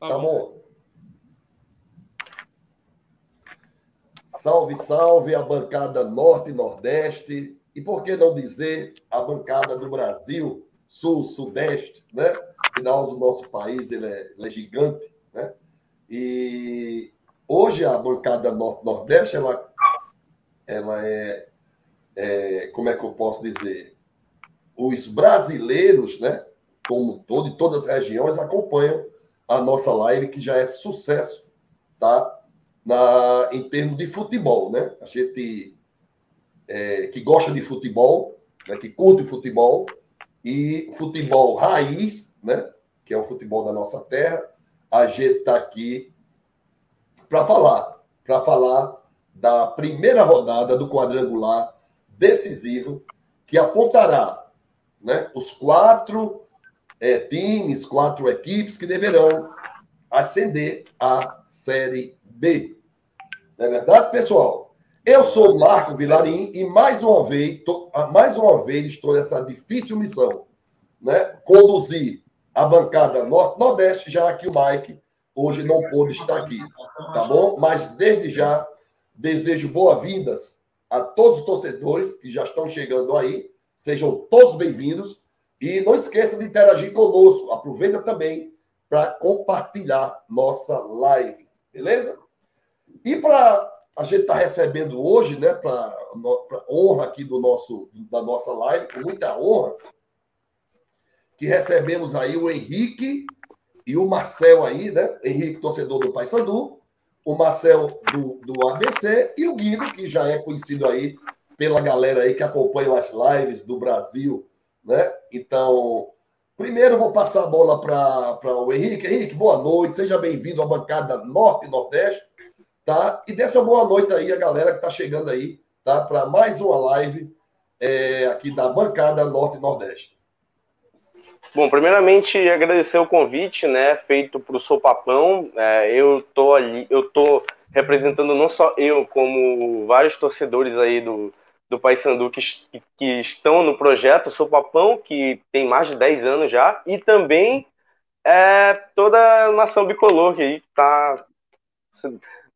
Tá, tá bom. bom. Salve, salve a bancada Norte e Nordeste. E por que não dizer a bancada do Brasil, Sul, Sudeste, né? Afinal, o nosso país ele é, ele é gigante, né? E hoje a bancada Norte-Nordeste, ela, ela é, é, como é que eu posso dizer? Os brasileiros, né? Como todo, em todas as regiões, acompanham a nossa live, que já é sucesso, tá? Na, em termos de futebol, né? A gente é, que gosta de futebol, né? que curte futebol, e futebol raiz, né? Que é o futebol da nossa terra, a gente está aqui para falar, para falar da primeira rodada do quadrangular decisivo que apontará né, os quatro é, times, quatro equipes que deverão ascender à Série B. Não é verdade, pessoal? Eu sou Marco Vilarim e mais uma vez, tô, mais uma vez estou nessa difícil missão, né? Conduzir a bancada Norte-Nordeste, já que o Mike hoje não pôde estar aqui, tá bom? Mas desde já desejo boas-vindas a todos os torcedores que já estão chegando aí, sejam todos bem-vindos e não esqueça de interagir conosco, aproveita também para compartilhar nossa live, beleza? E para a gente estar tá recebendo hoje, né, para honra aqui do nosso da nossa live, com muita honra, que recebemos aí o Henrique e o Marcel aí, né? Henrique, torcedor do Paysandu, o Marcel do, do ABC e o Guido, que já é conhecido aí pela galera aí que acompanha as lives do Brasil, né? Então, primeiro vou passar a bola para o Henrique. Henrique, boa noite, seja bem-vindo à bancada Norte e Nordeste, tá? E uma boa noite aí a galera que está chegando aí, tá? Para mais uma live é, aqui da bancada Norte e Nordeste. Bom, primeiramente agradecer o convite, né, feito para o Sopapão. É, eu tô ali, eu tô representando não só eu, como vários torcedores aí do, do Paysandu que, que estão no projeto Sopapão, que tem mais de 10 anos já, e também é, toda a nação bicolor que aí tá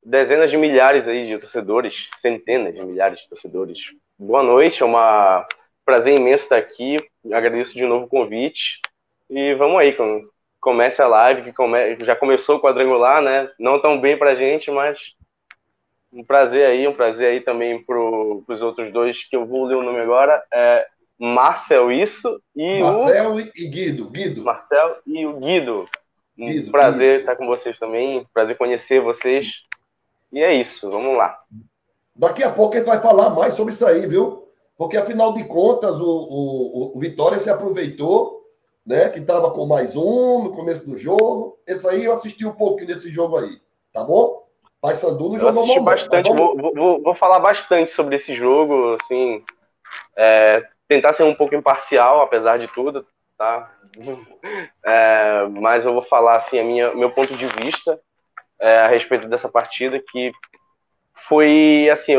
dezenas de milhares aí de torcedores, centenas de milhares de torcedores. Boa noite, é uma prazer imenso estar aqui. Agradeço de novo o convite. E vamos aí, comece a live, que come... já começou o quadrangular, né? Não tão bem pra gente, mas um prazer aí, um prazer aí também pro, pros outros dois, que eu vou ler o nome agora. É Marcel Isso e Marcel o... e Guido. Guido. Marcel e o Guido. Um Guido, prazer isso. estar com vocês também, prazer conhecer vocês. E é isso, vamos lá. Daqui a pouco a gente vai falar mais sobre isso aí, viu? porque afinal de contas o, o, o Vitória se aproveitou, né? Que estava com mais um no começo do jogo. Esse aí eu assisti um pouquinho desse jogo aí, tá bom? Pai Sandu não jogou mal. bastante, vou, vou, vou, falar bastante sobre esse jogo, assim, é, tentar ser um pouco imparcial, apesar de tudo, tá? É, mas eu vou falar assim a minha meu ponto de vista é, a respeito dessa partida que foi assim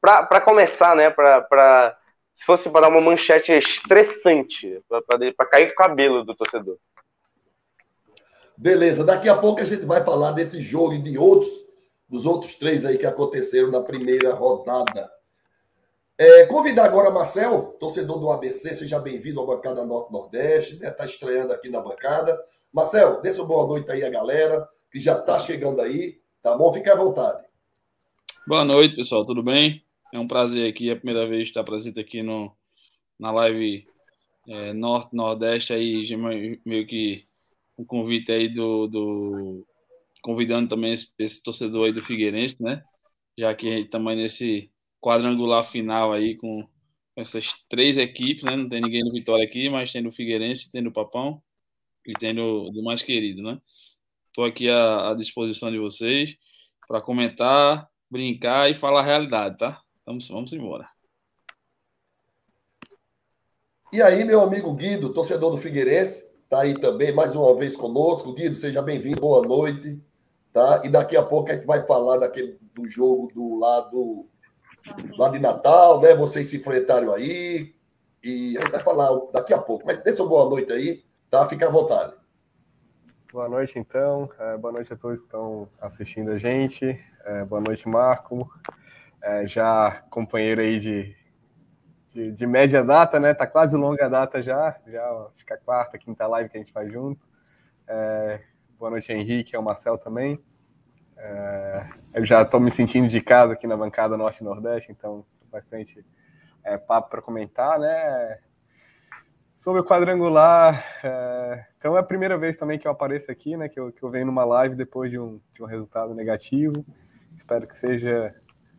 para começar, né, para se fosse para dar uma manchete estressante, para cair o cabelo do torcedor. Beleza, daqui a pouco a gente vai falar desse jogo e de outros, dos outros três aí que aconteceram na primeira rodada. É, convidar agora Marcel, torcedor do ABC, seja bem-vindo à bancada Norte-Nordeste, né? Tá estreando aqui na bancada. Marcel, dê sua boa noite aí a galera que já tá chegando aí, tá bom? Fique à vontade. Boa noite, pessoal, tudo bem? É um prazer aqui, é a primeira vez estar presente aqui no, na live é, Norte, Nordeste, aí meio que um convite aí do, do convidando também esse, esse, torcedor aí do Figueirense, né? Já que a gente também nesse quadrangular final aí com, essas três equipes, né? Não tem ninguém no Vitória aqui, mas tem do Figueirense, tem do Papão e tem do, do mais querido, né? Estou aqui à, à disposição de vocês para comentar, brincar e falar a realidade, tá? Vamos, vamos embora. E aí, meu amigo Guido, torcedor do Figueirense, tá aí também mais uma vez conosco. Guido, seja bem-vindo, boa noite. Tá? E daqui a pouco a gente vai falar daquele, do jogo do lado lá de Natal, né? Vocês se enfrentaram aí. E a gente vai falar daqui a pouco. Mas dê sua boa noite aí, tá? Fica à vontade. Boa noite, então. É, boa noite a todos que estão assistindo a gente. É, boa noite, Marco. É, já companheiro aí de, de, de, média data, né? Tá quase longa data já. Já é a quarta, quinta live que a gente faz juntos. É, boa noite, Henrique, é o Marcel também. É, eu já estou me sentindo de casa aqui na bancada Norte Nordeste, então bastante é, papo para comentar, né? Sobre o quadrangular, é, então é a primeira vez também que eu apareço aqui, né? Que eu, que eu venho numa live depois de um, de um resultado negativo. Espero que seja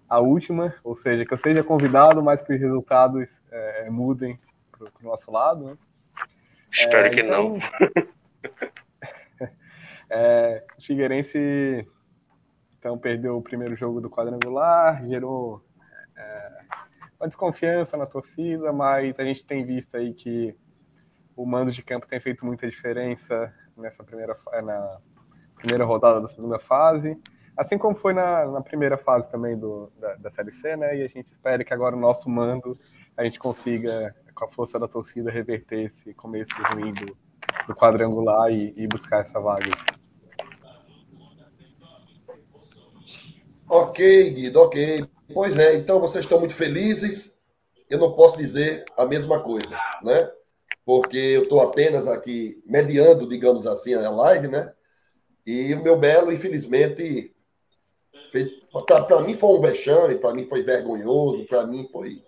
a última, ou seja, que eu seja convidado, mas que os resultados é, mudem para o nosso lado. Né? Espero é, que então, não. é, Figueirense então perdeu o primeiro jogo do quadrangular, gerou é, uma desconfiança na torcida, mas a gente tem visto aí que o mando de campo tem feito muita diferença nessa primeira, na primeira rodada da segunda fase, assim como foi na, na primeira fase também do, da, da Série C, né? E a gente espera que agora o nosso mando a gente consiga, com a força da torcida, reverter esse começo ruim do, do quadrangular e, e buscar essa vaga. Ok, Guido, ok. Pois é, então vocês estão muito felizes. Eu não posso dizer a mesma coisa, né? porque eu estou apenas aqui mediando, digamos assim, a live, né? E o meu Belo, infelizmente, fez. Para mim foi um vexame, para mim foi vergonhoso, para mim foi,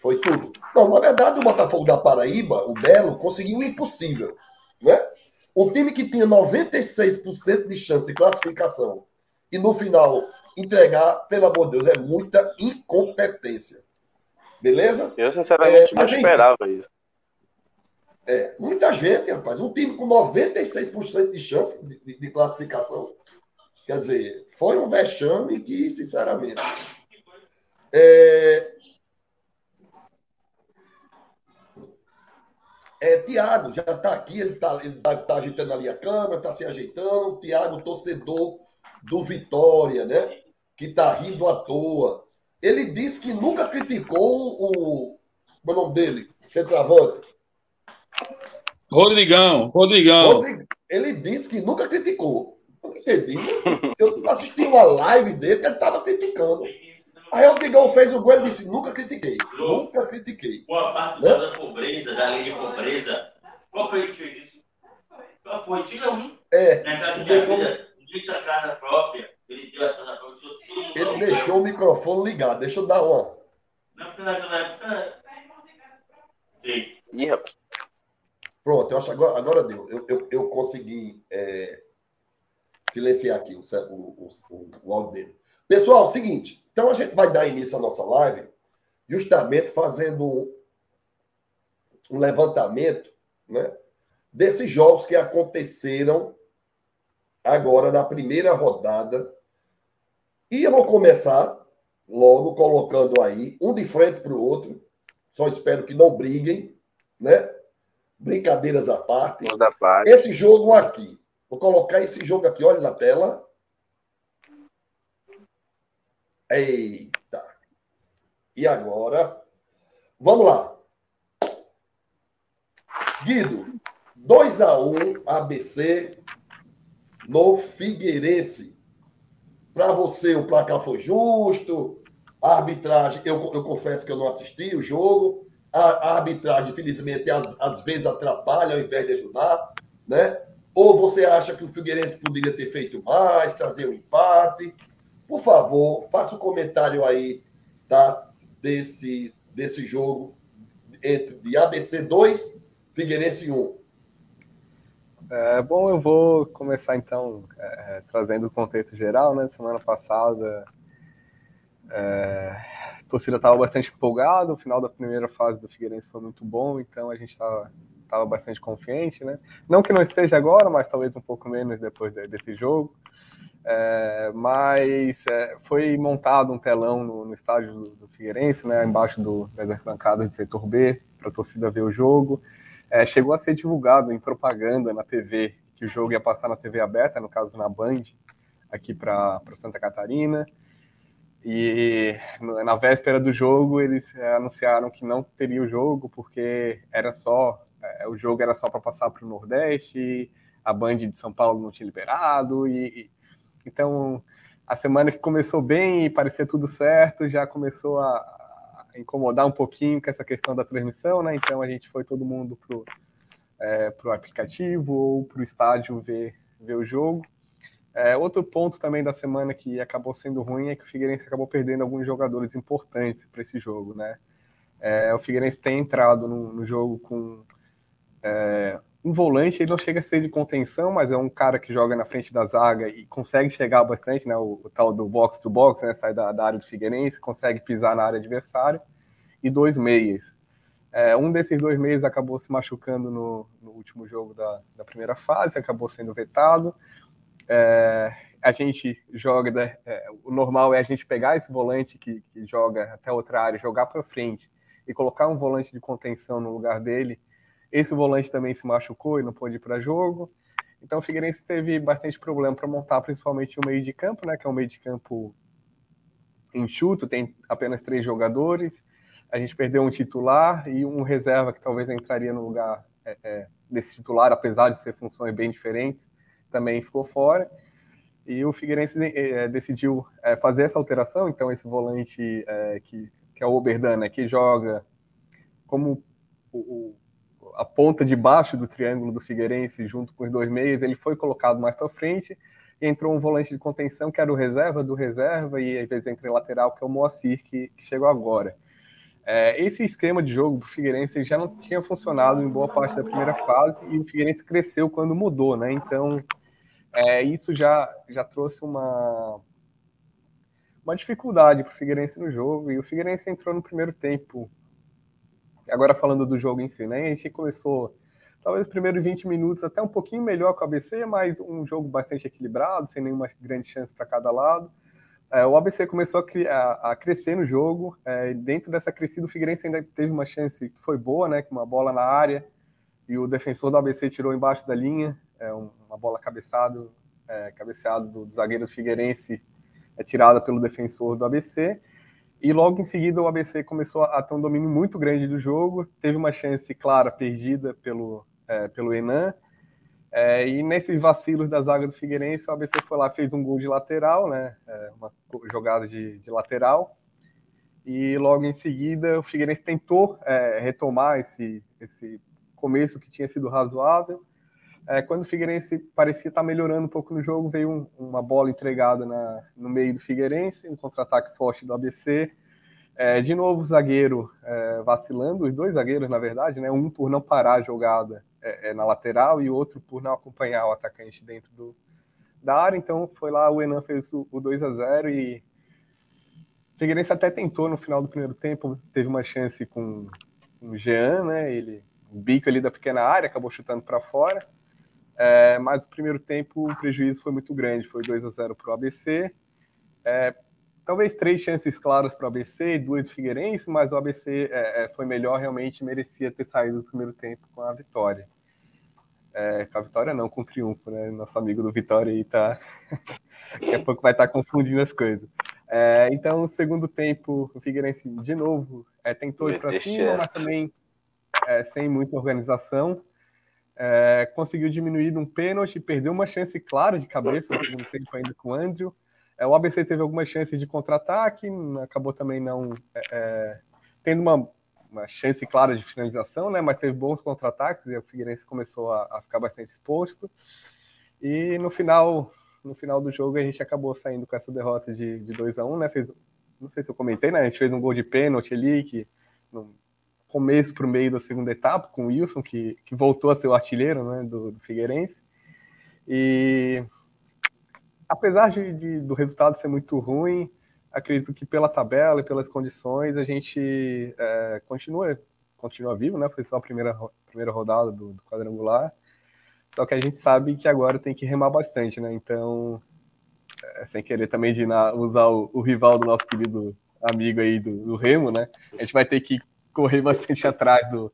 foi tudo. Não, na verdade, o Botafogo da Paraíba, o Belo, conseguiu o impossível, né? Um time que tinha 96% de chance de classificação e no final entregar, pelo amor de Deus, é muita incompetência. Beleza? Eu, sinceramente, é, não esperava isso. É, muita gente, rapaz. Um time com 96% de chance de, de, de, classificação. Quer dizer, foi um vexame que, sinceramente. É, é, Tiago já está aqui, ele está ele tá, tá ajeitando ali a câmera, está se ajeitando. Tiago, torcedor do Vitória, né? Que está rindo à toa. Ele disse que nunca criticou o. Como é o nome dele? Centroavante. Rodrigão, Rodrigão. Ele disse que nunca criticou. Entendi. Eu assisti uma live dele que ele estava criticando. Aí o Rodrigão fez o gol e disse: nunca critiquei. Nunca critiquei. Boa parte né? da pobreza, da lei de pobreza. Qual foi que fez isso? Qual foi? Tira um. É. Na casa da minha vida, disse a casa própria. Ele deu a casa própria. Ele deixou o microfone ligado. Deixa eu dar uma. Não, porque naquela época. Ih, rapaz. Pronto, eu acho que agora, agora deu. Eu, eu, eu consegui é, silenciar aqui o, o, o, o áudio dele. Pessoal, seguinte. Então a gente vai dar início à nossa live justamente fazendo um, levantamento né, desses jogos que aconteceram agora na primeira rodada. E eu vou começar logo colocando aí um de frente para o outro. Só espero que não briguem, né? brincadeiras à parte, parte, esse jogo aqui, vou colocar esse jogo aqui, olha na tela. Eita! E agora, vamos lá. Guido, 2 a 1 um, ABC no Figueirense. Para você, o placar foi justo? A arbitragem, eu, eu confesso que eu não assisti o jogo, a, a arbitragem, infelizmente, às, às vezes atrapalha ao invés de ajudar, né? Ou você acha que o Figueirense poderia ter feito mais, trazer um empate? Por favor, faça um comentário aí, tá? Desse, desse jogo entre de ABC 2, Figueirense 1. É, bom, eu vou começar então é, trazendo o contexto geral, né? Semana passada é, torcida estava bastante empolgada, o final da primeira fase do Figueirense foi muito bom, então a gente estava tava bastante confiante, né? Não que não esteja agora, mas talvez um pouco menos depois de, desse jogo. É, mas é, foi montado um telão no, no estádio do, do, Figueirense, né, embaixo do, das arquibancadas do setor B, para a torcida ver o jogo. É, chegou a ser divulgado em propaganda na TV que o jogo ia passar na TV aberta, no caso na Band, aqui para Santa Catarina. E na véspera do jogo eles é, anunciaram que não teria o jogo porque era só o jogo era só para passar para o Nordeste. a Band de São Paulo não tinha liberado. E, e, então, a semana que começou bem e parecia tudo certo, já começou a, a incomodar um pouquinho com essa questão da transmissão, né? Então, a gente foi todo mundo pro, é, pro aplicativo ou pro estádio ver, ver o jogo. É, outro ponto também da semana que acabou sendo ruim é que o Figueirense acabou perdendo alguns jogadores importantes para esse jogo, né? É, o Figueirense tem entrado no, no jogo com é, um volante, ele não chega a ser de contenção, mas é um cara que joga na frente da zaga e consegue chegar bastante, né? O, o tal do box to box, né? Sai da, da, área do Figueirense, consegue pisar na área adversária, e dois meias. É, um desses dois meias acabou se machucando no, no último jogo da, da primeira fase, acabou sendo vetado. É, a gente joga, né, é, o normal é a gente pegar esse volante que, que joga até outra área, jogar para frente e colocar um volante de contenção no lugar dele. Esse volante também se machucou e não pôde ir para jogo. Então o Figueirense teve bastante problema para montar, principalmente o meio de campo, né, que é um meio de campo enxuto, tem apenas três jogadores. A gente perdeu um titular e um reserva que talvez entraria no lugar é, é, desse titular, apesar de ser funções bem diferentes também ficou fora. E o Figueirense é, decidiu é, fazer essa alteração, então esse volante é, que, que é o Oberdana, que joga como o, a ponta de baixo do triângulo do Figueirense, junto com os dois meias, ele foi colocado mais para frente, e entrou um volante de contenção, que era o reserva do reserva, e às vezes entra em lateral, que é o Moacir, que, que chegou agora. É, esse esquema de jogo do Figueirense já não tinha funcionado em boa parte da primeira fase, e o Figueirense cresceu quando mudou, né? Então, é, isso já, já trouxe uma, uma dificuldade para o Figueirense no jogo. E o Figueirense entrou no primeiro tempo. Agora falando do jogo em si, né? A gente começou, talvez, os primeiros 20 minutos até um pouquinho melhor com o ABC, mas um jogo bastante equilibrado, sem nenhuma grande chance para cada lado. É, o ABC começou a, a, a crescer no jogo. É, dentro dessa crescida, o Figueirense ainda teve uma chance que foi boa, né? Com uma bola na área e o defensor do ABC tirou embaixo da linha é, uma bola cabeçado, é, cabeceado do, zagueiro Figueirense, é tirada pelo defensor do ABC. E logo em seguida o ABC começou a ter um domínio muito grande do jogo, teve uma chance clara perdida pelo, é, pelo Enan. É, e nesses vacilos da zaga do Figueirense, o ABC foi lá fez um gol de lateral, né? É, uma jogada de, de, lateral. E logo em seguida o Figueirense tentou é, retomar esse, esse começo que tinha sido razoável. É, quando o Figueirense parecia estar melhorando um pouco no jogo, veio um, uma bola entregada na, no meio do Figueirense, um contra-ataque forte do ABC. É, de novo, o zagueiro é, vacilando, os dois zagueiros, na verdade, né, um por não parar a jogada é, é, na lateral e outro por não acompanhar o atacante dentro do, da área. Então, foi lá, o Enan fez o, o 2 a 0 e o Figueirense até tentou no final do primeiro tempo, teve uma chance com, com o Jean, né, ele, o bico ali da pequena área, acabou chutando para fora. É, mas o primeiro tempo o prejuízo foi muito grande, foi 2 a 0 para o ABC. É, talvez três chances claras para o ABC duas do Figueirense, mas o ABC é, é, foi melhor, realmente merecia ter saído do primeiro tempo com a vitória. É, com a vitória não, com o triunfo, né? Nosso amigo do Vitória aí tá. Daqui a pouco vai estar tá confundindo as coisas. É, então, segundo tempo, o Figueirense de novo é, tentou ir para cima, mas também sem muita organização é, conseguiu diminuir um pênalti, perdeu uma chance clara de cabeça no segundo tempo ainda com o Andrew. É, o ABC teve algumas chances de contra-ataque, acabou também não é, é, tendo uma, uma, chance clara de finalização, né, mas teve bons contra-ataques e o Figueirense começou a, a, ficar bastante exposto. E no final, no final do jogo a gente acabou saindo com essa derrota de, de 2 a 1 um, né? Fez, não sei se eu comentei, né? A gente fez um gol de pênalti ali que não, começo para o meio da segunda etapa, com o Wilson, que, que voltou a ser o artilheiro né, do, do Figueirense. E apesar de, de, do resultado ser muito ruim, acredito que pela tabela e pelas condições a gente é, continua, continua vivo, né? Foi só a primeira, primeira rodada do, do, quadrangular. Só que a gente sabe que agora tem que remar bastante, né? Então, é, sem querer também de usar o, o, rival do nosso querido amigo aí do, do Remo, né? A gente vai ter que correr bastante atrás do,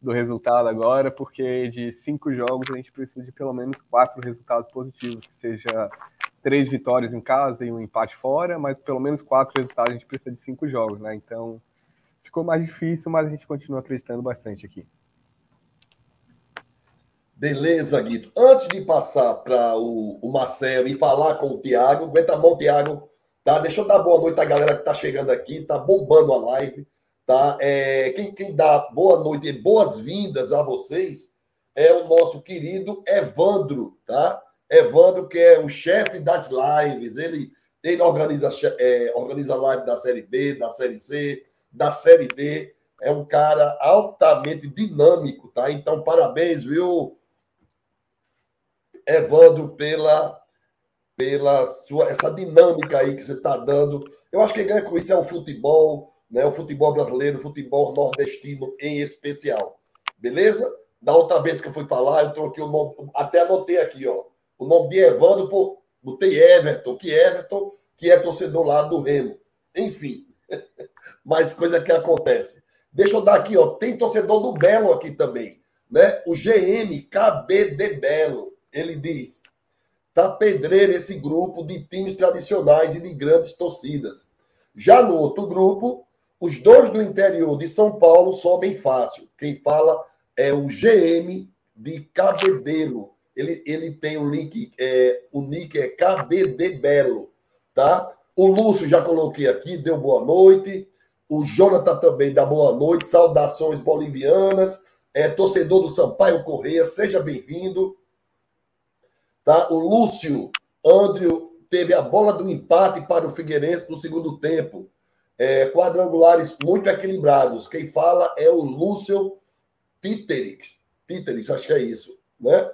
do resultado agora, porque de cinco jogos a gente precisa de pelo menos quatro resultados positivos, que seja três vitórias em casa e um empate fora, mas pelo menos quatro resultados a gente precisa de cinco jogos, né? Então ficou mais difícil, mas a gente continua acreditando bastante aqui. Beleza, Guido. Antes de passar para o, o Marcelo e falar com o Tiago, aguenta a mão, Tiago. Tá? Deixa eu dar boa noite à galera que está chegando aqui, tá bombando a live. Tá? É, quem, quem dá boa noite e boas-vindas a vocês é o nosso querido Evandro, tá? Evandro, que é o chefe das lives. Ele, ele organiza, é, organiza live da Série B, da Série C, da Série D. É um cara altamente dinâmico, tá? Então, parabéns, viu, Evandro, pela, pela sua, essa dinâmica aí que você está dando. Eu acho que ganha com isso é o futebol, né? o futebol brasileiro, o futebol nordestino em especial. Beleza? Da outra vez que eu fui falar, eu troquei o nome, até anotei aqui, ó. O nome de Evandro, pô, botei Everton, que Everton, que é torcedor lá do Remo. Enfim, mas coisa que acontece. Deixa eu dar aqui, ó. Tem torcedor do Belo aqui também, né? O GM KB de Belo ele diz: tá pedreiro esse grupo de times tradicionais e de grandes torcidas. Já no outro grupo, os dois do interior de São Paulo sobem fácil. Quem fala é o GM de Cabedelo. Ele, ele tem o link, é, o nick é KBD Belo, tá? O Lúcio já coloquei aqui, deu boa noite. O Jonathan também dá boa noite. Saudações bolivianas. É, torcedor do Sampaio Correia, seja bem-vindo. Tá? O Lúcio Andrew teve a bola do empate para o Figueirense no segundo tempo. É, quadrangulares muito equilibrados. Quem fala é o Lúcio Titerix. Titerix, acho que é isso. Né?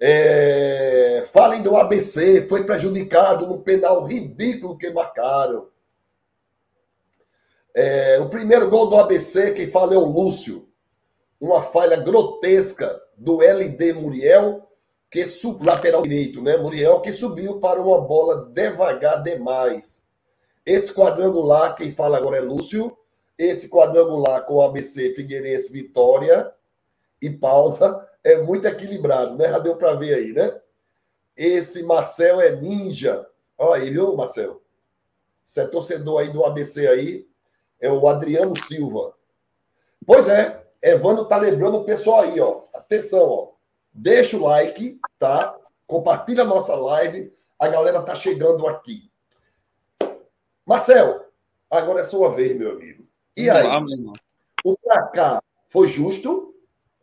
É, falem do ABC, foi prejudicado no penal ridículo que marcaram. É, o primeiro gol do ABC, quem fala é o Lúcio. Uma falha grotesca do LD Muriel que sub, lateral direito, né? Muriel, que subiu para uma bola devagar demais. Esse quadrangular, quem fala agora é Lúcio. Esse quadrangular com ABC, Figueirense, Vitória e pausa é muito equilibrado, né? Já deu para ver aí, né? Esse Marcel é ninja. Olha aí, viu, Marcel? Você é torcedor aí do ABC aí, é o Adriano Silva. Pois é, Evandro tá lembrando o pessoal aí, ó. Atenção, ó. Deixa o like, tá? Compartilha a nossa live. A galera tá chegando aqui. Marcel, agora é sua vez, meu amigo. E aí? o placar foi justo?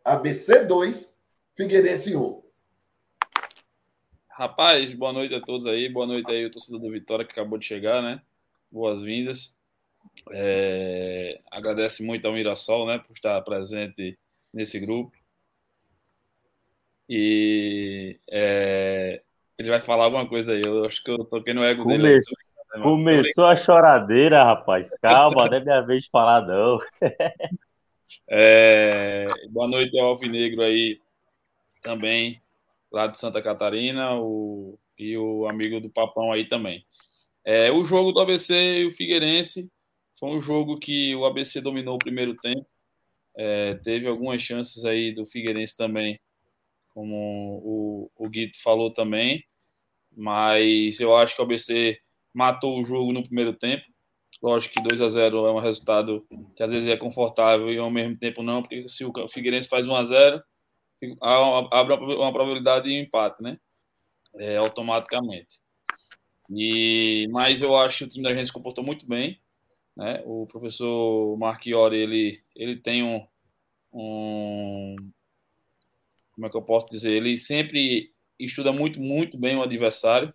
ABC 2, Figueirense 1. Rapaz, boa noite a todos aí. Boa noite aí, o torcedor do Vitória que acabou de chegar, né? Boas-vindas. É... Agradece muito ao Mirassol, né, por estar presente nesse grupo. E é, ele vai falar alguma coisa aí. Eu acho que eu toquei no ego Come... dele. Começou a choradeira, rapaz. Calma, não é minha vez de falar, não. É, boa noite ao Alvinegro aí também, lá de Santa Catarina, o, e o amigo do Papão aí também. É, o jogo do ABC e o Figueirense foi um jogo que o ABC dominou o primeiro tempo. É, teve algumas chances aí do Figueirense também como o, o Guito falou também, mas eu acho que o ABC matou o jogo no primeiro tempo. Lógico que 2 a 0 é um resultado que às vezes é confortável e ao mesmo tempo não, porque se o Figueirense faz 1 a 0 abre uma probabilidade de empate, né? É, automaticamente. E, mas eu acho que o time da gente se comportou muito bem. Né? O professor Marchiori, ele, ele tem um, um, como é que eu posso dizer? Ele sempre estuda muito, muito bem o adversário.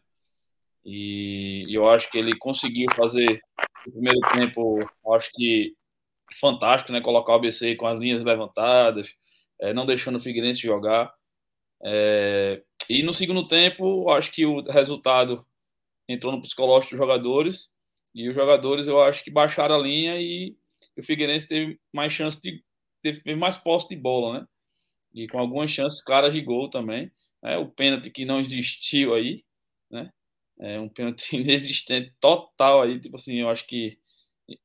E eu acho que ele conseguiu fazer o primeiro tempo, acho que fantástico, né? Colocar o ABC com as linhas levantadas, é, não deixando o Figueirense jogar. É, e no segundo tempo, acho que o resultado entrou no psicológico dos jogadores. E os jogadores, eu acho que baixaram a linha e o Figueirense teve mais chance de. teve mais posse de bola, né? e com algumas chances claras de gol também. É, o pênalti que não existiu aí, né? É um pênalti inexistente total aí, tipo assim, eu acho que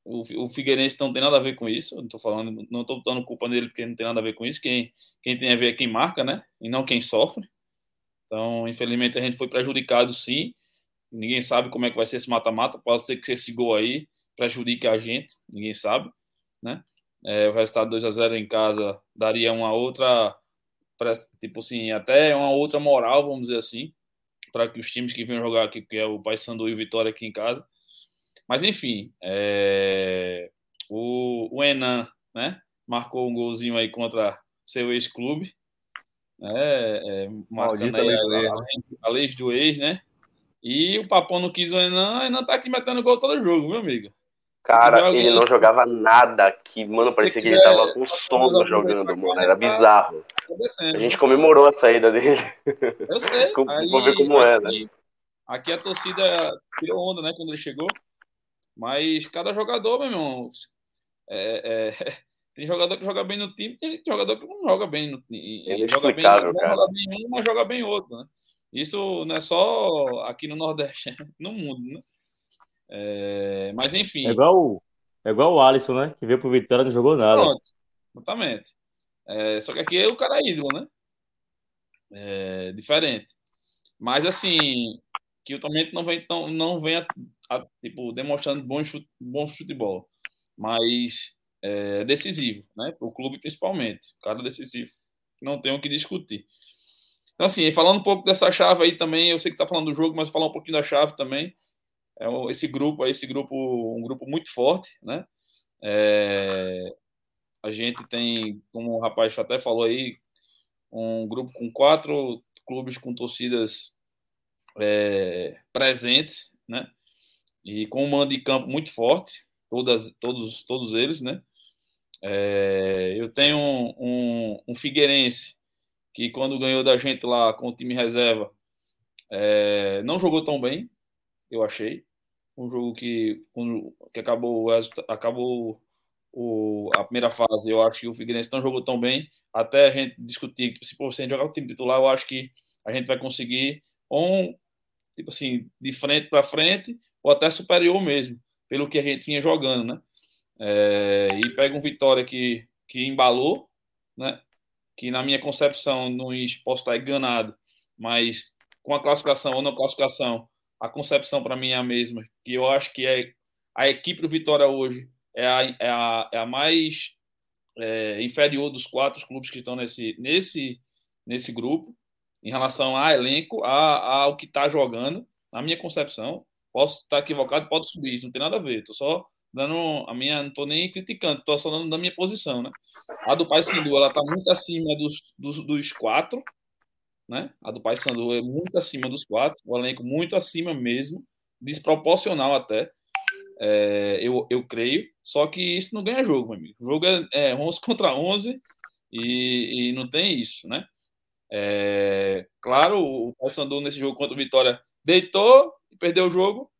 o, Figueirense não tem nada a ver com isso, não tô falando, não tô dando culpa nele porque não tem nada a ver com isso, quem, quem tem a ver é quem marca, né? E não quem sofre. Então, infelizmente, a gente foi prejudicado sim. Ninguém sabe como é que vai ser esse mata-mata. Pode ser que esse gol aí prejudique a gente, ninguém sabe, né? É, o resultado 2 a 0 em casa daria uma outra tipo assim, até uma outra moral, vamos dizer assim, para que os times que vêm jogar aqui, que é o Paysandu e o Vitória aqui em casa. Mas enfim, é... o, o Enan, né, marcou um golzinho aí contra seu ex-clube, né, é, marcando aí a, lei, a, a lei do ex, né, e o Papão não quis o Enan, o Enan tá aqui metendo gol todo jogo, viu, amigo? Cara, ele não jogava nada aqui, mano, parecia que ele tava com sono jogando, mano, era bizarro. A gente comemorou a saída dele. Eu sei. Vou ver como é, né? Aqui a torcida tirou onda, né, quando ele chegou. Mas cada jogador, meu irmão, é, é, tem jogador que joga bem no time, tem jogador que não joga bem no time. Ele joga bem, cara. joga bem um, mas joga bem outro, né? Isso não é só aqui no Nordeste, é no mundo, né? É, mas enfim. É igual, é igual o Alisson, né? Que veio pro Vitória e não jogou nada. Pronto, exatamente. É, só que aqui é o cara ídolo, né? É, diferente. Mas assim, que atualmente não vem, tão, não vem a, a, tipo, demonstrando bom, chute, bom futebol. Mas é decisivo, né? Para o clube principalmente. Cara decisivo. Não tem o que discutir. Então, assim, falando um pouco dessa chave aí também, eu sei que tá falando do jogo, mas falar um pouquinho da chave também. É esse grupo, esse grupo, um grupo muito forte, né? É, a gente tem, como o rapaz até falou aí, um grupo com quatro clubes com torcidas é, presentes, né? E com um mando de campo muito forte, todas, todos, todos eles, né? É, eu tenho um, um, um, Figueirense que quando ganhou da gente lá com o time reserva é, não jogou tão bem, eu achei. Um jogo que, que acabou, acabou o, a primeira fase, eu acho que o Figueirense não jogou tão bem. Até a gente discutir que se você jogar o time titular, eu acho que a gente vai conseguir um tipo assim, de frente para frente ou até superior mesmo, pelo que a gente vinha jogando, né? É, e pega um Vitória que, que embalou, né? Que na minha concepção, não posso estar enganado, mas com a classificação ou não classificação, a concepção para mim é a mesma, que eu acho que é a equipe do Vitória hoje é a, é a, é a mais é, inferior dos quatro clubes que estão nesse, nesse, nesse grupo em relação a elenco, a, ao que está jogando, na minha concepção. Posso estar equivocado, pode subir, isso não tem nada a ver. Estou só dando a minha, não estou nem criticando, estou só dando da minha posição, né? A do Paysandu, ela está muito acima dos, dos, dos quatro, né? A do Paysandu é muito acima dos quatro, o elenco muito acima mesmo, desproporcional até, é, eu, eu creio. Só que isso não ganha jogo, meu amigo. O jogo é, é 11 contra 11 e, e não tem isso, né? É, claro, o Paysandu nesse jogo contra o Vitória deitou e perdeu o jogo,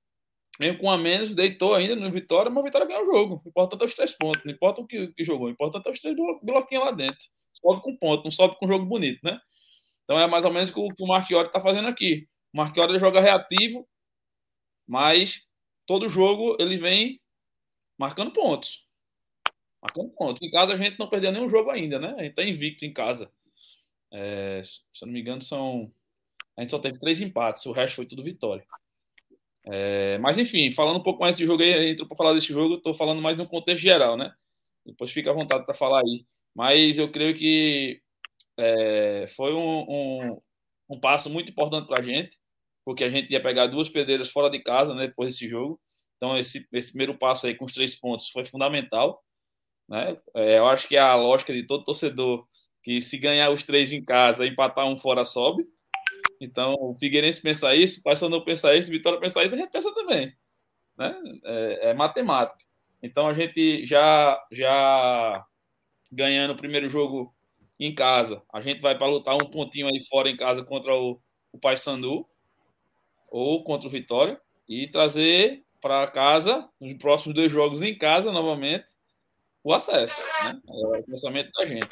mesmo com a menos, deitou ainda no Vitória, mas o Vitória ganhou o jogo. Importante é os três pontos, não importa o que, que jogou, importante é os três bloquinhos lá dentro. Sobe com ponto, não sobe com jogo bonito, né? Então é mais ou menos o que o Marchiori está fazendo aqui. O Marchiori joga reativo, mas todo jogo ele vem marcando pontos. Marcando pontos. Em casa a gente não perdeu nenhum jogo ainda, né? A gente está invicto em casa. É, se eu não me engano, são. A gente só teve três empates, o resto foi tudo vitória. É, mas enfim, falando um pouco mais desse jogo aí, entrou para falar desse jogo, estou falando mais no contexto geral, né? Depois fica à vontade para falar aí. Mas eu creio que é, foi um, um, um, passo muito importante para a gente, porque a gente ia pegar duas pedreiras fora de casa, né? Depois desse jogo. Então, esse, esse primeiro passo aí com os três pontos foi fundamental. Né? É, eu acho que a lógica de todo torcedor que se ganhar os três em casa, empatar um fora, sobe. Então, o Figueirense pensa isso, o Paysandu pensa isso, Vitória pensa isso, a gente pensa também. Né? É, é, matemática. Então, a gente já, já ganhando o primeiro jogo em casa, a gente vai para lutar um pontinho aí fora em casa contra o, o Paysandu ou contra o Vitória e trazer para casa, nos próximos dois jogos em casa, novamente, o acesso. Né? É o pensamento da gente.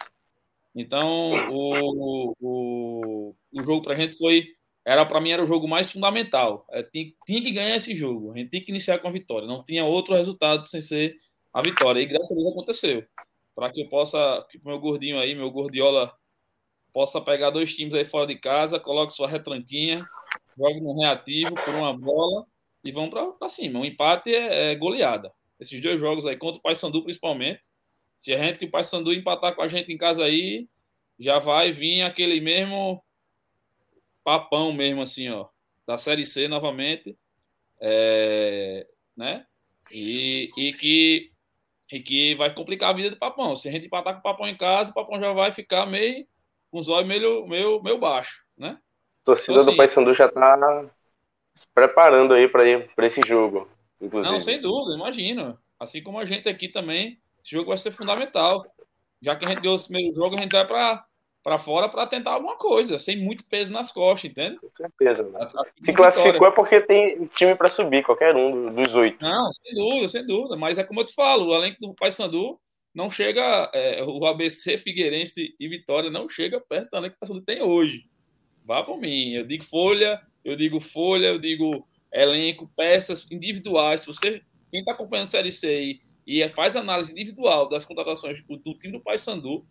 Então, o, o, o jogo para a gente foi. Era para mim era o jogo mais fundamental. É, tinha, tinha, que ganhar esse jogo. A gente tinha que iniciar com a vitória. Não tinha outro resultado sem ser a vitória. E graças a Deus aconteceu. Para que eu possa, que meu gordinho aí, meu gordiola, possa pegar dois times aí fora de casa, coloque sua retranquinha, jogue no reativo por uma bola e vão para cima. O empate é, é goleada. Esses dois jogos aí contra o Paysandu principalmente se a gente, o Paysandu, empatar com a gente em casa aí, já vai vir aquele mesmo papão mesmo assim, ó, da Série C novamente, é, né? E, e que e que vai complicar a vida do papão. Se a gente empatar com o papão em casa, o papão já vai ficar meio com os olhos meio, meio, meio baixo, né? A torcida então, assim, do Paysandu já está se preparando aí para esse jogo, inclusive. Não, sem dúvida, imagino. Assim como a gente aqui também, esse jogo vai ser fundamental. Já que a gente deu o primeiro jogo, a gente vai para para fora para tentar alguma coisa, sem muito peso nas costas, entende? Com certeza. Né? Se classificou é porque tem time para subir, qualquer um dos oito. Não, sem dúvida, sem dúvida. Mas é como eu te falo, o elenco do Paysandu não chega, é, o ABC, Figueirense e Vitória não chega perto do elenco que o Paysandu tem hoje. Vá por mim. Eu digo folha, eu digo folha, eu digo elenco, peças individuais. Se você, quem está acompanhando a Série C e, e faz análise individual das contratações do, do time do Paysandu,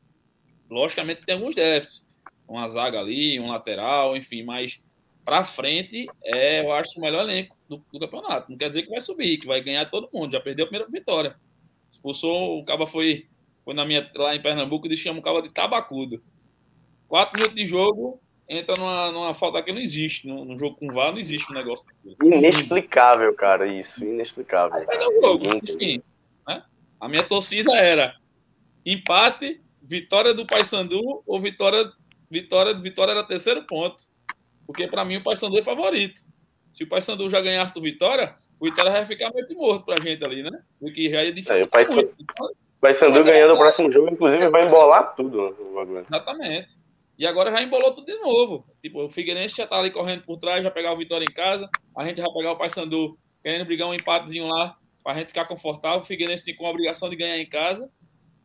Logicamente tem alguns déficits, uma zaga ali, um lateral, enfim, mas para frente é, eu acho, o melhor elenco do, do, campeonato. Não quer dizer que vai subir, que vai ganhar todo mundo. Já perdeu a primeira vitória. Expulsou, o Caba foi, foi na minha, lá em Pernambuco e chama o Caba de tabacudo. Quatro minutos de jogo, entra numa, numa falta que não existe. No, no jogo com VAR não existe um negócio daquilo. Inexplicável, cara, isso. Inexplicável. Aí vai dar o jogo, enfim. Né? A minha torcida era empate vitória do Paysandu ou vitória vitória vitória era terceiro ponto. Porque para mim o Paysandu é favorito. Se o Paysandu já ganhasse do Vitória, o Vitória vai ficar meio que morto pra gente ali, né? Porque já ia dificultar é, o Paysandu, então, Paysandu ganhando o próximo jogo, inclusive, vai embolar tudo. Exatamente. E agora já embolou tudo de novo. Tipo, o Figueirense já tá ali correndo por trás, já pegar o Vitória em casa. A gente vai pegar o Paysandu querendo brigar um empatezinho lá pra gente ficar confortável. O Figueirense com a obrigação de ganhar em casa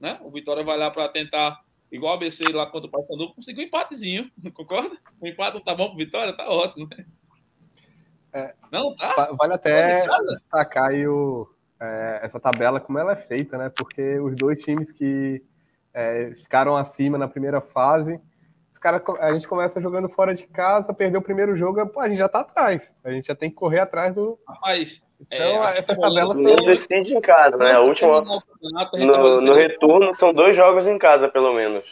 né? O Vitória vai lá para tentar, igual o ABC lá contra o Paysandu, conseguir um empatezinho, concorda? O empate não tá bom para Vitória, tá ótimo. É, não, tá. Vale até destacar aí o, é, essa tabela, como ela é feita, né? Porque os dois times que é, ficaram acima na primeira fase, os cara, a gente começa jogando fora de casa, perdeu o primeiro jogo, pô, a gente já tá atrás. A gente já tem que correr atrás do. Rapaz, então, é, essas tabelas são. decide em casa, né? A última. No, no retorno, são dois jogos em casa, pelo menos.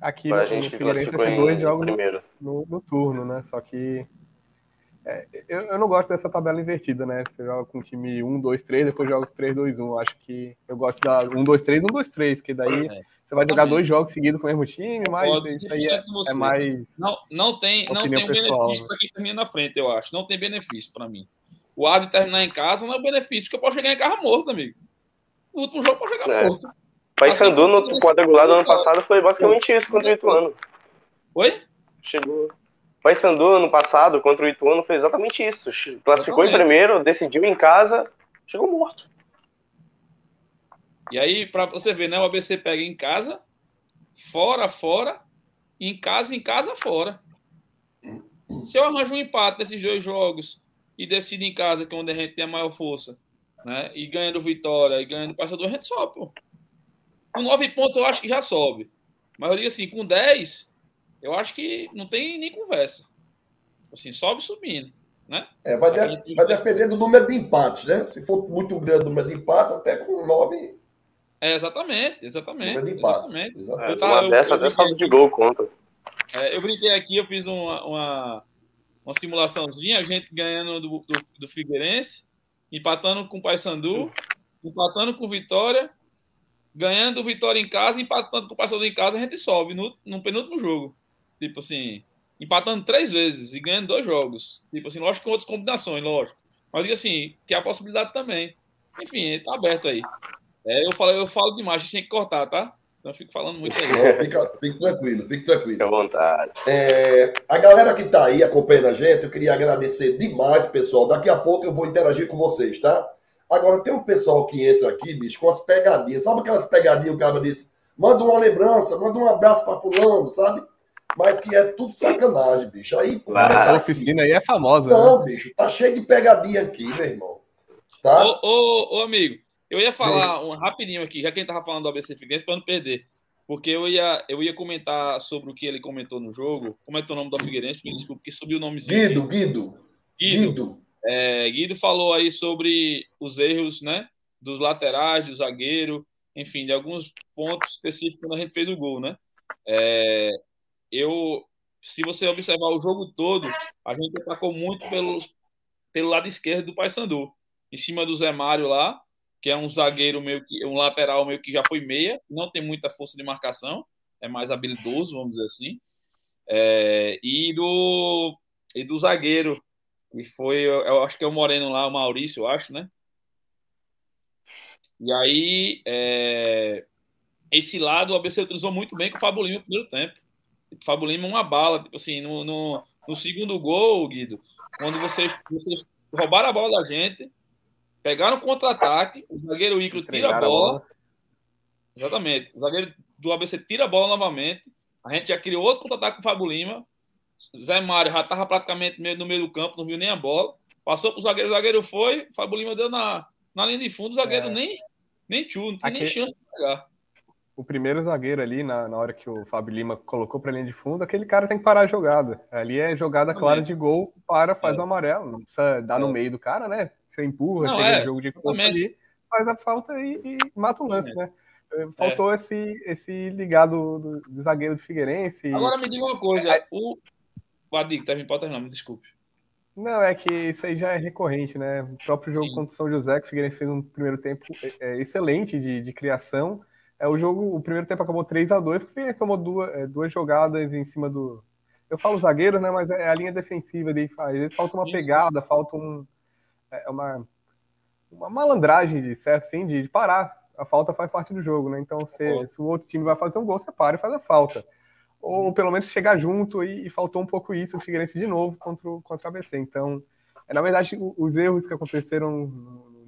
Aqui no, gente no Figueirense são dois jogos no, no, no, turno, né? Só que. É, eu, eu não gosto dessa tabela invertida, né? Você joga com time 1, 2, 3, depois joga 3, 2, 1. Acho que eu gosto da 1, 2, 3, 1, 2, 3, que daí é. Você vai jogar dois jogos seguidos com o mesmo time, mas Pode isso aí é, é, mais. Não, não tem, não tem benefício para quem termina na frente, eu acho. Não tem benefício para mim o ar de terminar em casa não é benefício, porque eu posso chegar em casa morto, amigo. No último jogo pode chegar é. morto. Paysandu assim, no quadrangular do ano passado foi basicamente isso contra o Ituano. Oi? Chegou. Paysandu ano passado contra o Ituano foi exatamente isso. Classificou em primeiro, decidiu em casa, chegou morto. E aí, para você ver, né? O ABC pega em casa, fora, fora, em casa, em casa, fora. Se eu arranjo um empate nesses dois jogos e decide em casa, que é onde a gente tem a maior força, né? E ganha do Vitória e ganha do Passador, a gente sobe, pô. Com nove pontos eu acho que já sobe. Mas eu digo assim, com dez, eu acho que não tem nem conversa. Assim, sobe subindo. Né? É, vai, de, gente... vai depender do número de empates, né? Se for muito grande o número de empates, até com nove. É, exatamente, exatamente. Empates. Exatamente. exatamente. É, tava, uma dessa até saldo de gol conta. É, eu brinquei aqui, eu fiz uma, uma uma simulaçãozinha, a gente ganhando do, do, do Figueirense, empatando com o Paysandu, empatando com o Vitória, ganhando o Vitória em casa, empatando com o Paysandu em casa, a gente sobe no, no penúltimo jogo. Tipo assim, empatando três vezes e ganhando dois jogos. Tipo assim, lógico com outras combinações, lógico. Mas digo assim, que é a possibilidade também. Enfim, tá aberto aí. É, eu, falo, eu falo demais, a gente tem que cortar, tá? Não fico falando muito aí. Não, fica, fique tranquilo, fique tranquilo. Fique à vontade. É, a galera que está aí acompanhando a gente, eu queria agradecer demais, pessoal. Daqui a pouco eu vou interagir com vocês, tá? Agora, tem um pessoal que entra aqui, bicho, com as pegadinhas. Sabe aquelas pegadinhas, o cara disse, manda uma lembrança, manda um abraço para fulano, sabe? Mas que é tudo sacanagem, bicho. Aí, a oficina aí é famosa. Não, né? bicho, tá cheio de pegadinha aqui, meu irmão. Tá? Ô, ô, ô amigo, eu ia falar um rapidinho aqui, já que gente tava falando do ABC Figueirense, para não perder. Porque eu ia, eu ia comentar sobre o que ele comentou no jogo. Como é que é o nome do Figueirense? Me desculpe, porque subiu o nomezinho. Guido, Guido. Guido. Guido. É, Guido falou aí sobre os erros, né? Dos laterais, do zagueiro, enfim, de alguns pontos específicos quando a gente fez o gol, né? É, eu, se você observar o jogo todo, a gente atacou muito pelo, pelo lado esquerdo do Paysandu, em cima do Zé Mário lá, que é um zagueiro meio que um lateral meio que já foi meia, não tem muita força de marcação, é mais habilidoso, vamos dizer assim. É, e do e do zagueiro, que foi, eu acho que é o Moreno lá, o Maurício, eu acho, né? E aí, é, esse lado o ABC utilizou muito bem com o Lima no primeiro tempo. O Fábio Lima uma bala, tipo assim, no, no, no segundo gol, Guido, quando vocês, vocês roubaram a bola da gente, pegaram contra-ataque, o zagueiro Icro tira a bola. a bola. Exatamente. O zagueiro do ABC tira a bola novamente. A gente já criou outro contra-ataque com o Fábio Lima. Zé Mário já estava praticamente no meio do campo, não viu nem a bola. Passou para o zagueiro, o zagueiro foi, o Fábio Lima deu na, na linha de fundo, o zagueiro é. nem, nem tchu, não tinha Aquele... nem chance de pegar o primeiro zagueiro ali, na, na hora que o Fábio Lima colocou para a linha de fundo, aquele cara tem que parar a jogada. Ali é jogada clara de gol, para, faz é. o amarelo. Não precisa dar é. no meio do cara, né? Você empurra, não, chega é. jogo de corpo ali, faz a falta e, e mata o lance, né? É, faltou esse, esse ligado do, do, zagueiro do Figueirense. Agora me diga uma coisa, o. Vadico, tá, pode terminar, me desculpe. Não, é que isso aí já é recorrente, né? O próprio jogo Sim. contra o São José, que o Figueirense fez um primeiro tempo é, excelente de, de criação, é, o jogo, o primeiro tempo acabou 3 a 2 porque ele somou duas, é, duas jogadas em cima do. Eu falo zagueiro, né? Mas é a linha defensiva ali. Às vezes falta uma pegada, falta um, é, uma, uma malandragem de certo, sim, de, de, parar. A falta faz parte do jogo, né? Então, se, se o outro time vai fazer um gol, você para e faz a falta. Ou pelo menos chegar junto e, e faltou um pouco isso o Figueirense de novo contra o, contra a ABC. Então, é, na verdade, os erros que aconteceram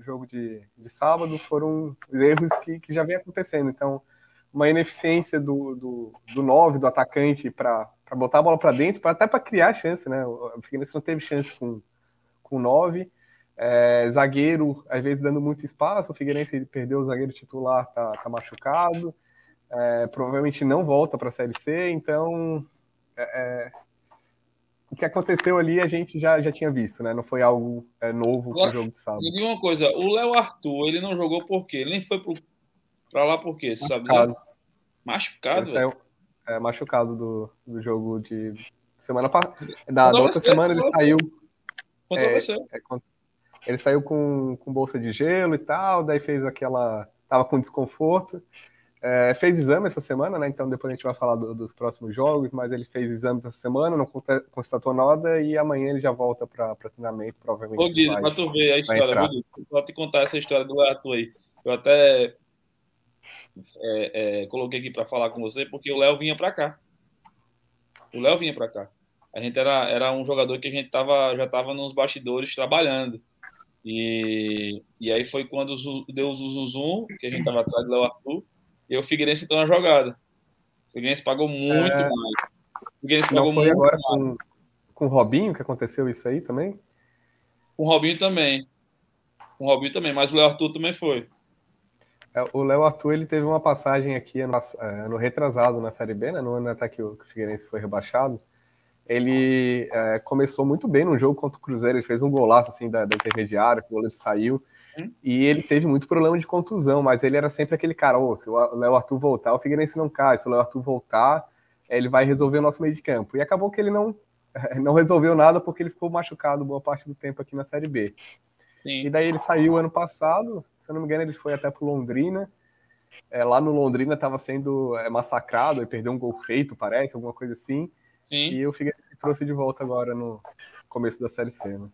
jogo de, de sábado foram erros que, que já vem acontecendo. Então, uma ineficiência do, do, do 9, do atacante, para botar a bola para dentro, pra, até para criar chance, né? O Figueirense não teve chance com, com 9. É, zagueiro, às vezes, dando muito espaço. O Figueirense perdeu o zagueiro titular, tá, tá machucado. É, provavelmente não volta para a Série C, então é, é o que aconteceu ali a gente já, já tinha visto, né? Não foi algo é, novo para o jogo de sábado. E uma coisa, o Léo Arthur, ele não jogou por quê? Ele nem foi para lá por quê? Você machucado. sabe? Machucado? Saiu, é, machucado do, do jogo de semana passada. Da, da outra semana ele saiu. É, é, ele saiu com, com bolsa de gelo e tal, daí fez aquela. Tava com desconforto. É, fez exame essa semana, né? Então depois a gente vai falar do, dos próximos jogos, mas ele fez exames essa semana, não constatou nada e amanhã ele já volta para treinamento, provavelmente. Ô, Guido, para tu ver a história, vou te contar essa história do Arthur aí. Eu até é, é, coloquei aqui para falar com você, porque o Léo vinha para cá. O Léo vinha para cá. A gente era, era um jogador que a gente tava, já estava nos bastidores trabalhando. E, e aí foi quando deu o zum que a gente estava atrás do Léo Arthur e o Figueirense entrou na jogada. O Figueirense pagou muito é... mais. O Figueirense Não pagou foi muito agora mais. Com, com o Robinho que aconteceu isso aí também? Com o Robinho também. Com o Robinho também, mas o Léo Arthur também foi. É, o Léo Arthur ele teve uma passagem aqui ano, ano retrasado na Série B, né, no ano até que o Figueirense foi rebaixado. Ele é, começou muito bem no jogo contra o Cruzeiro, ele fez um golaço assim da, da intermediária, o goleiro saiu. E ele teve muito problema de contusão, mas ele era sempre aquele cara, oh, se o Léo Arthur voltar, o Figueirense não cai, se o Léo Arthur voltar, ele vai resolver o nosso meio de campo. E acabou que ele não, não resolveu nada porque ele ficou machucado boa parte do tempo aqui na Série B. Sim. E daí ele saiu ano passado, se eu não me engano, ele foi até pro Londrina. É, lá no Londrina estava sendo é, massacrado e perdeu um gol feito, parece, alguma coisa assim. Sim. E o Figueirense trouxe de volta agora no começo da Série C. Né?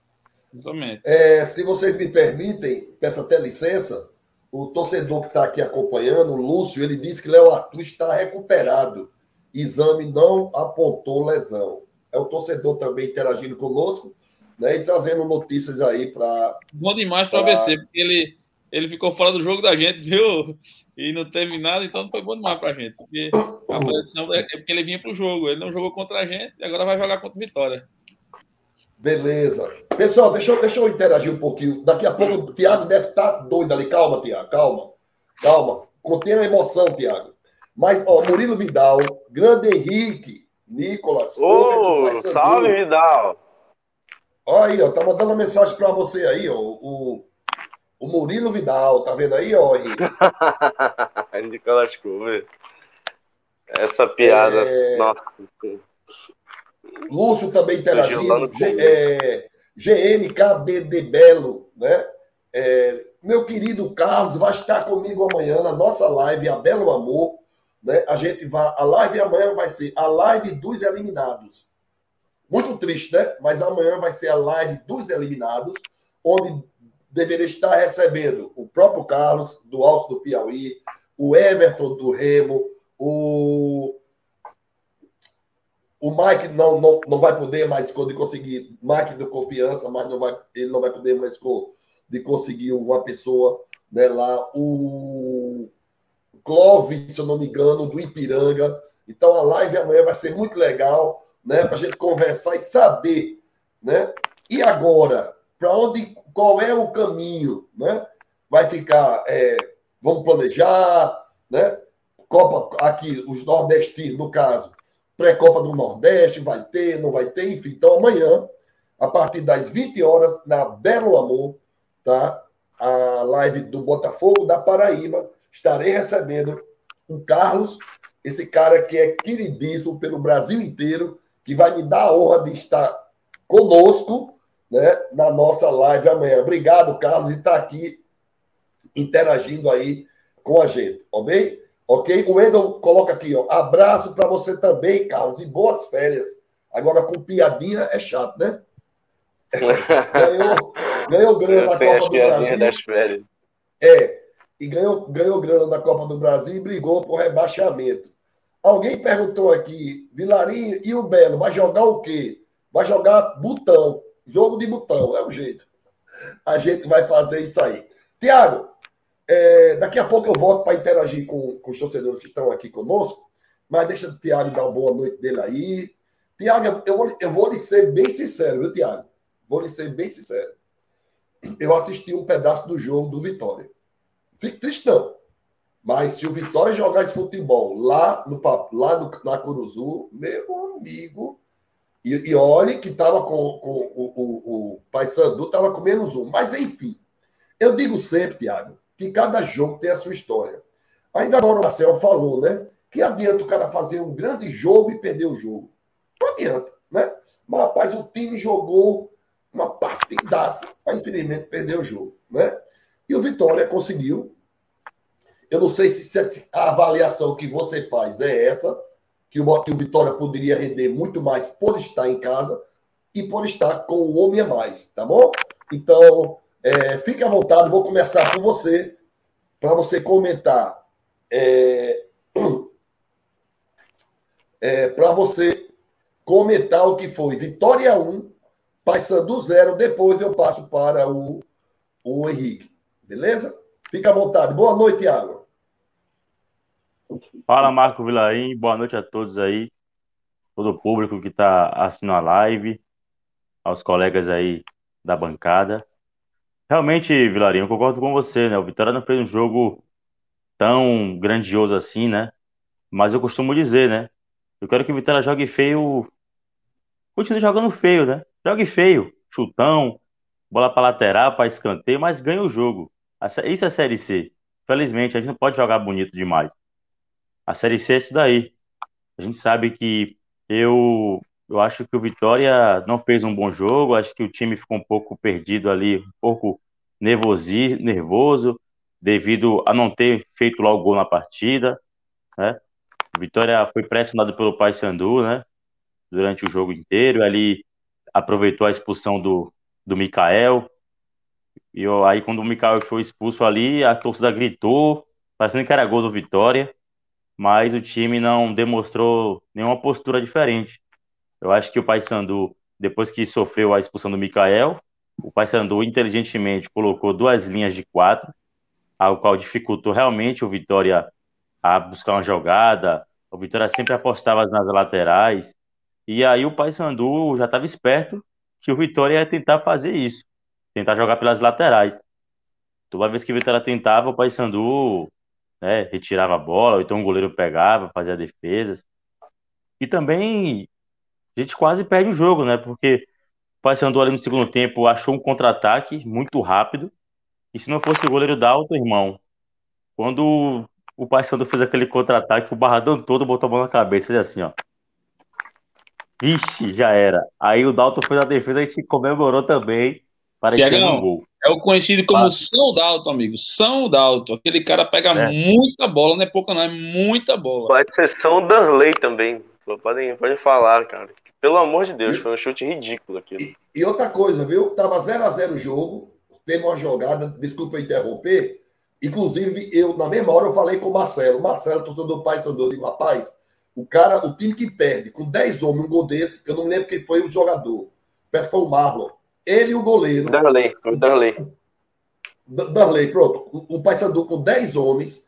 Exatamente. É, se vocês me permitem, peço até licença, o torcedor que está aqui acompanhando, o Lúcio, ele disse que Léo Arthur está recuperado. Exame não apontou lesão. É o torcedor também interagindo conosco né, e trazendo notícias aí para. Bom demais para o ABC, porque ele, ele ficou fora do jogo da gente, viu? E não teve nada, então não foi bom demais para a gente. Porque a predição é porque ele vinha para o jogo. Ele não jogou contra a gente e agora vai jogar contra o Vitória. Beleza. Pessoal, deixa eu, deixa eu interagir um pouquinho. Daqui a pouco o Tiago deve estar tá doido ali. Calma, Tiago, calma. Calma. Contenha a emoção, Tiago. Mas, ó, Murilo Vidal, Grande Henrique, Nicolas. Ô, oh, salve, Vidal. Olha aí, ó, tá mandando uma mensagem para você aí, ó. O, o Murilo Vidal, tá vendo aí, ó, Henrique? Nicolas Cover. Essa piada, É. nossa. Lúcio também interagindo. G- é, GNKB de Belo, né? É, meu querido Carlos vai estar comigo amanhã na nossa live, a Belo Amor. Né? A gente vai. A live amanhã vai ser a live dos eliminados. Muito triste, né? Mas amanhã vai ser a live dos eliminados, onde deveria estar recebendo o próprio Carlos, do Alto do Piauí, o Everton do Remo, o o Mike não, não, não vai poder mais de conseguir, Mike do confiança, mas não vai, ele não vai poder mais de conseguir uma pessoa né, lá. O Clóvis, se eu não me engano, do Ipiranga. Então a live amanhã vai ser muito legal, né? Para a gente conversar e saber, né? E agora, para onde, qual é o caminho, né? Vai ficar, é, vamos planejar, né? Copa aqui, os nordestinos, no caso, pré-copa do Nordeste, vai ter, não vai ter, enfim. Então, amanhã, a partir das 20 horas, na Belo Amor, tá? A live do Botafogo da Paraíba, estarei recebendo o Carlos, esse cara que é queridíssimo pelo Brasil inteiro, que vai me dar a honra de estar conosco, né, na nossa live amanhã. Obrigado, Carlos, e estar aqui interagindo aí com a gente, ok? Ok? O Wendel coloca aqui, ó. Abraço para você também, Carlos, e boas férias. Agora, com piadinha é chato, né? ganhou, ganhou grana na Eu Copa do Brasil. das férias. É, e ganhou, ganhou grana na Copa do Brasil e brigou por rebaixamento. Alguém perguntou aqui, Vilarinho, e o Belo, vai jogar o quê? Vai jogar botão, jogo de botão, é o jeito. A gente vai fazer isso aí. Tiago, é, daqui a pouco eu volto para interagir com, com os torcedores que estão aqui conosco, mas deixa o Tiago dar uma boa noite dele aí. Tiago, eu vou, eu vou lhe ser bem sincero, viu, Tiago? Vou lhe ser bem sincero. Eu assisti um pedaço do jogo do Vitória. Fico triste, não. Mas se o Vitória jogar esse futebol lá, no, lá no, na Curuzu, meu amigo. E, e olhe que estava com, com o, o, o Paysandu, estava com menos um. Mas, enfim, eu digo sempre, Tiago, que cada jogo tem a sua história. Ainda agora o Marcel falou, né? Que adianta o cara fazer um grande jogo e perder o jogo. Não adianta, né? Mas, rapaz, o time jogou uma partidaça, mas infelizmente perdeu o jogo, né? E o Vitória conseguiu. Eu não sei se, se a avaliação que você faz é essa, que o, que o Vitória poderia render muito mais por estar em casa e por estar com o homem a mais, tá bom? Então, é, fique à vontade, vou começar por você, para você comentar. É, é, para você comentar o que foi Vitória 1, Paysandu 0, depois eu passo para o, o Henrique. Beleza? Fica à vontade. Boa noite, Thiago. Fala, Marco Vilarim. Boa noite a todos aí, todo o público que está assistindo a live, aos colegas aí da bancada. Realmente, Vilarim, eu concordo com você, né? O Vitória não fez um jogo tão grandioso assim, né? Mas eu costumo dizer, né? Eu quero que o Vitória jogue feio, continue jogando feio, né? Jogue feio, chutão, bola para lateral, para escanteio, mas ganha o jogo. Isso é Série C. Felizmente, a gente não pode jogar bonito demais. A Série C é isso daí. A gente sabe que eu, eu acho que o Vitória não fez um bom jogo, acho que o time ficou um pouco perdido ali, um pouco nervosi, nervoso, devido a não ter feito logo gol na partida, né? O Vitória foi pressionado pelo Paysandu, né? Durante o jogo inteiro, ali aproveitou a expulsão do, do Mikael, e aí quando o Mikael foi expulso ali, a torcida gritou, parecendo que era gol do Vitória, mas o time não demonstrou nenhuma postura diferente. Eu acho que o Paysandu, depois que sofreu a expulsão do Mikael, o Paysandu inteligentemente colocou duas linhas de quatro, ao qual dificultou realmente o Vitória a buscar uma jogada. O Vitória sempre apostava nas laterais. E aí o Paysandu já estava esperto que o Vitória ia tentar fazer isso, tentar jogar pelas laterais. Toda vez que o Vitória tentava, o Paysandu né, retirava a bola, ou então o goleiro pegava, fazia defesas. E também a gente quase perde o jogo, né? Porque o Paysandu ali no segundo tempo achou um contra-ataque muito rápido. E se não fosse o goleiro Dalton, irmão, quando o Paysandu fez aquele contra-ataque, o Barradão todo botou a mão na cabeça, fez assim, ó. Vixe, já era. Aí o Dalton fez a defesa, a gente comemorou também. Parecia um gol. É o conhecido como ah. São Dalton, amigo. São Dalton. Aquele cara pega é. muita bola, não é pouca, não, é muita bola. Pode ser São Danley também. Podem, podem falar, cara. Pelo amor de Deus, foi um chute ridículo aquilo. E, e outra coisa, viu? Tava 0x0 o jogo, teve uma jogada, desculpa eu interromper. Inclusive, eu, na mesma hora, eu falei com o Marcelo. Marcelo, torcedor do Pai Sandu, eu digo, rapaz, o cara, o time que perde com 10 homens, um gol desse, eu não lembro quem foi o jogador. Parece que foi o Marlon. Ele e o goleiro. Darley, Darley. Darley, pronto. O, Paysandu com 10 homens,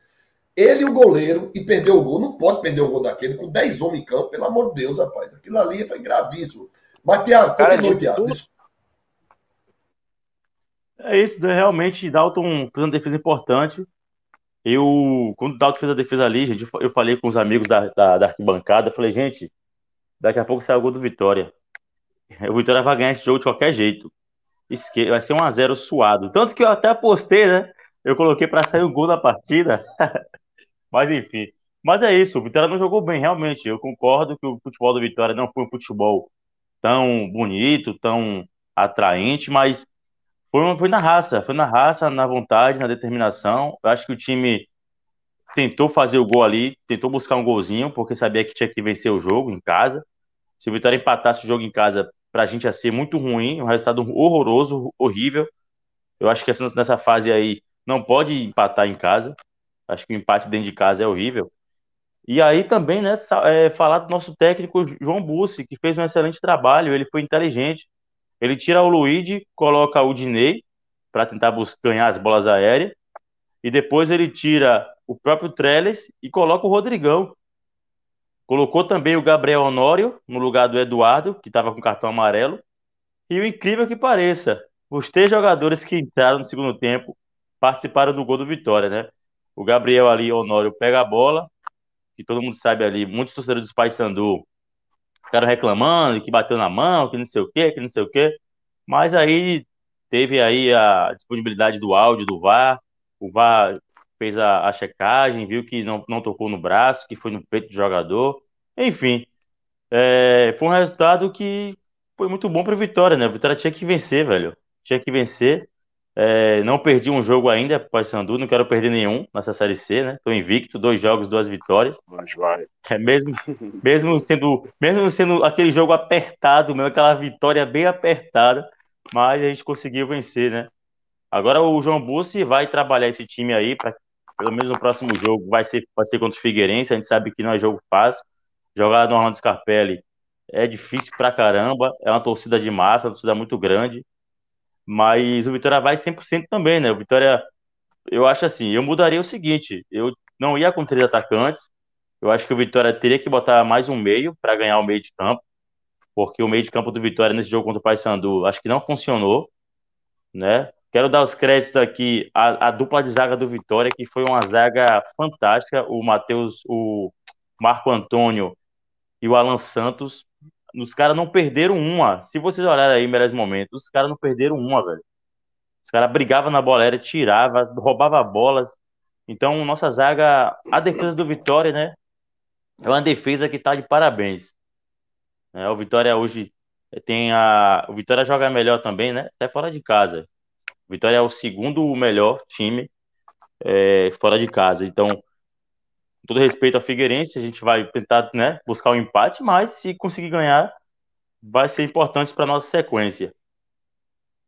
ele e o goleiro, e perdeu o gol. Não pode perder o gol daquele com 10 homens em campo, pelo amor de Deus, rapaz. Aquilo ali foi gravíssimo. Mas, Tiago, continue, Tiago. É isso, né? realmente, Dalton fez uma defesa importante. Eu, quando o Dalton fez a defesa ali, gente, eu falei com os amigos da, da, da arquibancada, falei, gente, daqui a pouco sai o gol do Vitória. O Vitória vai ganhar esse jogo de qualquer jeito. Esque... Vai ser um a 0 suado. Tanto que eu até apostei, né? Eu coloquei para sair o gol da partida. Mas enfim. Mas é isso, o Vitória não jogou bem, realmente. Eu concordo que o futebol do Vitória não foi um futebol tão bonito, tão atraente, mas foi, foi na raça, foi na raça, na vontade, na determinação. Eu acho que o time tentou fazer o gol ali, tentou buscar um golzinho, porque sabia que tinha que vencer o jogo em casa. Se o Vitória empatasse o jogo em casa, para a gente ia ser muito ruim, um resultado horroroso, horrível. Eu acho que nessa fase aí não pode empatar em casa. Acho que o empate dentro de casa é horrível. E aí também, né, é, falar do nosso técnico João Bussi, que fez um excelente trabalho, ele foi inteligente. Ele tira o Luigi, coloca o Dinei para tentar buscar, ganhar as bolas aéreas, e depois ele tira o próprio Trellis e coloca o Rodrigão. Colocou também o Gabriel Honório no lugar do Eduardo, que estava com cartão amarelo. E o incrível que pareça, os três jogadores que entraram no segundo tempo participaram do gol do Vitória, né? O Gabriel ali, Honório, pega a bola, que todo mundo sabe ali, muitos torcedores dos Paysandu ficaram reclamando que bateu na mão, que não sei o quê, que não sei o quê. Mas aí teve aí a disponibilidade do áudio do VAR, o VAR fez a, a, checagem, viu que não, não tocou no braço, que foi no peito do jogador. Enfim, é, foi um resultado que foi muito bom para o Vitória, né? O Vitória tinha que vencer, velho. Tinha que vencer. É, não perdi um jogo ainda para Sandu, não quero perder nenhum nessa Série C, né? Estou invicto, dois jogos, duas vitórias. Mas vai. É, mesmo, mesmo, sendo, mesmo sendo aquele jogo apertado, mesmo aquela vitória bem apertada, mas a gente conseguiu vencer, né? Agora o João Bussi vai trabalhar esse time aí para pelo menos no próximo jogo, vai ser, vai ser contra o Figueirense. A gente sabe que não é jogo fácil. Jogar no Orlando Scarpelli é difícil pra caramba. É uma torcida de massa, uma torcida muito grande. Mas o Vitória vai 100% também, né? O Vitória, eu acho assim, eu mudaria o seguinte: eu não ia com três atacantes. Eu acho que o Vitória teria que botar mais um meio para ganhar o meio de campo, porque o meio de campo do Vitória nesse jogo contra o Paysandu acho que não funcionou, né? Quero dar os créditos aqui à, à, dupla de zaga do Vitória, que foi uma zaga fantástica. O Matheus, o Marco Antônio e o Alan Santos. Os caras não perderam uma. Se vocês olharem aí, melhores momentos, os caras não perderam uma, velho. Os caras brigavam na bola aérea, tirava, roubava bolas. Então, nossa zaga, a defesa do Vitória, né? É uma defesa que tá de parabéns. É, o Vitória hoje tem a. O Vitória joga melhor também, né? Até fora de casa. Vitória é o segundo melhor time é, fora de casa. Então, com todo respeito ao Figueirense, a gente vai tentar né, buscar o um empate, mas se conseguir ganhar, vai ser importante para nossa sequência.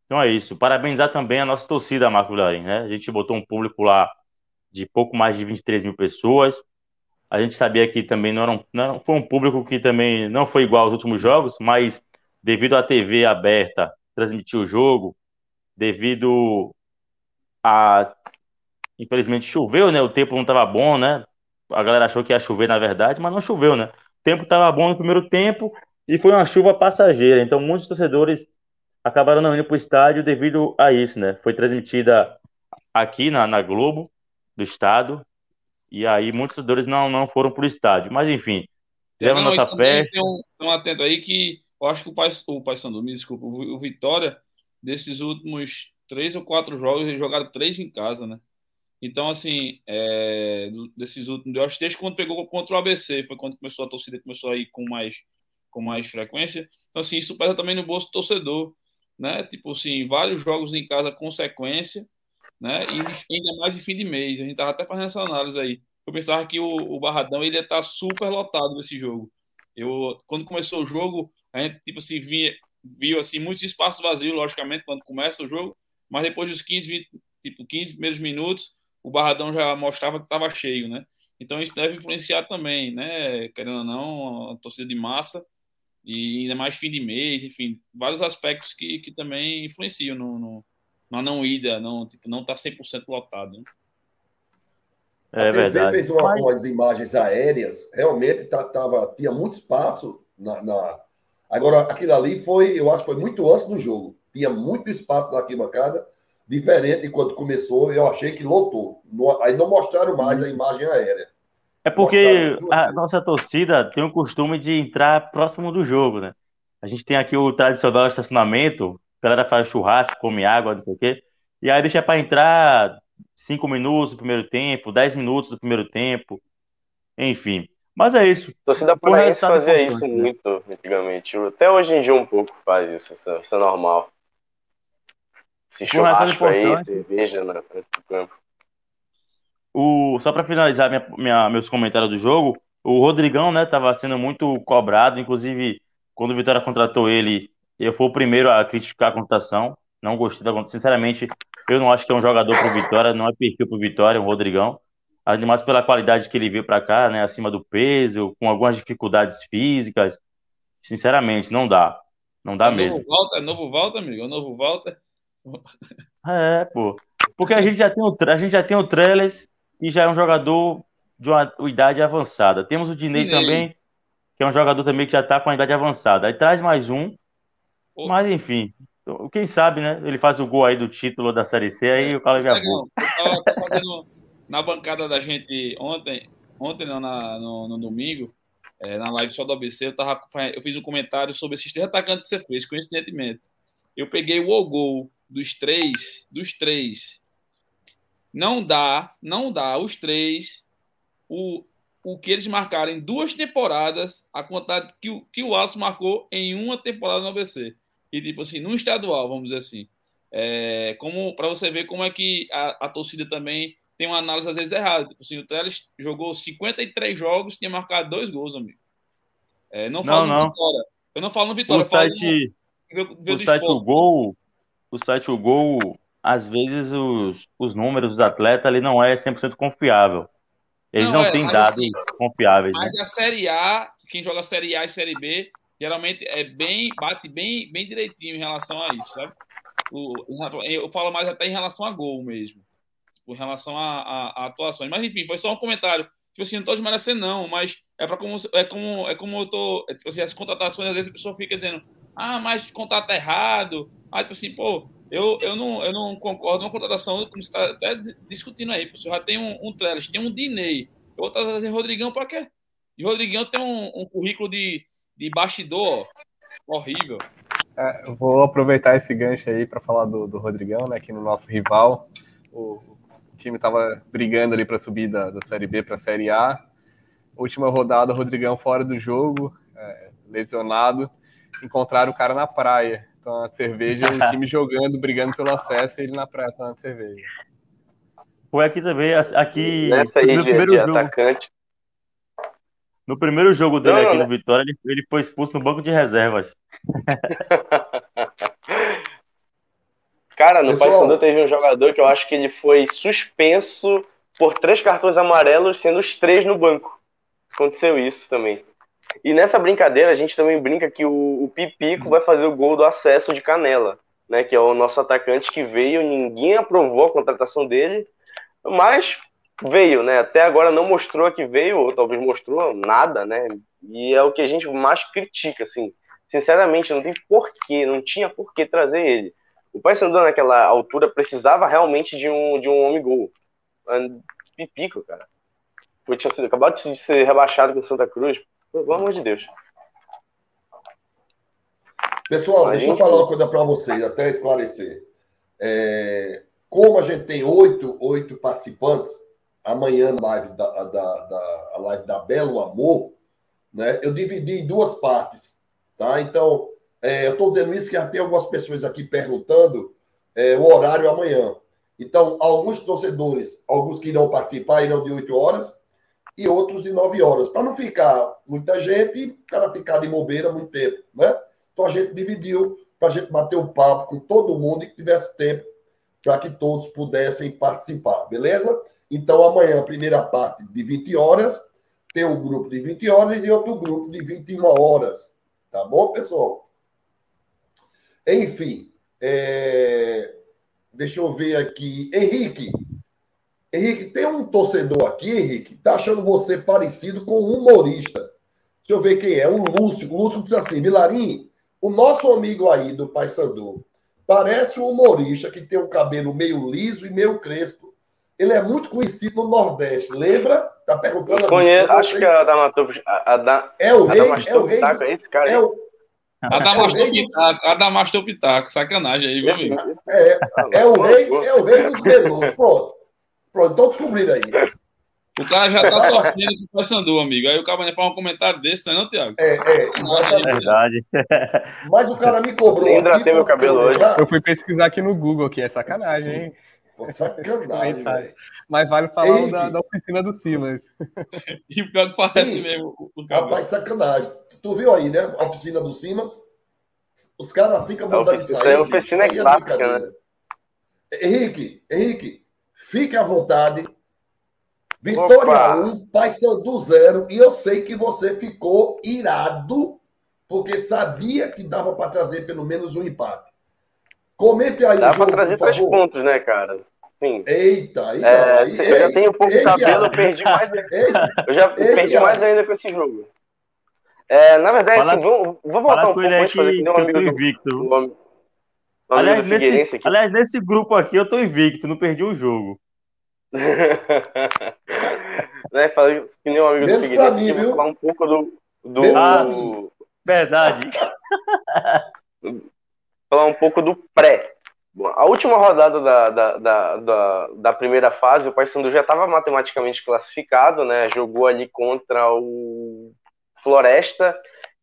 Então é isso. Parabenizar também a nossa torcida, Marco Larim, né? A gente botou um público lá de pouco mais de 23 mil pessoas. A gente sabia que também não era, um, não foi um público que também não foi igual aos últimos jogos, mas devido à TV aberta transmitir o jogo, devido a infelizmente choveu, né? O tempo não estava bom, né? A galera achou que ia chover na verdade, mas não choveu, né? O tempo estava bom no primeiro tempo e foi uma chuva passageira. Então muitos torcedores acabaram não indo para o estádio devido a isso, né? Foi transmitida aqui na, na Globo do estado e aí muitos torcedores não, não foram para o estádio. Mas enfim, fizemos nossa festa. Tem um, um atento aí que eu acho que o Pai, o Pai Sandu, me desculpa, o Vitória desses últimos três ou quatro jogos, eles jogaram três em casa, né? Então, assim, é, desses últimos, eu acho desde quando pegou contra o ABC, foi quando começou a torcida começou a ir com mais, com mais frequência. Então, assim, isso pesa também no bolso do torcedor, né? Tipo assim, vários jogos em casa com sequência, né? E ainda mais em fim de mês. A gente tava até fazendo essa análise aí. Eu pensava que o, o Barradão ele ia estar tá super lotado nesse jogo. Eu, quando começou o jogo, a gente, tipo assim, via, viu assim, muitos espaços vazios, logicamente, quando começa o jogo, mas depois dos 15, 20, tipo, 15 primeiros minutos, o Barradão já mostrava que estava cheio, né? Então isso deve influenciar também, né? Querendo ou não, a torcida de massa e ainda mais fim de mês, enfim, vários aspectos que, que também influenciam no, no, na não ida, não, tipo, não tá 100% lotado. Né? É a TV verdade. fez uma, umas imagens aéreas, realmente tá, tava, tinha muito espaço na, na, Agora, aquilo ali foi, eu acho que foi muito antes do jogo. Tinha muito espaço na arquibancada, diferente de quando começou, eu achei que lotou. aí não mostraram mais a imagem aérea. É porque a nossa torcida tem o costume de entrar próximo do jogo, né? A gente tem aqui o tradicional estacionamento, a galera faz churrasco, come água, não sei o quê, e aí deixa para entrar cinco minutos do primeiro tempo, dez minutos do primeiro tempo, enfim. Mas é isso. A torcida paraense fazia isso né? muito antigamente. Até hoje em dia um pouco faz isso, isso é normal. Se churrasco aí, cerveja na frente do campo. O, só para finalizar minha, minha, meus comentários do jogo, o Rodrigão, né, tava sendo muito cobrado, inclusive quando o Vitória contratou ele, eu fui o primeiro a criticar a contratação, não gostei da contratação, sinceramente, eu não acho que é um jogador pro Vitória, não é perfil pro Vitória, o Rodrigão, ademais pela qualidade que ele veio para cá, né, acima do peso, com algumas dificuldades físicas, sinceramente, não dá, não dá é mesmo. Novo volta, é novo volta, amigo, é novo volta. É, pô, porque a gente já tem o, a gente já tem o Trellis, que já é um jogador de uma idade avançada. Temos o Dinei, também, que é um jogador também que já está com a idade avançada. Aí traz mais um, oh. mas enfim, quem sabe, né? Ele faz o gol aí do título da Série C, aí é, o cara já Eu tava fazendo na bancada da gente ontem, ontem não, na, no, no domingo, é, na live só do ABC, eu, tava, eu fiz um comentário sobre esses três atacantes que você fez, coincidentemente. Eu peguei o gol dos três, dos três, não dá, não dá os três o, o que eles marcaram em duas temporadas, a quantidade que o, que o Alisson marcou em uma temporada no ABC. E, tipo assim, num estadual, vamos dizer assim. É, como para você ver como é que a, a, torcida também tem uma análise às vezes errada. Tipo assim, o Teles jogou 53 jogos, tinha marcado dois gols, amigo. É, não falo não, Vitória. Eu não falo no Vitória. O site, no, o, site o gol, o site o gol às vezes os, os números dos atletas ali não é 100% confiável. Eles não, não é, têm dados assim, confiáveis. Mas né? a Série A, quem joga Série A e Série B, geralmente é bem, bate bem, bem direitinho em relação a isso, sabe? O, eu falo mais até em relação a gol mesmo, em relação a, atuações. Mas enfim, foi só um comentário. Tipo assim, não tô desmerecendo, não, mas é para como é como é como eu tô. É, tipo assim, as contratações, às vezes a pessoa fica dizendo, ah, mas contrato errado. Ah, tipo assim, pô, eu, eu, não, eu não concordo com a contratação, como está até discutindo aí. Você já tem um, um Trellis, tem um Dinei. Eu vou trazer Rodrigão para quê? E Rodrigão tem um, um currículo de, de bastidor horrível. É, vou aproveitar esse gancho aí para falar do, do Rodrigão, né? Que no nosso rival, o, o time estava brigando ali para subir da, da Série B para a Série A. Última rodada, o Rodrigão fora do jogo, é, lesionado. Encontraram o cara na praia tomando cerveja, o time jogando, brigando pelo acesso e ele na praia tomando cerveja. Foi aqui também, aqui. Nessa aí de, de jogo, atacante. No primeiro jogo dele não, aqui não, no Vitória, ele, ele foi expulso no banco de reservas. Cara, no Pessoal... Paysandu teve um jogador que eu acho que ele foi suspenso por três cartões amarelos, sendo os três no banco. Aconteceu isso também. E nessa brincadeira, a gente também brinca que o, o Pipico vai fazer o gol do acesso de Canela, né? Que é o nosso atacante que veio, ninguém aprovou a contratação dele, mas veio, né? Até agora não mostrou que veio, ou talvez mostrou nada, né? E é o que a gente mais critica, assim. Sinceramente, não tem porquê, não tinha porquê trazer ele. O Paysandu naquela altura precisava realmente de um, de um homem gol. Pipico, cara. Foi, tinha sido, acabado de ser rebaixado com Santa Cruz. Pelo amor de Deus. Pessoal, deixa eu falar uma coisa para vocês, até esclarecer. É, como a gente tem oito, oito participantes, amanhã na live da, da, da, a live da Belo Amor, né, eu dividi em duas partes. Tá? Então, é, eu estou dizendo isso que já tem algumas pessoas aqui perguntando é, o horário amanhã. Então, alguns torcedores, alguns que irão participar, irão de 8 horas e outros de 9 horas, para não ficar muita gente e o cara ficar de bobeira muito tempo, né? Então a gente dividiu para a gente bater um papo com todo mundo e que tivesse tempo para que todos pudessem participar, beleza? Então amanhã, primeira parte de 20 horas, tem um grupo de 20 horas e outro grupo de 21 horas. Tá bom, pessoal? Enfim, é... deixa eu ver aqui. Henrique, Henrique, tem um torcedor aqui, Henrique, tá achando você parecido com um humorista. Deixa eu ver quem é. O Lúcio. O Lúcio disse assim: Vilarim, o nosso amigo aí do Paysandu parece um humorista que tem um cabelo meio liso e meio crespo. Ele é muito conhecido no Nordeste. Lembra? Tá perguntando. Conheço, acho que é a Damastor. A, da, é o rei. É o rei. É esse cara. É o, a Damastor Pitaco, a Damastor Pitaco, sacanagem aí, meu amigo. É, é o rei, é o rei dos velosos. Pronto. Pronto, então descobriram aí. O cara já tá sofrendo com o Paysandu, amigo. Aí o cara faz um comentário desse, não é, não, Tiago? É, é, exatamente. É verdade. Mas o cara me cobrou. Eu aqui, meu cabelo hoje. Eu fui pesquisar aqui no Google, que é sacanagem, hein? Pô, sacanagem, velho. Mas vale falar da, da, oficina do Simas. e o pior que parece Sim. mesmo. O Rapaz, sacanagem. Tu viu aí, né? A oficina do Simas. Os caras ficam mandando isso aí. A oficina é, é clássica, né? Henrique, Henrique, Fique à vontade. Vitória 1, um, Paysandu 0. E eu sei que você ficou irado, porque sabia que dava para trazer pelo menos um empate. Comente aí Dá para trazer três pontos, né, cara? Sim. Eita, aí, é, aí, Eu já tenho um pouco de cabelo, eu perdi mais. Eita, eu já eita, perdi mais ainda com esse jogo. É, na verdade, fala, assim, vamos, vamos voltar um pouco antes de fazer que, que um amigo invicto. Do, aliás, nesse, aliás, nesse grupo aqui eu tô invicto, não perdi um jogo. né, falei que nem um amigo Menos do Figueirense, mim, viu? falar um pouco do. do ah, verdade. falar um pouco do pré. A última rodada da, da, da, da, da primeira fase, o Paysandu já estava matematicamente classificado, né? Jogou ali contra o Floresta,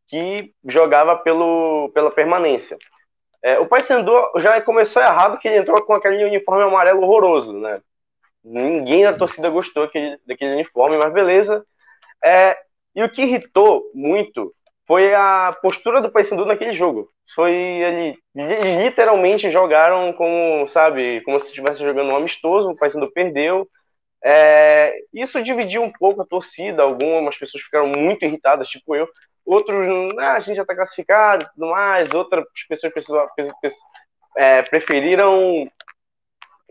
que jogava pelo, pela permanência. É, o Paysandu já começou errado, que ele entrou com aquele uniforme amarelo horroroso, né? Ninguém na torcida gostou daquele, daquele uniforme, mas beleza. É, e o que irritou muito foi a postura do Paysandu naquele jogo. Foi ele literalmente jogaram como, sabe, como se estivesse jogando um amistoso, o Paysandu perdeu. É, isso dividiu um pouco a torcida, algumas pessoas ficaram muito irritadas, tipo eu. Outros, ah, a gente já está classificado tudo mais. Outras pessoas é, preferiram,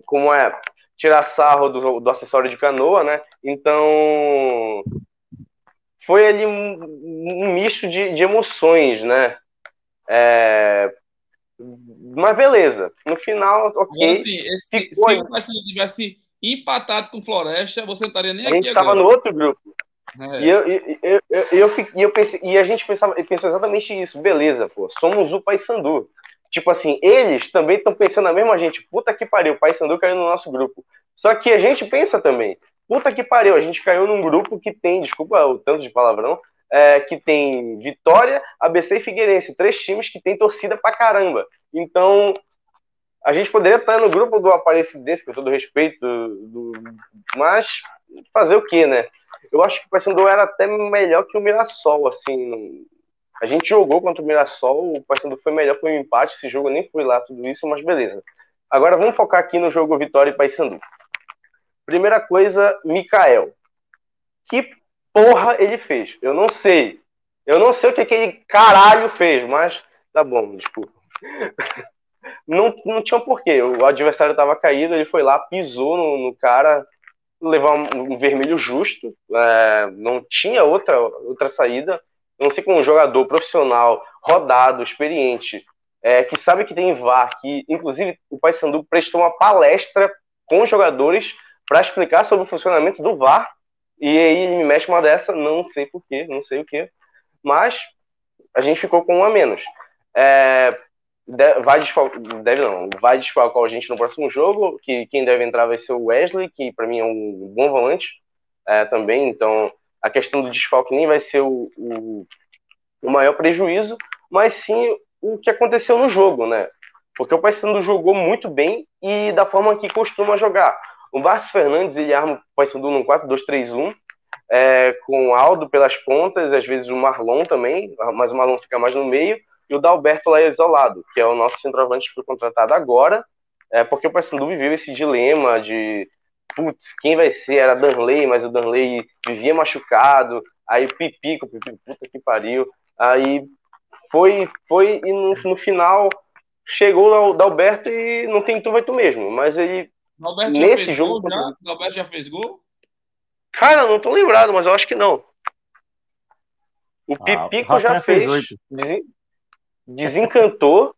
como é, tirar sarro do, do acessório de canoa, né? Então foi ali um, um misto de, de, emoções, né? É... Mas beleza, no final, ok. Assim, esse, se o Paysandu tivesse empatado com Floresta, você estaria nem a aqui. A gente estava no outro grupo. É. E, eu, eu, eu, eu, eu, pensei, e a gente pensava, pensou exatamente isso. Beleza, pô, somos o Paysandu. Tipo assim, eles também estão pensando a mesma gente. Puta que pariu, o Paysandu caiu no nosso grupo. Só que a gente pensa também. Puta que pariu, a gente caiu num grupo que tem, desculpa o tanto de palavrão, é, que tem Vitória, ABC e Figueirense. Três times que tem torcida pra caramba. Então, a gente poderia estar no grupo do Aparecidense, com todo respeito, do, mas fazer o quê, né? Eu acho que o Paysandu era até melhor que o Mirassol, assim, a gente jogou contra o Mirassol, o Paysandu foi melhor com o empate, esse jogo nem foi lá tudo isso, mas beleza. Agora vamos focar aqui no jogo Vitória e Paysandu. Primeira coisa, Mikael. Que porra ele fez? Eu não sei. Eu não sei o que aquele caralho fez, mas tá bom, desculpa. Não, não tinha um porquê. O adversário estava caído, ele foi lá, pisou no, no cara, levar um, um vermelho justo. É, não tinha outra, outra saída não sei como um jogador profissional, rodado, experiente, é, que sabe que tem VAR, que inclusive o Paysandu prestou uma palestra com os jogadores para explicar sobre o funcionamento do VAR, e aí ele me mexe uma dessa, não sei porquê, não sei o que, mas a gente ficou com um a menos. É, vai desfalcar, deve não, vai desfalcar a gente no próximo jogo, que quem deve entrar vai ser o Wesley, que para mim é um bom volante é, também, então a questão do desfalque nem vai ser o, o, o, maior prejuízo, mas sim o que aconteceu no jogo, né? Porque o Paysandu jogou muito bem e da forma que costuma jogar. O Márcio Fernandes, ele arma o Paysandu num 4-2-3-1, é, com o Aldo pelas pontas, às vezes o Marlon também, mas o Marlon fica mais no meio, e o Dalberto lá isolado, que é o nosso centroavante que foi contratado agora, é, porque o Paysandu viveu esse dilema de putz, quem vai ser? Era Danley, mas o Danley vivia machucado, aí o Pipico, Pipico, puta que pariu, aí foi, foi e no, no final chegou o Dalberto e não tem tu, vai tu mesmo, mas ele Dalberto nesse jogo... Gol, já? Já fez gol? Cara, não tô lembrado, mas eu acho que não. O ah, Pipico já fez. fez desencantou.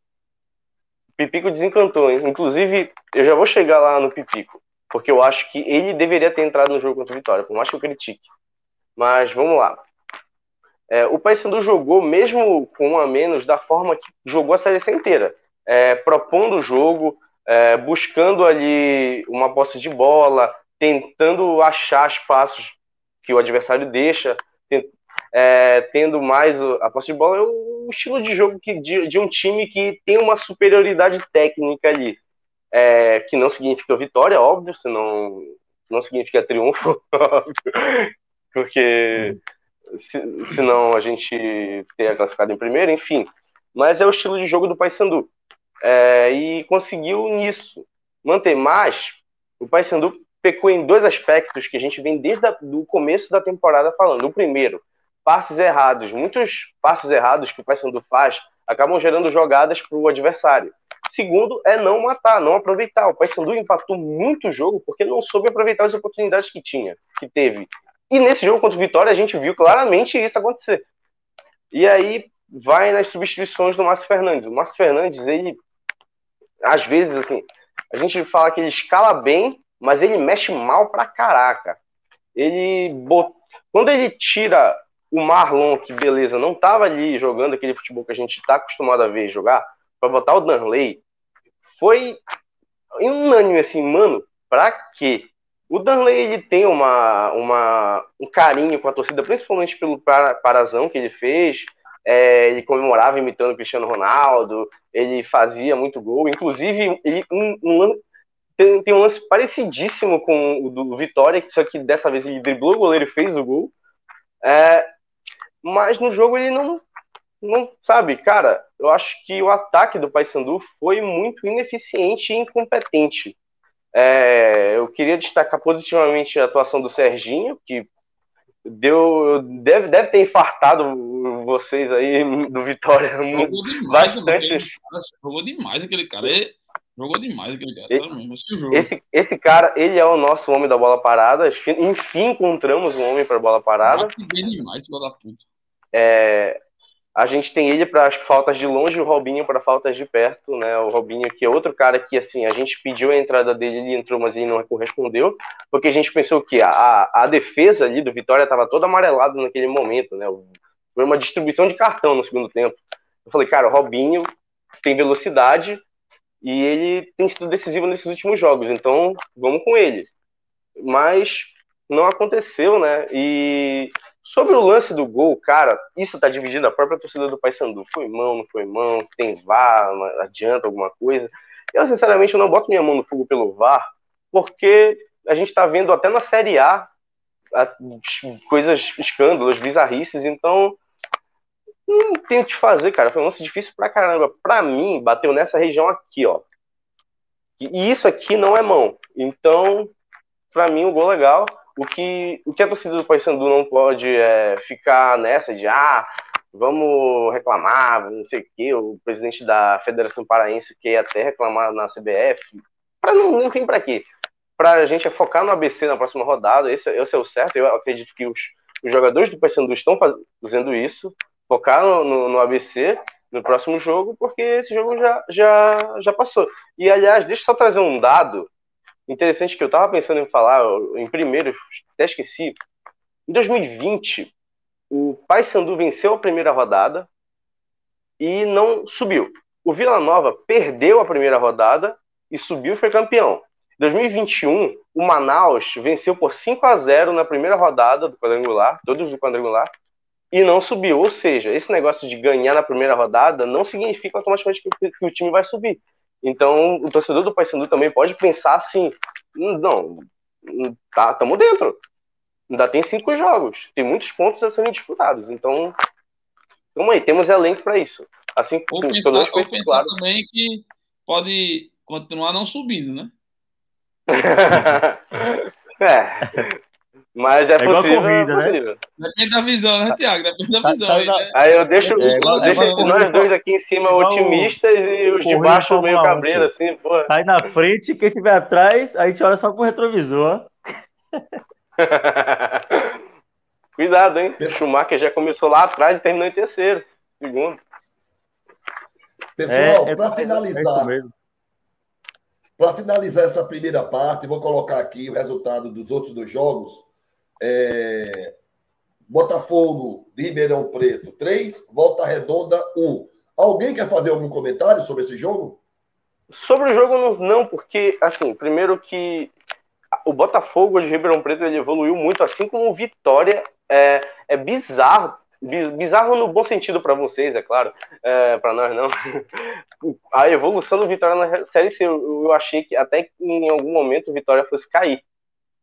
Pipico desencantou. Hein? Inclusive, eu já vou chegar lá no Pipico. Porque eu acho que ele deveria ter entrado no jogo contra o Vitória, por mais que eu critique. Mas vamos lá. É, o Paysandu jogou, mesmo com um a menos, da forma que jogou a Série C inteira. É, propondo o jogo, é, buscando ali uma posse de bola, tentando achar espaços que o adversário deixa, é, tendo mais a posse de bola, é o estilo de jogo que, de, de um time que tem uma superioridade técnica ali. É, que não significa vitória, óbvio, senão não significa triunfo, óbvio, porque se, senão a gente teria classificado em primeiro, enfim. Mas é o estilo de jogo do Paysandu. É, e conseguiu nisso manter mais. O Paysandu pecou em dois aspectos que a gente vem desde o começo da temporada falando. O primeiro, passes errados. Muitos passes errados que o Paysandu faz acabam gerando jogadas para o adversário. Segundo, é não matar, não aproveitar. O Paysandu empatou muito o jogo porque não soube aproveitar as oportunidades que tinha, que teve. E nesse jogo contra o Vitória a gente viu claramente isso acontecer. E aí vai nas substituições do Márcio Fernandes. O Márcio Fernandes, ele às vezes assim, a gente fala que ele escala bem, mas ele mexe mal pra caraca. Ele bot... quando ele tira o Marlon, que beleza, não tava ali jogando aquele futebol que a gente tá acostumado a ver jogar, para botar o Danley, foi unânime assim, mano, pra quê? O Danley ele tem uma, uma, um carinho com a torcida, principalmente pelo parazão que ele fez. É, ele comemorava imitando o Cristiano Ronaldo, ele fazia muito gol. Inclusive, ele, um, um, tem, tem um lance parecidíssimo com o do Vitória, só que dessa vez ele driblou o goleiro e fez o gol. É, mas no jogo ele não, não sabe, cara. Eu acho que o ataque do Paysandu foi muito ineficiente e incompetente. É, eu queria destacar positivamente a atuação do Serginho, que deu deve, deve ter infartado vocês aí do Vitória jogou demais, bastante. Jogou demais aquele cara. Ele, Jogou demais aquele cara. Esse, esse, esse, cara, ele é o nosso homem da bola parada. Enfim, encontramos um homem para bola parada. Demais, da puta. É, a gente tem ele para as faltas de longe e o Robinho para faltas de perto, né? O Robinho, que é outro cara que, assim, a gente pediu a entrada dele, ele entrou, mas ele não correspondeu, porque a gente pensou que a, a defesa ali do Vitória estava toda amarelada naquele momento, né? Foi uma distribuição de cartão no segundo tempo. Eu falei, cara, o Robinho tem velocidade, e ele tem sido decisivo nesses últimos jogos, então vamos com ele. Mas não aconteceu, né? E sobre o lance do gol, cara, isso tá dividindo a própria torcida do Paysandu. Foi mão, não foi mão, tem VAR, adianta alguma coisa. Eu, sinceramente, não boto minha mão no fogo pelo VAR, porque a gente tá vendo até na Série A, coisas, escândalos, bizarrices, então não tem o que fazer, cara. Foi um lance difícil pra caramba. Pra mim, bateu nessa região aqui, ó. E isso aqui não é mão. Então, pra mim, o gol legal. O que, o que a torcida do Paysandu não pode é ficar nessa de, ah, vamos reclamar, não sei o quê. O presidente da Federação Paraense quer até reclamar na CBF. Pra não, não tem pra quê. Pra gente é focar no ABC na próxima rodada. Esse, esse é o certo. Eu acredito que os, os jogadores do Paysandu estão fazendo isso focar no, no, no, ABC no próximo jogo, porque esse jogo já, já, já passou. E, aliás, deixa eu só trazer um dado interessante que eu estava pensando em falar, em primeiro, até esqueci. Em 2020, o Paysandu venceu a primeira rodada e não subiu. O Vila Nova perdeu a primeira rodada e subiu e foi campeão. 2021, o Manaus venceu por 5 a 0 na primeira rodada do quadrangular, todos do quadrangular, e não subiu. Ou seja, esse negócio de ganhar na primeira rodada não significa automaticamente que o time vai subir. Então, o torcedor do Paysandu também pode pensar assim: hum, não, hum, tá, estamos dentro. Ainda tem cinco jogos, tem muitos pontos a serem disputados. Então, vamos aí, temos elenco para isso. Assim, ou pensar, ou pensar claro. também que pode continuar não subindo, né? é. Mas é, é possível. Corrida, é possível. Né? Depende da visão, né, Tiago? Depende da visão. Tá, aí, né? aí, eu deixo, é, igual, deixo igual, nós dois aqui em cima igual, otimistas e os de baixo meio cabreiro, assim, pô. Sai na frente, quem tiver atrás, a gente olha só pro retrovisor. Cuidado, hein? O Schumacher já começou lá atrás e terminou em terceiro, segundo. Pessoal, é, é para finalizar, é para finalizar essa primeira parte, vou colocar aqui o resultado dos outros dois jogos. É... Botafogo de Ribeirão Preto, 3, Volta Redonda, 1. Alguém quer fazer algum comentário sobre esse jogo? Sobre o jogo, não, não porque, assim, primeiro que o Botafogo de Ribeirão Preto ele evoluiu muito, assim como o Vitória. É, é bizarro bizarro no bom sentido para vocês, é claro, é, para nós não. A evolução do Vitória na Série C, eu, eu achei que até que em algum momento o Vitória fosse cair.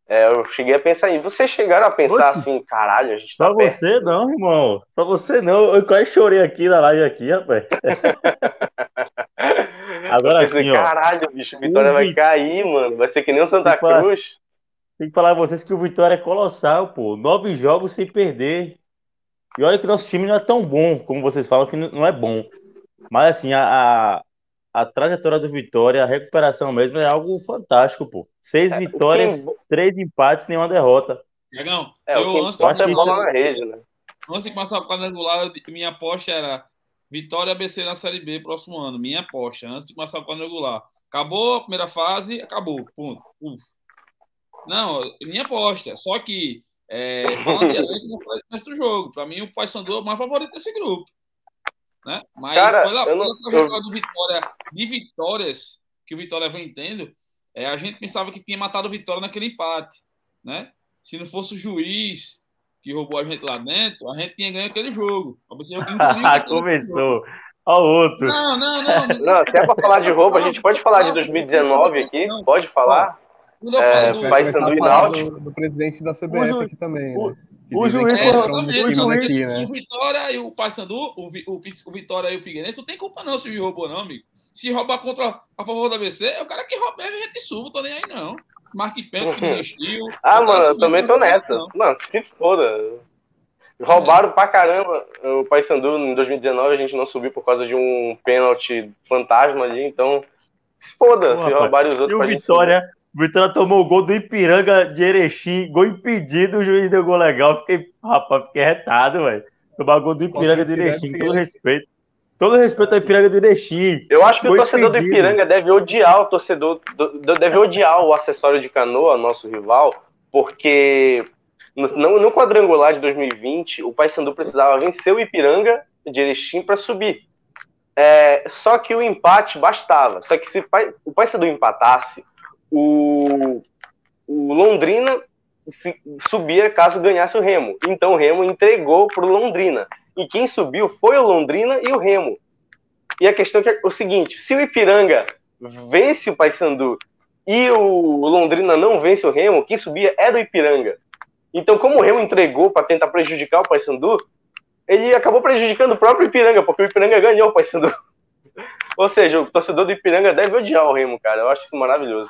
É, eu cheguei a pensar em Vocês chegaram a pensar assim, caralho, a gente tá Só perto. você não, irmão. Só você não. Eu quase chorei aqui na live aqui, rapaz. Agora sim, ó. Caralho, bicho, o Vitória o vai cair, mano. Vai ser que nem o Santa Cruz. Tem que falar a vocês que o Vitória é colossal, pô. Nove jogos sem perder. E olha que nosso time não é tão bom, como vocês falam, que não é bom. Mas assim, a, a, a trajetória do Vitória, a recuperação mesmo é algo fantástico, pô. Seis é, vitórias, que... três empates, nenhuma derrota. Dragão, é, eu antes, acho que isso... na rede, né? Antes de passar o quadrangular, minha aposta era Vitória ABC na Série B próximo ano. Minha aposta, antes de passar o quadrangular. Acabou a primeira fase, acabou. Ponto. Uf. Não, minha aposta. Só que é, falando de elenco, não foi o jogo. Para mim, o Paysandu é o mais favorito desse grupo. Né? Mas Cara, pela, do Vitória, de vitórias que o Vitória vem tendo, é, a gente pensava que tinha matado o Vitória naquele empate. Né? Se não fosse o juiz que roubou a gente lá dentro, a gente tinha ganho aquele jogo. Começou. Olha o outro. Não, não, não. Não, não se é para falar de roubo, a gente pode falar de 2019 aqui? Pode falar? É, do, Paysandu e Náutico. Do, do presidente da CBF ju, aqui também, o, né? O juiz, é, o juiz, aqui, né? o Vitória e o Paysandu, o, o, o Vitória e o Figueirense, não tem culpa não se o roubou não, amigo. Se roubar contra a favor da BC, é o cara que rouba, a gente suba, tô nem aí não. Marque Pento que desistiu. ah, mano, eu também tô nessa. Não. Mano, se foda. Roubaram é. pra caramba o Paysandu em 2019, a gente não subiu por causa de um pênalti fantasma ali, então se foda, Pô, se roubarem os outros. E o Vitória, o Vitória tomou o gol do Ipiranga de Erechim, gol impedido, o juiz deu gol legal. Fiquei, rapaz, fiquei retado, velho. Tomar o gol do Ipiranga de Erechim, todo respeito. Todo respeito ao Ipiranga de Erechim. Eu acho que o torcedor impedido. do Ipiranga deve odiar o torcedor, deve odiar o acessório de canoa, nosso rival, porque no, no quadrangular de 2020, o Paysandu precisava vencer o Ipiranga de Erechim para subir. É, só que o empate bastava. Só que se o Paysandu empatasse, o, o Londrina subia caso ganhasse o Remo. Então o Remo entregou para o Londrina. E quem subiu foi o Londrina e o Remo. E a questão é, o seguinte: se o Ipiranga vence o Paysandu e o Londrina não vence o Remo, quem subia era o Ipiranga. Então, como o Remo entregou para tentar prejudicar o Paysandu, ele acabou prejudicando o próprio Ipiranga, porque o Ipiranga ganhou o Paysandu. Ou seja, o torcedor do Ipiranga deve odiar o Remo, cara. Eu acho isso maravilhoso.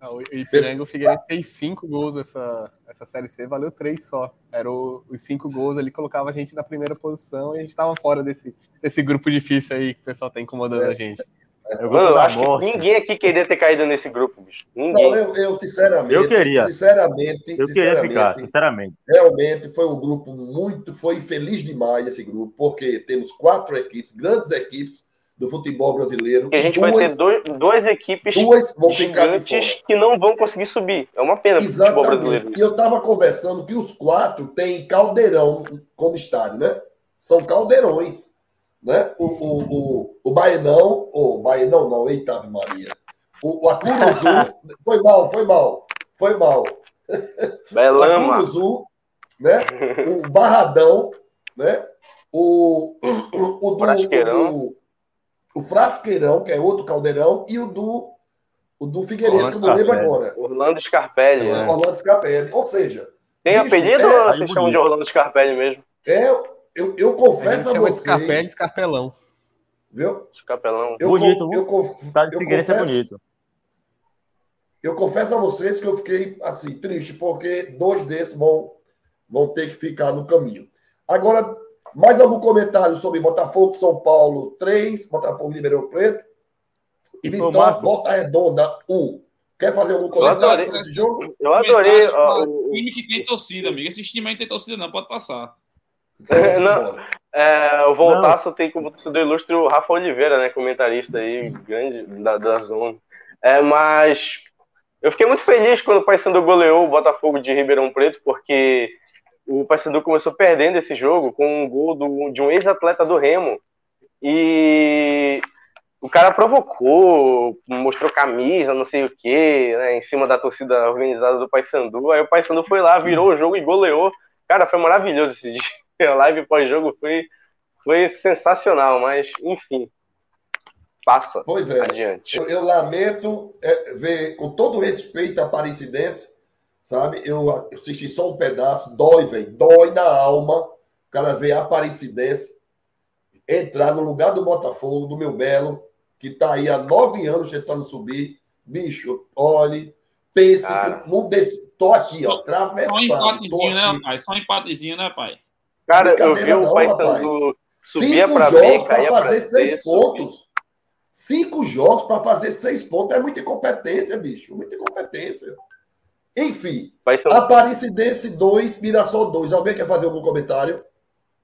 Ah, o Ipiranga, o Figueirense fez cinco gols essa, essa Série C, valeu três só. Era o, os cinco gols ali, colocava a gente na primeira posição e a gente estava fora desse, desse grupo difícil aí que o pessoal tá incomodando é. a gente. É, eu, Mano, eu acho morte. que ninguém aqui queria ter caído nesse grupo, bicho. Ninguém. Não, eu, eu sinceramente. Eu queria. Sinceramente, eu sinceramente, queria ficar, sinceramente. Realmente foi um grupo muito. Foi feliz demais esse grupo, porque temos quatro equipes, grandes equipes do futebol brasileiro. E a gente duas, vai ter dois, duas equipes duas vão gigantes que não vão conseguir subir. É uma pena Exatamente. futebol brasileiro. E eu estava conversando que os quatro têm caldeirão como estádio, né? São caldeirões. né? O, o, o, o Baenão, o Baenão não, eita Ave Maria. O, o Acuruzu, foi mal, foi mal, foi mal. O Belama. Acuruzu, né? O Barradão, né? O, o, o o, do- o Frasqueirão, que é outro caldeirão, e o do, o do Figueirense, que eu não lembro agora. Orlando Scarpelli. né? Orlando Scarpelli. Ou seja, Tem Bicho, apelido é, ou vocês chamam de Orlando Scarpelli mesmo? é, eu, eu A confesso a chama de Scarpelli de vocês, Escarpelão. viu? Escapelão. Eu, Bonito, eu, conf- Tá de eu Figueirense é confesso, bonito. eu confesso a vocês que eu fiquei assim, triste, porque dois desses vão, vão ter que ficar no caminho. Agora, mais algum comentário sobre Botafogo, São Paulo 3, Botafogo Ribeirão Preto e Vitória. Volta Redonda 1. Quer fazer algum comentário adorei. sobre esse jogo? Eu adorei. Ó, o- time que tem torcida, amigo. Esse time aí não tem torcida, não, pode passar. Vamos Não. embora. É, o Voltaço tem como torcedor ilustre o Rafa Oliveira, né? Comentarista aí, grande da, da zona. É, mas eu fiquei muito feliz quando o Paysandu goleou o Botafogo de Ribeirão Preto, porque o Paysandu começou perdendo esse jogo com um gol do- de um ex-atleta do Remo. E o cara provocou, mostrou camisa, não sei o que, né, em cima da torcida organizada do Paysandu. Aí o Paysandu foi lá, virou o jogo e goleou. Cara, foi maravilhoso esse dia. A live pós-jogo foi, foi sensacional, mas enfim. Passa Pois é. adiante. Eu, eu lamento é, ver, com todo respeito à Aparecidense, sabe? Eu assisti só um pedaço, dói, velho, dói na alma. O cara ver a Aparecidense entrar no lugar do Botafogo, do meu Belo, que tá aí há nove anos tentando subir. Bicho, olhe, pense, Cara. não desse, tô aqui, ó, Só um atravessado. empatezinho, né, pai? Só um empatezinho, né, pai? Cara, eu vi o Paysandu subia Cinco pra jogos B, para fazer seis pontos. Cinco jogos para fazer seis pontos é muita incompetência, bicho. Muita incompetência. Enfim, Paysandu- Aparecidense 2, Mirassol 2. Alguém quer fazer algum comentário?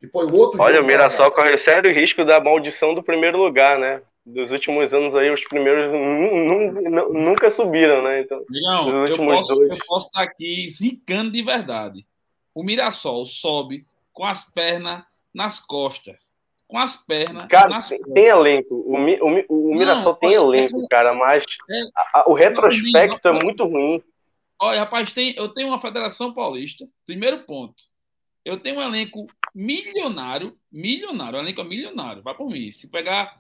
Que foi o outro Olha, o. Mirassol corre sério risco da maldição do primeiro lugar, né? Dos últimos anos aí, os primeiros nu- nu- nu- nunca subiram, né? Então, Os eu últimos posso, dois. eu posso estar aqui zincando de verdade. O Mirassol sobe com as pernas nas costas. Com as pernas cara, nas tem, costas. tem elenco. O, o, o Não, Mirassol tem elenco, é- cara, mas é- a- a- o retrospecto é não, muito ruim. Olha, rapaz, tem, eu tenho uma Federação Paulista. Primeiro ponto. Eu tenho um elenco milionário. Milionário. O elenco é milionário. Vai por mim. Se pegar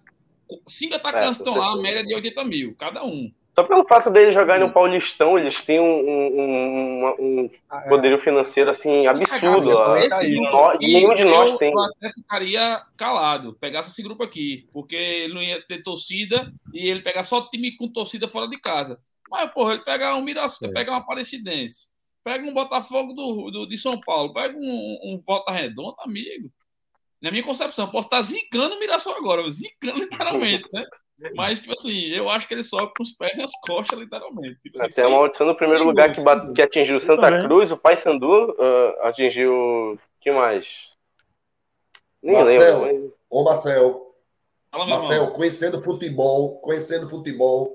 cinco atacantes É, estão com lá, a média de 80 mil, cada um. Só pelo fato deles jogarem no Paulistão, eles têm um, um- um- um Ah, é. poderio financeiro assim absurdo. E aqui, nenhum de nós eu, tem. Eu até ficaria calado, pegasse esse grupo aqui, porque ele não ia ter torcida e ele pegar só time com torcida fora de casa. Mas, porra, ele pegar um Mirassol, É. pega uma Aparecidense, pega um Botafogo do, do- de São Paulo, pega um, um Volta Redonda, amigo. Na minha concepção, eu posso estar zicando o Mirassol agora, zicando literalmente, né? Mas, tipo assim, eu acho que ele sobe com os pés nas costas, literalmente. Tipo assim, Até a maldição no primeiro lugar que, bate- que atingiu Santa também. Cruz, o Paysandu ah, atingiu. que mais? Nem Marcel. lembro. mas- Ô, Marcel, Fala, Marcel, conhecendo futebol, conhecendo futebol,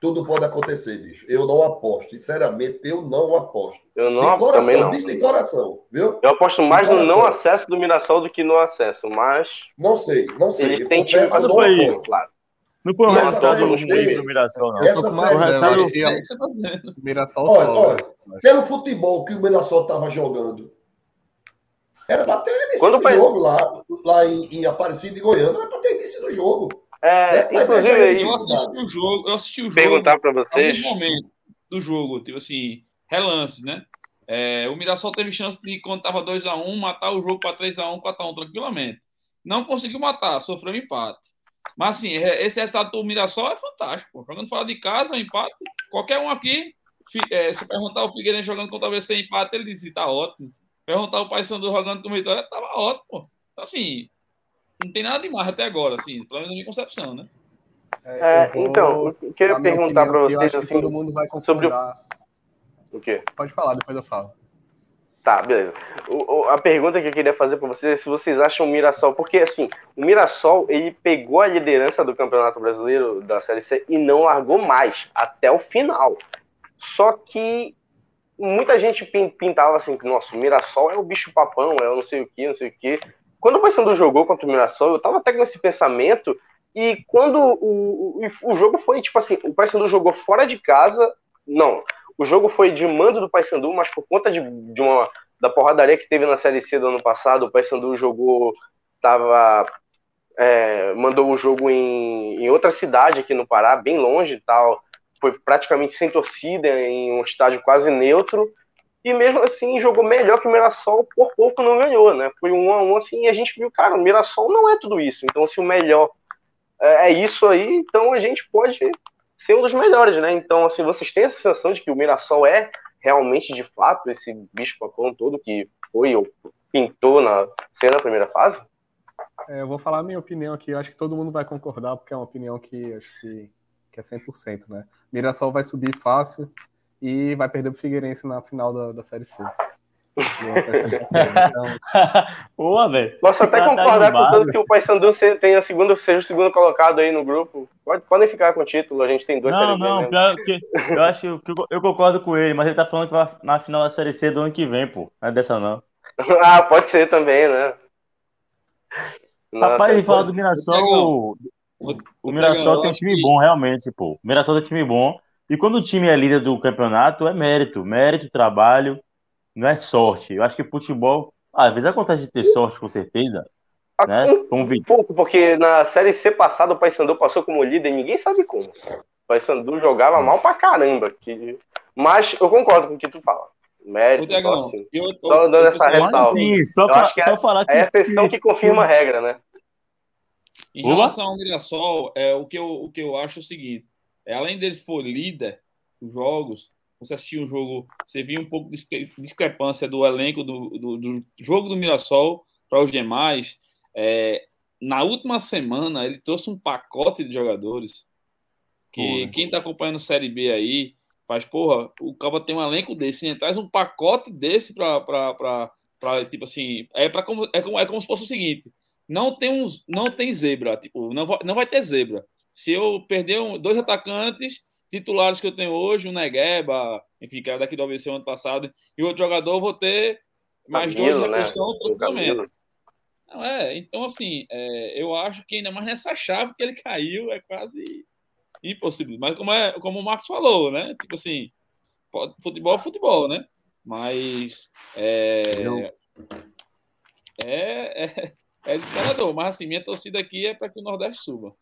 tudo pode acontecer, bicho. Eu não aposto. Sinceramente, eu não aposto. Eu não, de também coração, não. bicho de coração, viu? Eu aposto mais no não acesso do Mirassol do que no acesso, mas Não sei, não sei. eles Eu têm time aí. aposto. claro. Não põe o resultado Série do do Mirassol, não. Essa série que É o isso que eu tô dizendo. Mirassol Olha, sobe. olha, pelo futebol que o Mirassol estava jogando, era para ter início do jogo lá, lá em, em Aparecida e Goiânia, era para ter início do jogo. É, É, mas inclusive, aí, Eu assisti o jogo, eu assisti o jogo. perguntar para vocês. momentos do jogo, tipo assim, relance, né? É, o Mirassol teve chance de, quando estava 2x1, matar o jogo para 3x1, 4x1 tranquilamente. Não conseguiu matar, sofreu um empate. Mas, assim, é- esse resultado do Mirassol é fantástico. Pô. Jogando fora de casa, um empate. Qualquer um aqui, é, se perguntar o Figueirense jogando contra o ABC empate, ele disse: tá ótimo. Perguntar o Paysandu jogando com o Vitória, tava ótimo. Pô. Então, assim, não tem nada demais até agora, assim, pelo menos na minha concepção, né? É, eu vou então, eu queria perguntar para vocês assim. todo mundo vai sobre o-. O quê? Pode falar, depois eu falo. Tá, beleza. O- o- a pergunta que eu queria fazer para vocês é se vocês acham o Mirassol, porque assim, o Mirassol ele pegou a liderança do Campeonato Brasileiro da Série C e não largou mais até o final. Só que muita gente pin- pintava assim, nossa, o Mirassol é o bicho papão, é o não sei o que, não sei o que. Quando o Paysandu jogou contra o Mirassol, eu tava até com esse pensamento, e quando o, o, o jogo foi, tipo assim, o Paysandu jogou fora de casa, não, o jogo foi de mando do Paysandu, mas por conta de, de uma da porradaria que teve na Série C do ano passado, o Paysandu jogou, tava é, mandou o jogo em, em outra cidade aqui no Pará, bem longe tal, foi praticamente sem torcida, em um estádio quase neutro, e mesmo assim jogou melhor que o Mirassol, por pouco não ganhou, né? Foi um a um assim, e a gente viu, cara, o Mirassol não é tudo isso. Então, se o melhor é, é isso aí, então a gente pode ser um dos melhores, né? Então, assim, vocês têm a sensação de que o Mirassol é realmente, de fato, esse bicho papão todo que foi ou pintou na cena da primeira fase? É, eu vou falar a minha opinião aqui, eu acho que todo mundo vai concordar, porque é uma opinião que acho que, que é 100%, né? Mirassol vai subir fácil, e vai perder pro Figueirense na final da, da Série C. então... Boa, velho. Posso até tá concordar com tudo que o Paysandu tenha segundo, seja o segundo colocado aí no grupo. Pode, podem ficar com o título, a gente tem dois Não, não, que, eu acho que eu, eu, concordo com ele, mas ele tá falando que vai na final da Série C do ano que vem, pô. Não é dessa não. ah, pode ser também, né? Rapaz, ele fala do Mirassol. O, o Mirassol tem um time bom, realmente, pô. O Mirassol tem um time bom. E quando o time é líder do campeonato, é mérito. Mérito, trabalho, não é sorte. Eu acho que futebol, às vezes acontece de ter sorte, com certeza. Né? Um pouco, porque na Série C passada o Paysandu passou como líder e ninguém sabe como. O Paysandu jogava mal pra caramba. Que... Mas eu concordo com o que tu fala. Mérito, só, assim. tô, só dando essa ressalva. Sim, só, pra, só é, falar que... É a exceção que confirma a regra, né? Em relação ao Mirassol, é, o, que eu, o que eu acho é o seguinte é, além deles for líder os jogos, você assistia um jogo, você via um pouco de discrepância do elenco do, do, do jogo do Mirassol para os demais. É, na última semana, ele trouxe um pacote de jogadores que quem está acompanhando Série B aí faz, porra, o Cabo tem um elenco desse, né? traz um pacote desse para tipo assim, é, pra como, é, como, é como se fosse o seguinte, não tem, uns, não tem zebra, tipo, não, não vai ter zebra se eu perder um, dois atacantes titulares que eu tenho hoje, o Negueba, enfim, que era daqui do ABC ano passado, e outro jogador, vou ter mais Camilo, dois reposição né? tranquilamente. Não, é, então, assim, é, eu acho que ainda mais nessa chave que ele caiu é quase impossível. Mas como, é, como o Marcos falou, né? Tipo assim, futebol é futebol, né? Mas é, é, é, é desesperador. Mas assim, minha torcida aqui é para que o Nordeste suba.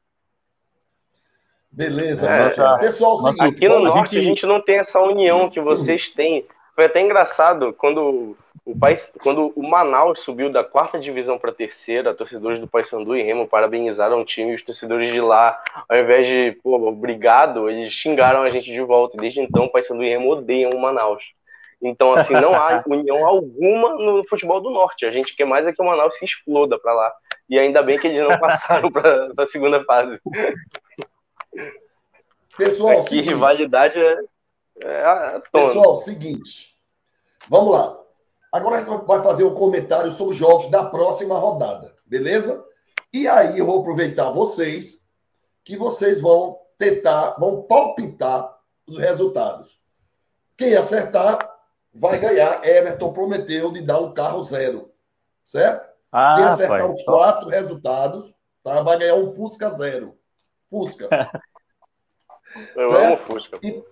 Beleza, é, nossa, pessoal. Nossa, seguinte, aqui no norte a gente... a gente não tem essa união que vocês têm. Foi até engraçado quando o país, quando o Manaus subiu da quarta divisão para a terceira, torcedores do Paysandu e Remo parabenizaram o time e os torcedores de lá, ao invés de, pô, obrigado, eles xingaram a gente de volta. E desde então, o Paysandu e Remo odeiam o Manaus. Então, assim, não há união alguma no futebol do norte. A gente quer mais é que o Manaus se exploda para lá. E ainda bem que eles não passaram para a segunda fase. Pessoal, Aqui, seguinte, rivalidade é, é Pessoal, seguinte. Vamos lá. Agora a gente vai fazer um comentário sobre os jogos da próxima rodada, beleza? E aí eu vou aproveitar vocês, que vocês vão tentar, vão palpitar os resultados. Quem acertar vai ganhar. Everton prometeu de dar um carro zero, certo? Ah, Quem acertar pai. os quatro resultados tá, vai ganhar um Fusca zero. Fusca. Eu certo? amo Fusca. E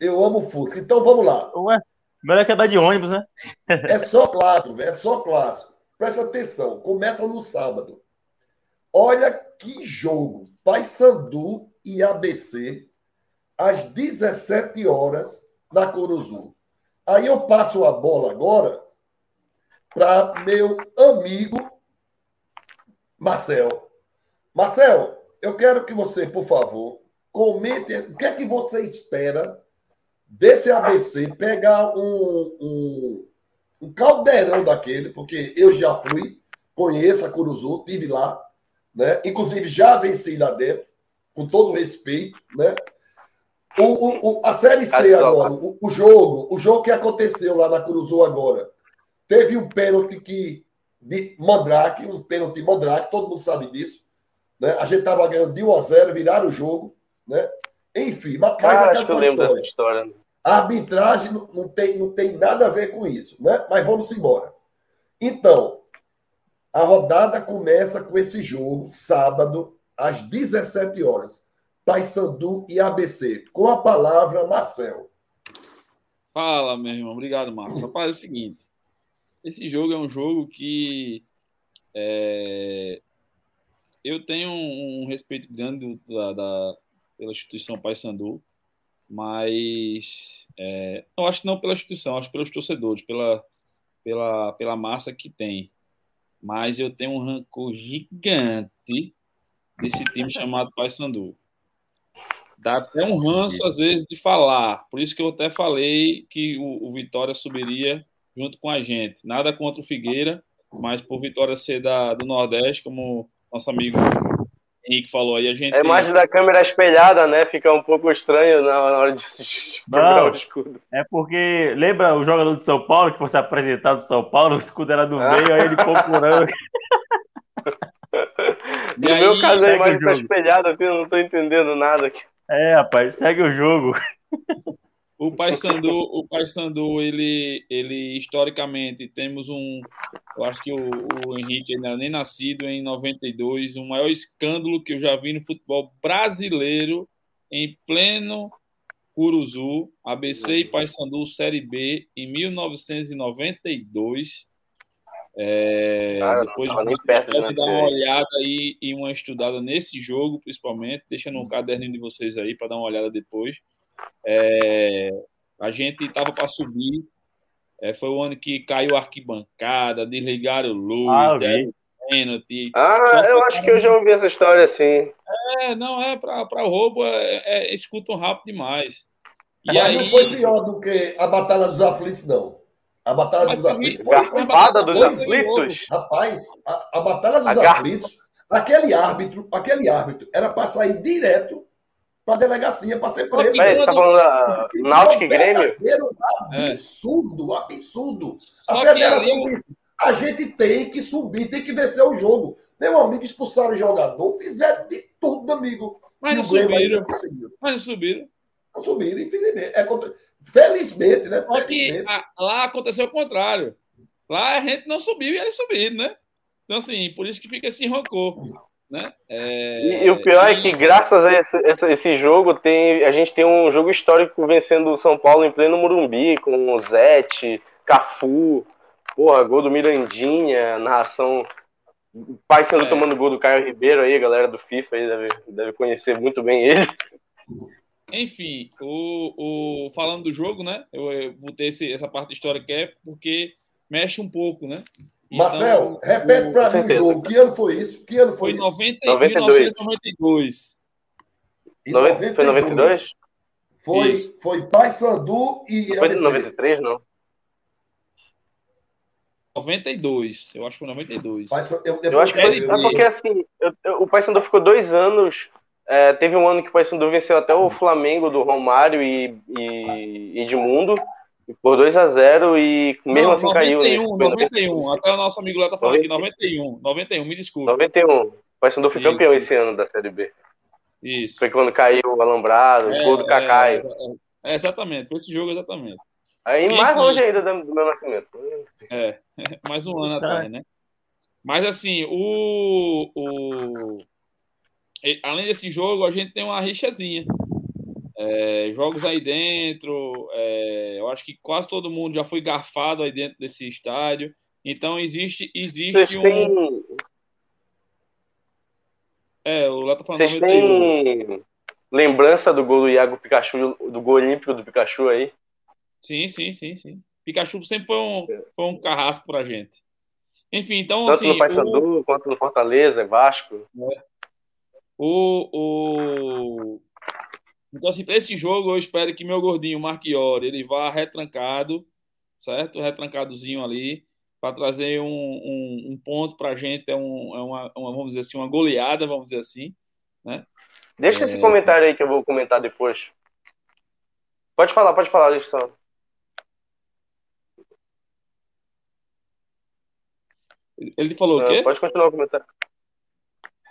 eu amo Fusca. Então vamos lá. Ué, melhor que andar de ônibus, né? é só clássico, é só clássico. Presta atenção, começa no sábado. Olha que jogo. Paysandu e ABC às 17 horas na Curuzu. Aí eu passo a bola agora para meu amigo Marcel. Marcel, eu quero que você, por favor, comente o que é que você espera desse ABC pegar um, um, um caldeirão daquele, porque eu já fui, conheço a Curuzu, estive lá, né? inclusive já venci lá dentro, com todo respeito, né? O, o, o, a Série C agora, o, o, jogo, o jogo que aconteceu lá na Curuzu agora, teve um pênalti que, de Mandrake, um pênalti de Mandrake, todo mundo sabe disso, né? A gente estava ganhando de 1 a 0, viraram o jogo. Né? Enfim, mas, Cara, mas aquela história. história. A arbitragem não, não, tem, não tem nada a ver com isso. Né? Mas vamos embora. Então, A rodada começa com esse jogo, sábado, às 17 horas. Paysandu e ABC. Com a palavra, Marcel. Fala, meu irmão. Obrigado, Marcos. Rapaz, é o seguinte. Esse jogo é um jogo que é, eu tenho um, um respeito grande da, da, pela instituição Paysandu, mas é, eu acho que não pela instituição, acho pelos torcedores, pela, pela, pela massa que tem. Mas eu tenho um rancor gigante desse time chamado Paysandu. Dá até um ranço, às vezes, de falar. Por isso que eu até falei que o, o Vitória subiria junto com a gente. Nada contra o Figueira, mas por Vitória ser da, do Nordeste, como nosso amigo Henrique falou aí, a gente. A imagem da câmera espelhada, né? Fica um pouco estranho na hora de jogar o escudo. É porque, lembra o jogador de São Paulo que fosse apresentado São Paulo, o escudo era do meio, aí ele procurando. no aí, meu caso, a imagem tá espelhada, eu não tô entendendo nada aqui. É, rapaz, segue o jogo. O Paysandu, o Paysandu, ele, ele historicamente temos um, eu acho que o, o Henrique ainda era nem nascido em 92, o maior escândalo que eu já vi no futebol brasileiro em pleno Curuzu, ABC e Paysandu Série B em 1992. É, Cara, depois de perto, né, dar uma olhada aí e uma estudada nesse jogo, principalmente. Deixa no caderninho de vocês aí para dar uma olhada depois. É, a gente estava para subir. É, foi o ano que caiu a arquibancada, desligaram luz, ah, deram pênalti. Ah, eu acho que eu já ouvi essa história assim. É, não é para roubo, é, é, escutam rápido demais. E Mas aí... não foi pior do que a Batalha dos Aflitos, não. A Batalha Mas dos Aflitos foi. A Batalha dos Aflitos? Rapaz, a, a Batalha dos a Aflitos, aquele árbitro, aquele árbitro era para sair direto para a delegacia para ser preso. Peraí, tá falando da Náutico e Grêmio? Absurdo, é. absurdo. A federação disse: a gente tem que subir, tem que vencer o jogo. Meu amigo, expulsaram o jogador, fizeram de tudo, amigo. Mas não subiram. Mas não subiram. Não subiram, infelizmente. É contra... Felizmente, né? Só que lá aconteceu o contrário. Lá a gente não subiu e eles subiram, né? Então, assim, por isso que fica esse rancor. Né? É... E, e, o pior é que, graças a esse, esse, esse, jogo, tem, a gente tem um jogo histórico vencendo o São Paulo em pleno Morumbi, com o Zete, Cafu, porra, gol do Mirandinha, narração. Pai sendo é. tomando gol do Caio Ribeiro aí, a galera do FIFA aí deve, deve conhecer muito bem ele. Enfim, o, o, falando do jogo, né? Eu, eu botei esse, essa parte histórica é porque mexe um pouco, né? Marcel, então, repete para mim o jogo. Que ano foi isso? Que ano foi, foi isso? 90, 1992. E 92. Foi 92? Foi, isso. foi Paysandu e. Foi de 93, não? 92, eu acho que foi 92. Eu, eu, eu acho que foi. É porque assim, eu, eu, o Paysandu ficou dois anos. É, teve um ano que o Paysandu venceu até o Flamengo do Romário e, e Edmundo por 2 a 0 e mesmo não, assim 91, caiu. 91, 91. Até o nosso amigo lá tá falando 90... aqui, 91. 91, me desculpe. 91. O Paysandu foi campeão esse ano da Série B. Isso. Foi quando caiu o Alambrado, é, o gol do Kaká. É, é, exatamente, foi esse jogo exatamente. Aí mais longe ainda do meu nascimento. É, mais um ano atrás, né? Mas assim, o, o além desse jogo, a gente tem uma rixazinha. É, jogos aí dentro, é, eu acho que quase todo mundo já foi garfado aí dentro desse estádio. Então existe, existe Vocês um. Têm... É, o Léo tá falando. Vocês têm lembrança do gol do Iago Pikachu, do gol olímpico do Pikachu aí? Sim, sim, sim, sim. Pikachu sempre foi um, foi um carrasco pra gente. Enfim, então. Tanto assim, no Paysandu o... quanto no Fortaleza, Vasco. É. O, o, então, assim, para esse jogo, eu espero que meu gordinho Marchiori ele vá retrancado, certo? Retrancadozinho ali, para trazer um, um, um ponto para a gente, é, um, é uma, uma, vamos dizer assim, uma goleada, vamos dizer assim, né? Deixa é... esse comentário aí que eu vou comentar depois. Pode falar, pode falar, Alexandre. Ele falou o quê? Pode continuar o comentário.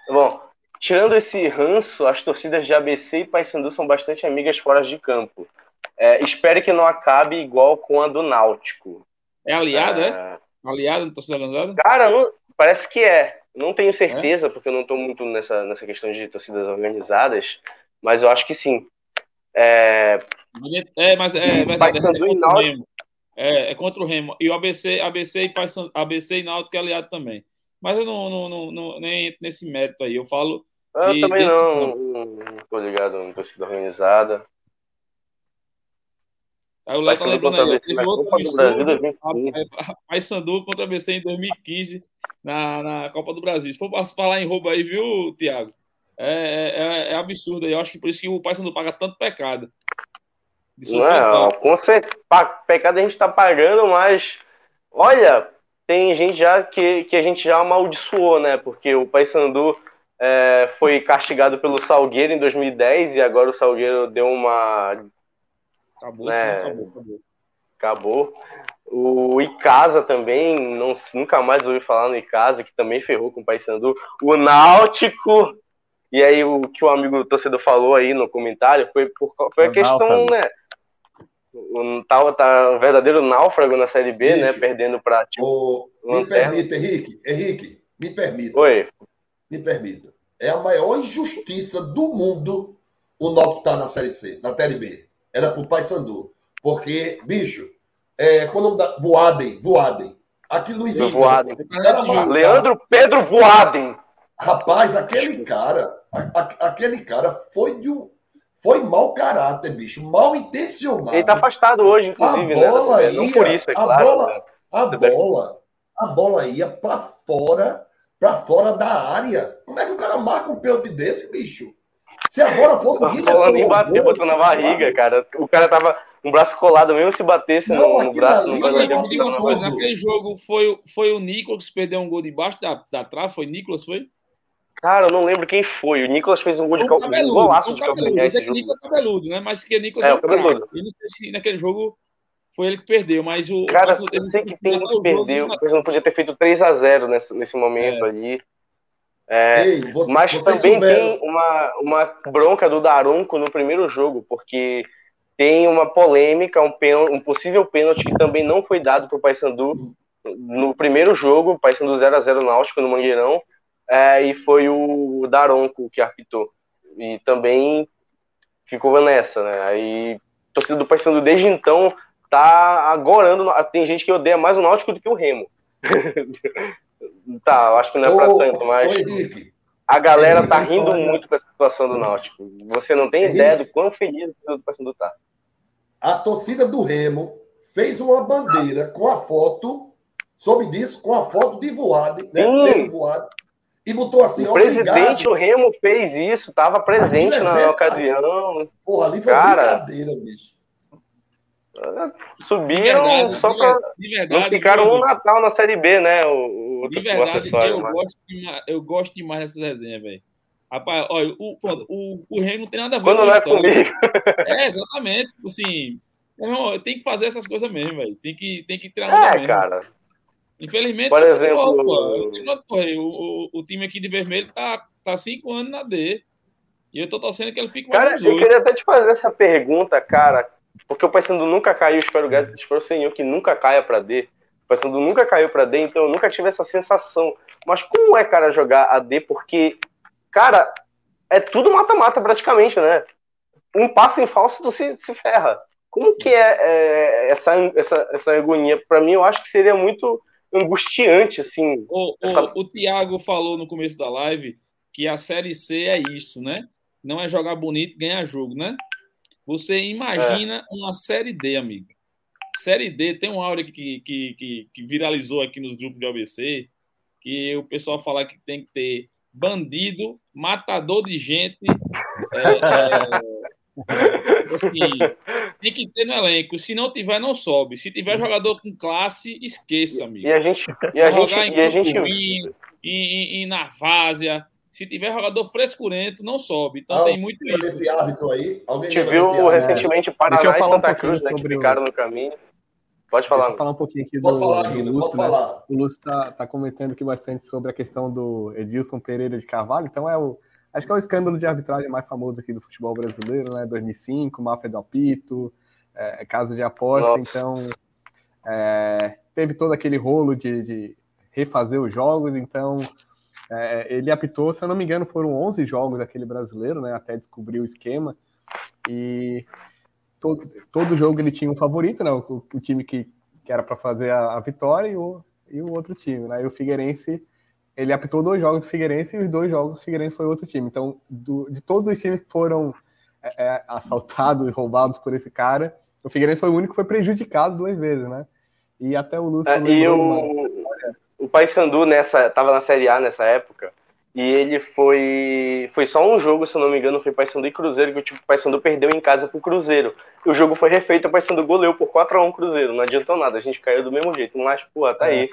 Bom, Tirando esse ranço, as torcidas de ABC e Paysandu são bastante amigas fora de campo. É, espero que não acabe igual com a do Náutico. É aliado, é? é? Aliado da torcida organizada? Cara, não, parece que é. Não tenho certeza, é? porque eu não estou muito nessa, nessa questão de torcidas organizadas, mas eu acho que sim. É, é mas é verdade. É, contra é, é, contra o Remo. E o ABC, ABC e Paysandu, ABC e Náutico é aliado também. Mas eu não, não, não, não nem entro nesse mérito aí. Eu falo. Eu de, também não, não, não tô ligado em torcida organizada. Aí o Léo tá lembrando aí, teve Paysandu contra a ABC em 2015 na, na Copa do Brasil. Se for falar em roubo aí, viu, Thiago? É, é, é absurdo. Eu acho que por isso que o Paysandu paga tanto pecado. Não, com certeza, pecado a gente tá pagando, mas olha, tem gente já que, que a gente já amaldiçoou, né? Porque o Paysandu é, foi castigado pelo Salgueiro em 2010 e agora o Salgueiro deu uma Acabou, né? acabou, acabou. Acabou. O Icasa também, não, nunca mais ouvi falar no Icasa, que também ferrou com o Paysandu. O Náutico, e aí o que o amigo torcedor falou aí no comentário foi, por, foi a questão, né? O, tá, tá um verdadeiro náufrago na Série B, né? Perdendo para tipo, Me permita, Henrique, Henrique, me permita. Oi. Me permita. É a maior injustiça do mundo o Náutico tá na Série C, na Série B era pro Paysandu. Porque, bicho, é, quando da, Voaden, Voaden, aquilo não existe. Voaden. Leandro Pedro Voaden. Rapaz, aquele cara, a, a, aquele cara foi de um. Foi mau caráter, bicho, mal intencionado. Ele tá afastado hoje, inclusive, a bola né? Ia, não por isso, é a claro. Bola, né? A bola, a bola ia para fora, para fora da área. Como é que o cara marca um pênalti desse, bicho? Se agora fosse o Guilherme. nem bateu, botou na barriga, cara. O cara tava um braço colado, mesmo se batesse não, no, no braço. Não vai uma coisa, naquele jogo foi, foi o Nicolas que perdeu um gol debaixo da, da trave? Foi Nicolas, foi? Cara, eu não lembro quem foi. O Nicolas fez um gol de calcanhar. Um golaço de calcanhar. Esse é Nicolas cabeludo, né? Mas que Nicolas é, é um cabeludo. Eu não sei se naquele jogo foi ele que perdeu, mas o. Cara, eu sei que tem que perdeu, mas não podia ter feito 3x0 nesse, nesse momento é. ali. É, Ei, você, mas também tem uma, uma bronca do Daronco no primeiro jogo, porque tem uma polêmica, um, pênalti, um possível pênalti que também não foi dado para o Paysandu no primeiro jogo, Paysandu 0x0 Náutico no Mangueirão, é, e foi o Daronco que arbitou. E também ficou nessa, né? Aí, torcida do Paysandu desde então tá agorando. Tem gente que odeia mais o Náutico do que o Remo. Tá, eu acho que não é pra tanto, mas. a galera Henrique, tá rindo muito com essa situação do Náutico. Você não tem Henrique, ideia do quão feliz o torcedor tá. A torcida do Remo fez uma bandeira com a foto, soube disso, com a foto de Voade, né? Voade, e botou assim. O presidente, o Remo fez isso, tava presente na é ocasião. Porra, ali foi Cara, brincadeira, bicho. Subiram verdade, só para. Não ficaram um Natal na Série B, né? O, o, de verdade, o eu, gosto demais, eu gosto demais dessas resenhas, velho. Rapaz, olha, o, o, o Rei não tem nada a ver Quando com não é comigo. É, exatamente. Assim, não, tem que fazer essas coisas mesmo, velho. Tem que, tem que tirar É, mesmo. Infelizmente, por exemplo, o, o, o, time aqui de vermelho tá, tá cinco anos na D. E eu tô torcendo que ele fique mais Cara, eu queria até te fazer essa pergunta, cara. Porque o Paysandu nunca caiu, espero, espero Senhor que nunca caia para D. O Paysandu nunca caiu para D, então eu nunca tive essa sensação. Mas como é, cara, jogar a D? Porque, cara, é tudo mata-mata praticamente, né? Um passo em falso tu se, se ferra. Como que é, é essa, essa, essa agonia? Para mim, eu acho que seria muito angustiante, assim. O, essa... o, o Thiago falou no começo da live que a Série C é isso, né? Não é jogar bonito e ganhar jogo, né? Você imagina é. uma série D, amigo. Série D tem um áudio que, que, que, que, viralizou aqui nos grupos de ABC, que o pessoal fala que tem que ter bandido, matador de gente. É, é, assim, tem que ter no elenco. Se não tiver, não sobe. Se tiver jogador com classe, esqueça, amigo. E a gente. E a gente, e a gente... Em, em, em Narvásia, se tiver jogador frescurento, não sobe. Então tem muito isso. Esse árbitro aí, alguém a gente viu recentemente Paraná e Santa um Cruz, né, que ficaram o... no caminho. Pode falar. Deixa eu falar um pouquinho aqui pode do, falar, do Lúcio, né? O Lúcio está tá comentando aqui bastante sobre a questão do Edilson Pereira de Carvalho. Então é o. Acho que é o escândalo de arbitragem mais famoso aqui do futebol brasileiro, né? 2005, máfia do apito, é, casa de aposta. Nossa. Então, é, teve todo aquele rolo de, de refazer os jogos, então é, ele apitou, se eu não me engano, foram 11 jogos daquele brasileiro, né, até descobrir o esquema, e todo, todo jogo ele tinha um favorito, né, o, o time que, que era para fazer a, a, vitória e o, e o outro time, né, e o Figueirense, ele apitou dois jogos do Figueirense e os dois jogos do Figueirense foi outro time, então do, de todos os times que foram é, é assaltados e roubados por esse cara, o Figueirense foi o único que foi prejudicado duas vezes, né, e até o Lúcio... É, e o, o Paysandu nessa tava na Série A nessa época e ele foi foi só um jogo, se eu não me engano, foi Paysandu e Cruzeiro que o tipo Paysandu perdeu em casa pro Cruzeiro. E o jogo foi refeito, o Paysandu goleou por 4 a 1 Cruzeiro, não adiantou nada, a gente caiu do mesmo jeito, mas pô, tá é.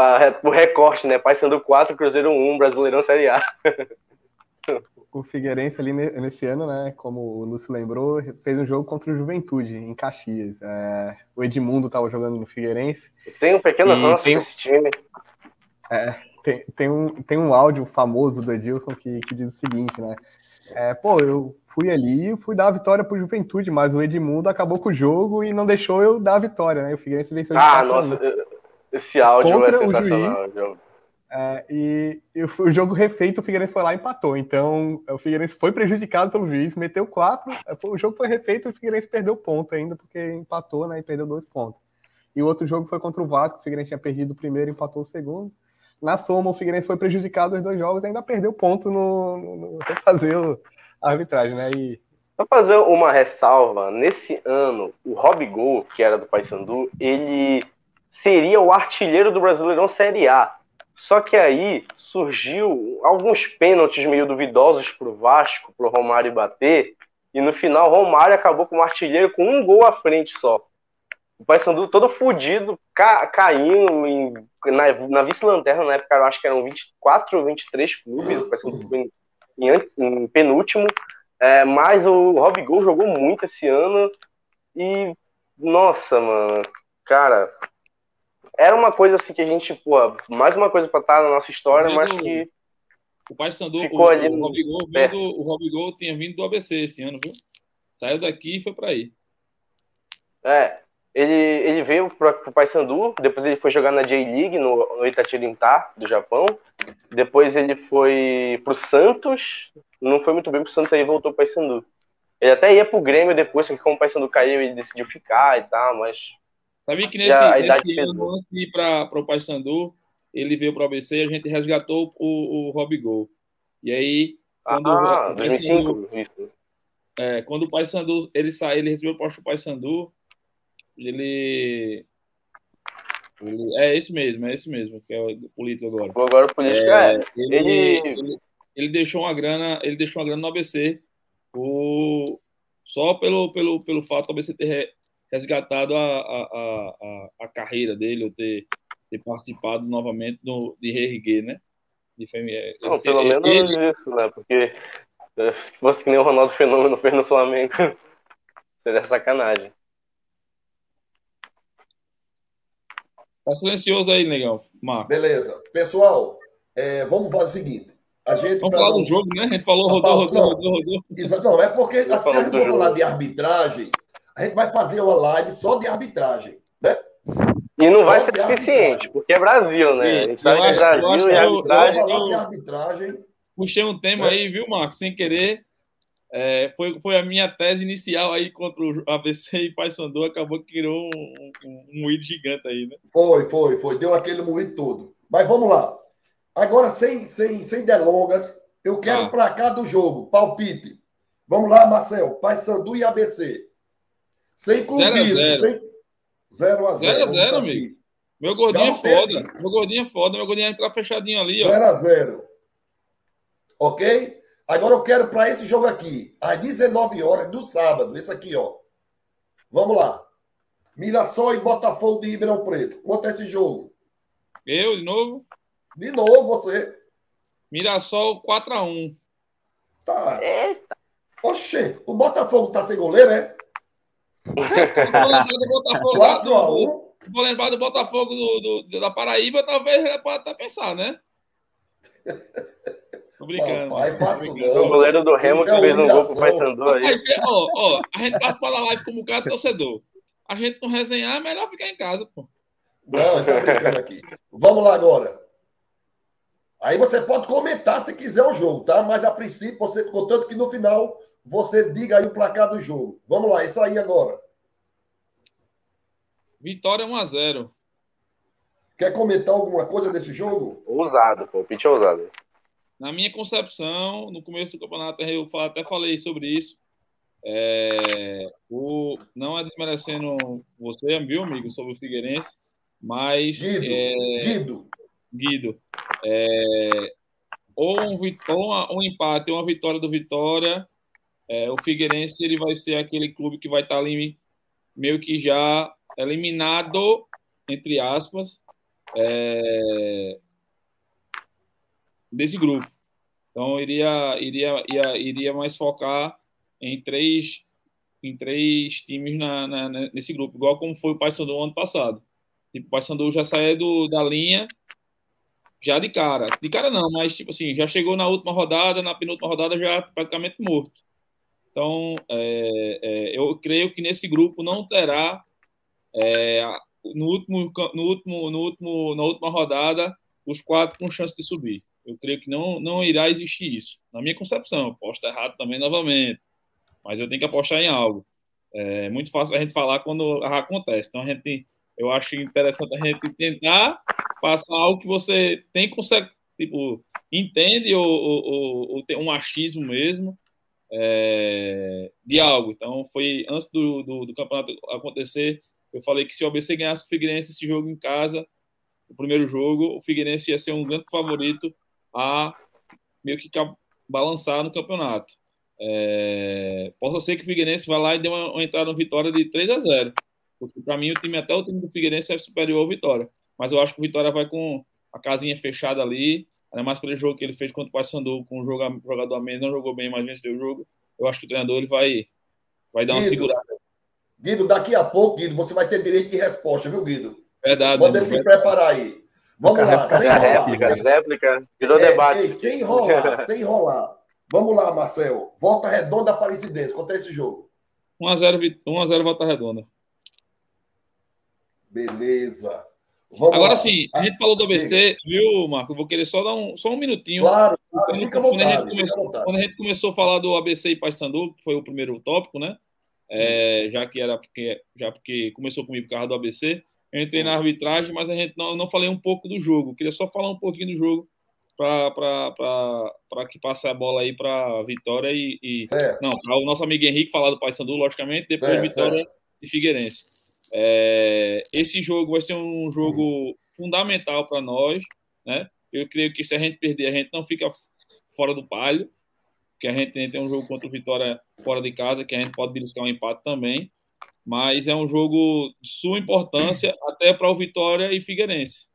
Aí. o recorte, né? Paysandu 4, Cruzeiro 1, Brasileirão Série A. o Figueirense ali nesse ano, né, como o Lúcio lembrou, fez um jogo contra o Juventude, em Caxias. É, o Edmundo estava jogando no Figueirense. Tem um pequeno ranço tem, esse time. É, tem, tem, um, tem um áudio famoso do Edilson que, que diz o seguinte, né? É, pô, eu fui ali e fui dar a vitória pro Juventude, mas o Edmundo acabou com o jogo e não deixou eu dar a vitória, né? O Figueirense venceu de Ah, nossa, esse áudio contra é sensacional. O juiz, é, e, e, o jogo refeito, o Figueirense foi lá e empatou. Então, o Figueirense foi prejudicado pelo juiz, meteu quatro. É, o jogo foi refeito e o Figueirense perdeu ponto ainda, porque empatou né, e perdeu dois pontos. E o outro jogo foi contra o Vasco, o Figueirense tinha perdido o primeiro e empatou o segundo. Na soma, o Figueirense foi prejudicado os dois jogos e ainda perdeu ponto no, no, no refazer a arbitragem, né? E... Só fazer uma ressalva, nesse ano, o Rob Gol, que era do Paysandu, ele seria o artilheiro do Brasileirão Série A só que aí surgiu alguns pênaltis meio duvidosos para o Vasco, para o Romário bater, e no final Romário acabou como artilheiro com um gol à frente só. O Paysandu todo fodido, ca caindo em, na, na vice-lanterna, na época eu acho que eram 24 ou 23 clubes, o Paysandu ficou em, em, em, penúltimo, é, mas o Rob Gol jogou muito esse ano, e nossa, mano, cara, era uma coisa assim que a gente, pô, mais uma coisa para estar na nossa história, mas que. O Pai Sandu, ficou o, ali o, Robigol vindo, o Robigol tinha vindo do ABC esse ano, viu? Saiu daqui e foi para aí. É, ele, ele veio para o Paysandu, depois ele foi jogar na J-League, no, no do Japão. Depois ele foi para o Santos, não foi muito bem para o Santos, aí voltou para o Paysandu. Ele até ia para o Grêmio depois, que como o Paysandu caiu, ele decidiu ficar e tal, mas Sabia que nesse, nesse ano, antes de ir para o Paysandu, ele veio para o ABC e a gente resgatou o, o Rob Gol. E aí, quando ah, o, 2005, isso. É, quando o Paysandu, ele saiu, ele recebeu o posto do Paysandu, ele, ele... É esse mesmo, é esse mesmo, que é o político agora. Agora o político é. é ele, ele... ele, ele deixou uma grana, ele deixou uma grana no ABC, o, só pelo, pelo, pelo fato do ABC ter resgatado a, a, a, a carreira dele, ou ter, ter participado novamente do, de reerguer, né? De, Não, assim, pelo menos ele... isso, né? Porque eh, se fosse que nem o Ronaldo Fenômeno fez no Flamengo, seria sacanagem. Tá silencioso aí, negão, Marco. Beleza. Pessoal, é, vamos fazer o seguinte. A gente, vamos falar do jogo, né? A gente falou, rodou, rodou, rodou, rodou. Exato, não, é porque se a gente for falar de arbitragem, a gente vai fazer uma live só de arbitragem, né? E não só vai ser suficiente, porque é Brasil, né? a gente sabe que é Brasil e arbitragem. Eu, de arbitragem. Puxei um tema é. aí, viu, Marcos? Sem querer. É, foi, foi a minha tese inicial aí contra o ABC e Paysandu, acabou que criou um, um, um moído gigante aí, né? Foi, foi, foi. Deu aquele moído todo. Mas vamos lá. Agora, sem, sem, sem delongas, eu quero ah. para cá do jogo. Palpite. Vamos lá, Marcel. Paysandu e ABC. Sem clubismo. 0 x 0 0 x 0 amigo. Meu gordinho é foda. Meu gordinho é foda. Meu gordinho entrar fechadinho ali, ó. 0 x 0 Ok? Agora eu quero para esse jogo aqui, às 19 horas do sábado, esse aqui, ó. Vamos lá. Mirassol e Botafogo de Ribeirão Preto. Quanto é esse jogo? Eu, de novo? De novo, você. Mirassol 4x1. Tá. Eita. Oxê, o Botafogo tá sem goleiro, é? Se for lembrar do Botafogo, do, se for lembrar do Botafogo do, do, da Paraíba, talvez ele pode até pensar, né? Tô brincando. Papai, O goleiro do Remo que é fez um gol pro Paysandu aí. ó, ó, a gente passa para a live como cara torcedor. A gente não resenhar, é melhor ficar em casa, pô. Não, tá brincando aqui. Vamos lá agora. Aí você pode comentar se quiser o jogo, tá? Mas a princípio, você, contanto que no final você diga aí o placar do jogo. Vamos lá, isso aí agora. Vitória 1x0. Quer comentar alguma coisa desse jogo? Ousado, pô. O pitch é ousado. Na minha concepção, no começo do campeonato, eu até falei sobre isso. É, o, não é desmerecendo você, viu, amigo, sobre o Figueirense, mas. Guido. É, Guido. Guido. É, ou, um, ou um empate ou uma vitória do Vitória, é, o Figueirense ele vai ser aquele clube que vai estar ali meio que já eliminado, entre aspas, é, desse grupo. Então iria, iria, iria, iria mais focar em três, em três times na, na, nesse grupo, igual como foi o Paysandu ano passado. Tipo, o Paysandu já saiu da linha já de cara. De cara não, mas tipo assim, já chegou na última rodada, na penúltima rodada já praticamente morto. Então, é, é, eu creio que nesse grupo não terá é, no último, no último, no último, na última rodada os quatro com chance de subir. Eu creio que não, não irá existir isso. Na minha concepção, posso estar errado também novamente, mas eu tenho que apostar em algo. É muito fácil a gente falar quando acontece. Então, a gente, eu acho interessante a gente tentar passar algo que você tem consegue, tipo, entende ou, ou, ou, tem um machismo mesmo é, de algo. Então, foi antes do, do, do, campeonato acontecer, eu falei que se o ABC ganhasse o Figueirense esse jogo em casa, o primeiro jogo, o Figueirense ia ser um grande favorito a meio que balançar no campeonato. É, possa ser que o Figueirense vá lá e dê uma, uma entrada no Vitória de 3 a 0 porque para mim o time até o time do Figueirense é superior ao Vitória mas eu acho que o Vitória vai com a casinha fechada ali, ainda mais pelo jogo que ele fez contra o Paysandu com o jogador a menos, não jogou bem, mas venceu o jogo. Eu acho que o treinador ele vai, vai dar Guido, uma segurada. Guido, daqui a pouco, Guido, você vai ter direito de resposta, viu, Guido? Verdade. Manda ele se preparar aí. Vamos lá, sem enrolar. Réplica, sem... réplica, virou é, debate. Ei, sem enrolar, sem enrolar. Vamos lá, Marcel. Volta Redonda Aparecidense. Quanto é esse jogo? 1x0 Volta Redonda. Beleza. Vamos Agora sim, a gente falou do ABC, viu, Marco? vou querer só dar um, só um minutinho. Claro, claro fica quando, vontade, a gente começou, quando a gente começou a falar do ABC e Paysandu, que foi o primeiro tópico, né? É, já que era porque, já porque começou comigo por causa do ABC, eu entrei na arbitragem, mas a gente não, não falei um pouco do jogo. queria só falar um pouquinho do jogo para que passe a bola aí para Vitória e, e não, para o nosso amigo Henrique falar do Paysandu, logicamente, depois certo, Vitória certo. e Figueirense. É, esse jogo vai ser um jogo fundamental para nós, né? Eu creio que se a gente perder, a gente não fica fora do palio, que a gente tem um jogo contra o Vitória fora de casa, que a gente pode beliscar um empate também, mas é um jogo de sua importância até para o Vitória e Figueirense.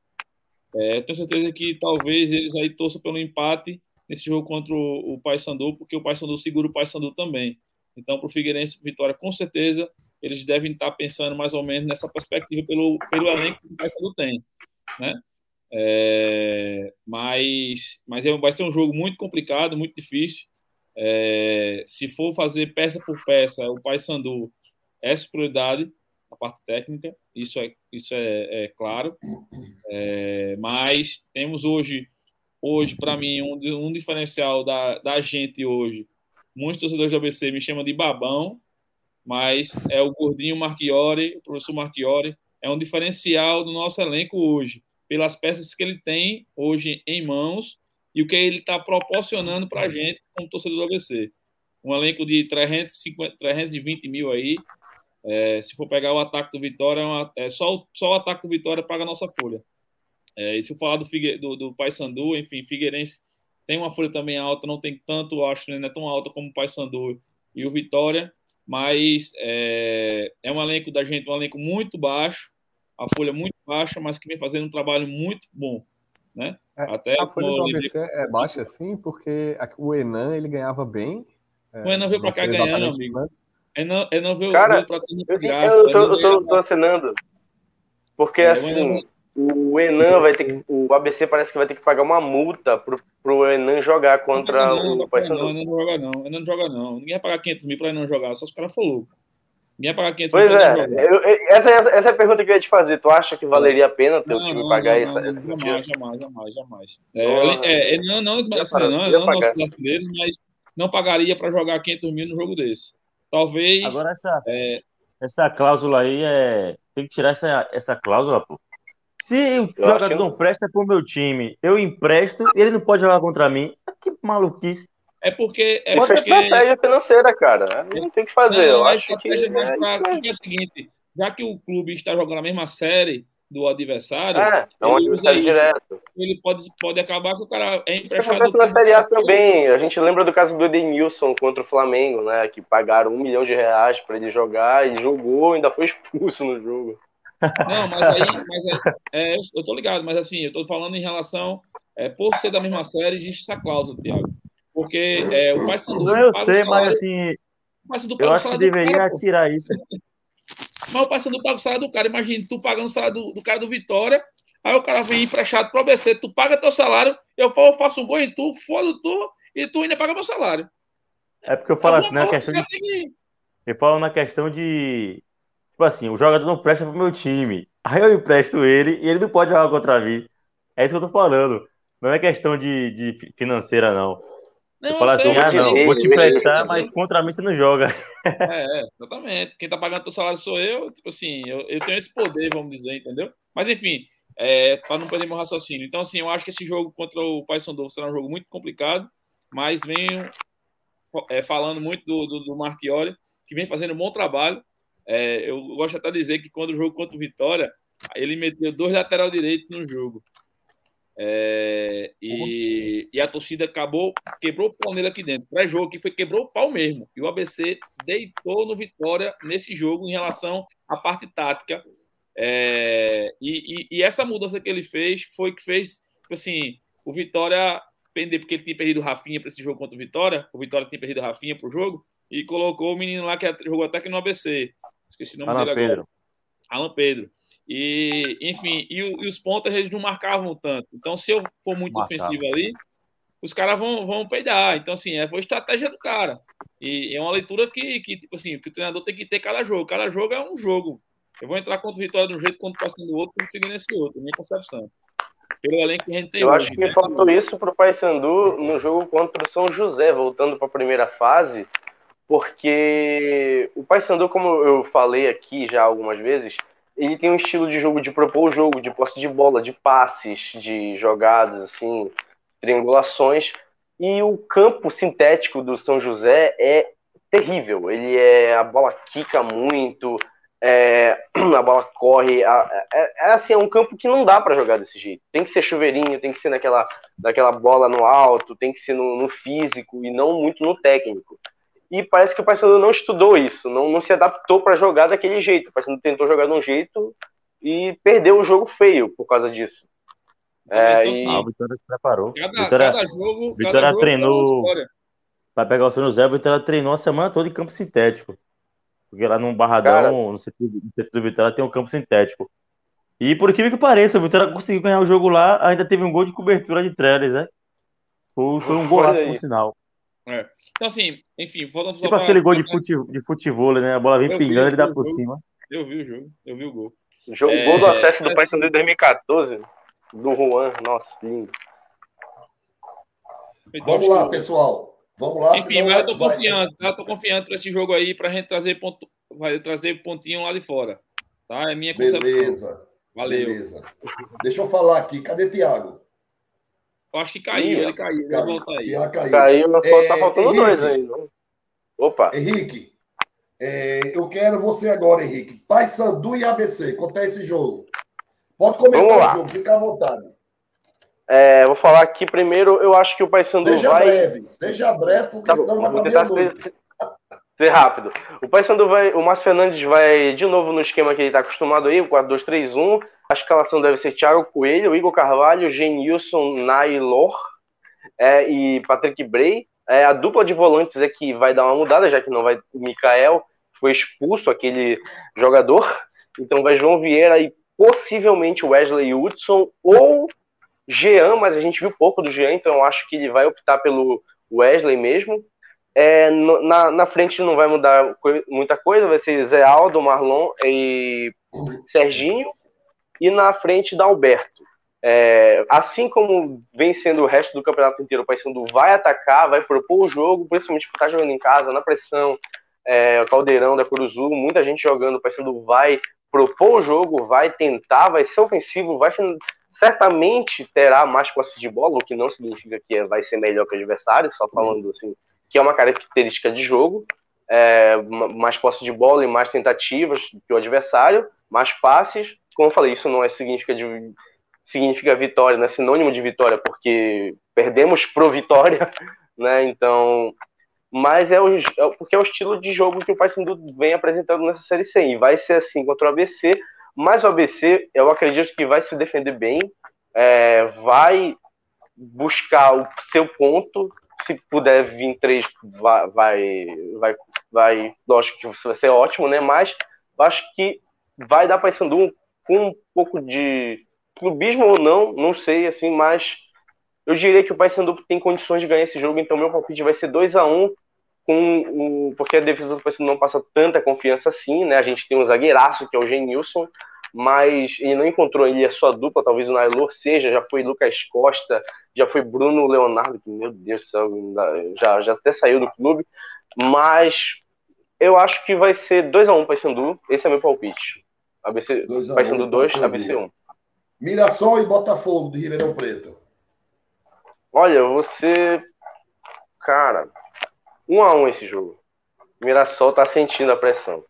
É, tenho certeza que talvez eles aí torçam pelo empate nesse jogo contra o, o Paysandu, porque o Paysandu segura o Paysandu também. Então, para o Figueirense, Vitória com certeza eles devem estar pensando mais ou menos nessa perspectiva pelo, pelo elenco que o Paysandu tem, né? É, mas mas é, vai ser um jogo muito complicado, muito difícil. É, se for fazer peça por peça, o Paysandu é prioridade, a parte técnica, isso é, isso é, é claro. É, mas temos hoje, hoje para mim, um, um diferencial da, da gente hoje. Muitos torcedores do ABC me chamam de babão, mas é o gordinho Marchiori, o professor Marchiori, é um diferencial do nosso elenco hoje, pelas peças que ele tem hoje em mãos e o que ele está proporcionando para a gente como torcedor do ABC. Um elenco de 350, 320 mil aí. É, se for pegar o ataque do Vitória, é, uma, é só, só o ataque do Vitória paga a nossa folha. É, e se eu falar do, Figue, do, do Paysandu, enfim, Figueirense tem uma folha também alta, não tem tanto, acho que não é tão alta como o Paysandu e o Vitória, mas é, é um elenco da gente, um elenco muito baixo, a folha muito baixa, mas que vem fazendo um trabalho muito bom, né? É, Até a folha do ABC é baixa assim, porque o Enan ele ganhava bem. É, o Enan veio para cá ganhando, amigo. Enan, Enan veio, Cara, veio para cá de graça. Eu, eu, tô, eu tô assinando, porque é, assim o Enan vai ter que, o ABC parece que vai ter que pagar uma multa pro, pro Enan jogar contra não, não, o Paysandu. Não, Enan não joga não, Enan não joga não. Ninguém vai pagar 500 mil para Enan jogar, só os caras for louco. Ninguém ia pagar 500 Pois mil é, pra jogar. eu- essa, é- essa é a pergunta que eu ia te fazer. Tu acha que valeria a pena teu Não, time não, pagar não, essa, não, essa jamais, jamais, jamais, jamais. É, Porra. é, é, não, não, assim, não, não nossos brasileiros, mas não pagaria para jogar 500 mil num jogo desse. Talvez. Agora essa, é, essa cláusula aí é. Tem que tirar essa, essa cláusula, pô. Se o acho jogador não presta pro meu time, eu empresto e ele não pode jogar contra mim. Que maluquice. é porque. É Isso é porque estratégia financeira, cara. Não tem o que fazer. eu Não, é acho que. é pra- isso é o seguinte: já que o clube está jogando a mesma série do adversário, É, é um adversário isso. direto. ele pode, pode acabar que o cara é Isso emprestado. acontece na Série A também. A gente lembra do caso do Edenilson contra o Flamengo, né? Que pagaram um milhão de reais pra ele jogar e jogou, ainda foi expulso no jogo. Não, mas aí, mas é, é, eu, tô ligado, mas assim, eu tô falando em relação, é, por ser da mesma série, existe essa cláusula, Thiago. Porque é, o Paysandu Não, eu sei, salário- mas assim, eu acho que deveria cara, tirar isso. Mas o Paysandu paga o salário do cara. Imagina, tu pagando o salário do, do cara do Vitória, aí o cara vem emprestado pro ABC, tu paga teu salário, eu fa- eu faço um gol em tu, foda tu, e tu ainda paga meu salário. É porque eu falo assim, né? Alguma Questão de, que- eu falo na questão de. Tipo assim, o jogador não presta pro meu time. Aí eu empresto ele e ele não pode jogar contra mim. É isso que eu tô falando. Não é questão de, de financeira, não. Não, sei, assim, ah, não, vou te emprestar, mas contra mim você não joga. É, é, exatamente. Quem tá pagando teu salário sou eu. Tipo assim, eu, eu tenho esse poder, vamos dizer, entendeu? Mas enfim, é, para não perder meu raciocínio. Então, assim, eu acho que esse jogo contra o Paysandu será um jogo muito complicado, mas venho é, falando muito do, do, do Marchiori, que vem fazendo um bom trabalho. É, eu gosto até de dizer que quando o jogo contra o Vitória, ele meteu dois lateral direito no jogo. É, e, e a torcida acabou, quebrou o pau nele aqui dentro. Pré-jogo que foi quebrou o pau mesmo. E o ABC deitou no Vitória nesse jogo em relação à parte tática. É, e, e- e essa mudança que ele fez foi que fez, tipo assim, o Vitória pender, porque ele tinha perdido o Rafinha para esse jogo contra o Vitória. O Vitória tinha perdido o Rafinha pro jogo e colocou o menino lá que jogou até aqui no ABC. Esqueci o nome Alan dele agora. Pedro. Alan Pedro. E, enfim, e, o- e os pontas eles não marcavam tanto. Então, se eu for muito Marcava. ofensivo ali, os caras vão, vão peidar. Então, assim, é, foi estratégia do cara. E é uma leitura que, que, tipo assim, que o treinador tem que ter cada jogo. Cada jogo é um jogo. Eu vou entrar contra o Vitória de um jeito, contra o passando do outro, consigo nesse outro, minha concepção. Pelo elenco que a gente tem Eu hoje, acho que né? faltou isso pro Paysandu no jogo contra o São José, voltando para a primeira fase, porque o Paysandu, como eu falei aqui já algumas vezes, ele tem um estilo de jogo de propor o jogo, de posse de bola, de passes, de jogadas, assim, triangulações. E o campo sintético do São José é terrível. Ele é a bola quica muito, é, a bola corre. a- É, é assim, é um campo que não dá para jogar desse jeito. Tem que ser chuveirinho, tem que ser naquela, naquela bola no alto, tem que ser no, no físico e não muito no técnico. E parece que o Paysandu não estudou isso, não, não se adaptou para jogar daquele jeito. O Paysandu tentou jogar de um jeito e perdeu o jogo feio por causa disso. É, Então, e- Ah, o Vitória se preparou. cada, Vitória, cada jogo. Vitória cada jogo treinou- é. Vai pegar o São José, o Vitória treinou a semana toda em campo sintético. Porque lá no Barradão, Cara- no setor, do Vitória, tem um campo sintético. E por incrível que pareça, o Vitória conseguiu ganhar o jogo lá, ainda teve um gol de cobertura de Trellis, né? Foi, foi um golaço, por sinal. Então, assim, enfim, voltando só Tipo pra- aquele gol de, pra- fute, de futebol, né? A bola vem Eu pingando, ele dá eu por o jogo. cima. Eu vi o jogo, eu vi o gol. Jogo, É, gol do acesso do mas- Paysandu em 2014, do Juan, nossa, lindo. Vamos lá, pessoal. Vamos lá. Enfim, mas eu tô vai- confiante, tá? Tô confiante pra esse jogo aí, pra gente trazer ponto, vai trazer pontinho lá de fora. Tá? É minha concepção. Beleza, Valeu. beleza. Deixa eu falar aqui. Cadê Thiago? Eu acho que caiu, Ih, ele caiu, Caiu. voltar aí. Thiago caiu. Caiu, mas É, tá faltando Henrique. dois aí. Não? Opa, Henrique, é, eu quero você agora, Henrique. Paysandu e ABC, quanto é esse jogo? Pode Vamos comentar lá. o jogo, fica à vontade. é, vou falar aqui primeiro, eu acho que o Paysandu Seja vai... breve, seja breve, porque Tá bom, senão vai tentar ser, ser rápido. O Paysandu vai, o Márcio Fernandes vai de novo no esquema que ele está acostumado aí, o 4-2-3-1. A escalação deve ser Thiago Coelho, Igor Carvalho, Genilson Nailor é, e Patrick Bray. É, a dupla de volantes é que vai dar uma mudada, já que não vai Mikael, foi expulso aquele jogador. Então vai João Vieira e possivelmente Wesley Hudson ou Jean, mas a gente viu pouco do Jean, então eu acho que ele vai optar pelo Wesley mesmo. É, na, na frente não vai mudar muita coisa, vai ser Zé Aldo, Marlon e Serginho, e na frente da Alberto. É, assim como vem sendo o resto do campeonato inteiro, o Paysandu vai atacar, vai propor o jogo, principalmente por estar jogando em casa, na pressão, é, o Caldeirão da Curuzu, muita gente jogando, o Paysandu vai propor o jogo, vai tentar, vai ser ofensivo, vai certamente terá mais posse de bola, o que não significa que vai ser melhor que o adversário, só falando assim, que é uma característica de jogo, é, mais posse de bola e mais tentativas que o adversário, mais passes, como eu falei, isso não é significa de significa vitória, é sinônimo de vitória, porque perdemos pro vitória, né? Então, mas é, o, é porque é o estilo de jogo que o Paysandu vem apresentando nessa série C. E vai ser assim contra o ABC, mas o ABC, eu acredito que vai se defender bem, é, vai buscar o seu ponto. Se puder vir três, vai, vai, vai, lógico que vai ser ótimo, né? Mas acho que vai dar para Paysandu com um pouco de clubismo ou não, não sei, assim, mas eu diria que o Paysandu tem condições de ganhar esse jogo, então meu palpite vai ser 2 a 1 com o, porque a defesa do Paysandu não passa tanta confiança assim, né? A gente tem um zagueiraço que é o Genilson, mas ele não encontrou ali a sua dupla, talvez o Nailor seja, já foi Lucas Costa, já foi Bruno Leonardo, que meu Deus do céu, já, já até saiu do clube, mas eu acho que vai ser 2 a 1 um Paysandu, esse é meu palpite. ABC, Paysandu 2, ABC 1. Mirassol e Botafogo de Ribeirão Preto. Olha, você. Cara, um a um esse jogo. Mirassol tá sentindo a pressão.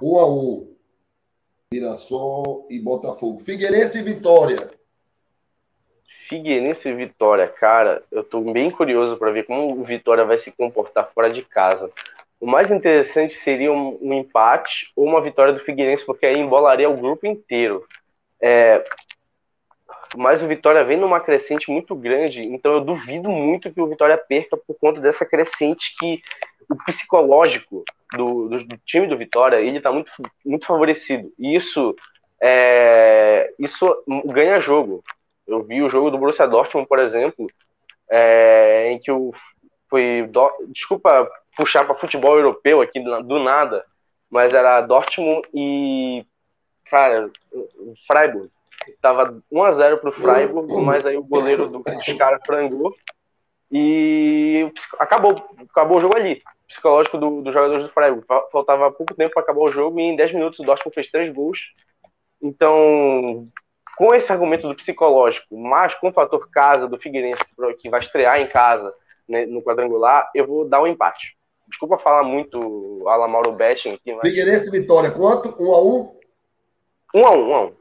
Um a um. Mirassol e Botafogo. Figueirense e Vitória. Figueirense e Vitória, cara, eu tô bem curioso para ver como o Vitória vai se comportar fora de casa. O mais interessante seria um, um, empate ou uma vitória do Figueirense, porque aí embolaria o grupo inteiro. É, mas o Vitória vem numa crescente muito grande, então eu duvido muito que o Vitória perca por conta dessa crescente que o psicológico do, do, do time do Vitória ele está muito, muito favorecido. E isso, é, isso ganha jogo. Eu vi o jogo do Borussia Dortmund, por exemplo, é, em que o foi desculpa puxar para futebol europeu aqui do nada, mas era Dortmund e cara, Freiburg. Tava 1 a 0 pro Freiburg, mas aí o goleiro do, dos caras frangou e acabou, acabou o jogo ali. Psicológico dos do jogadores do Freiburg. Faltava pouco tempo para acabar o jogo e em 10 minutos o Dortmund fez três gols. Então, com esse argumento do psicológico, mas com o fator casa do Figueirense, que vai estrear em casa né, no quadrangular, eu vou dar um empate. Desculpa falar muito a Mauro Betting aqui. Mas... Figueirense Vitória, quanto? 1 um a 1 um? 1 um a 1 um, 1 a 1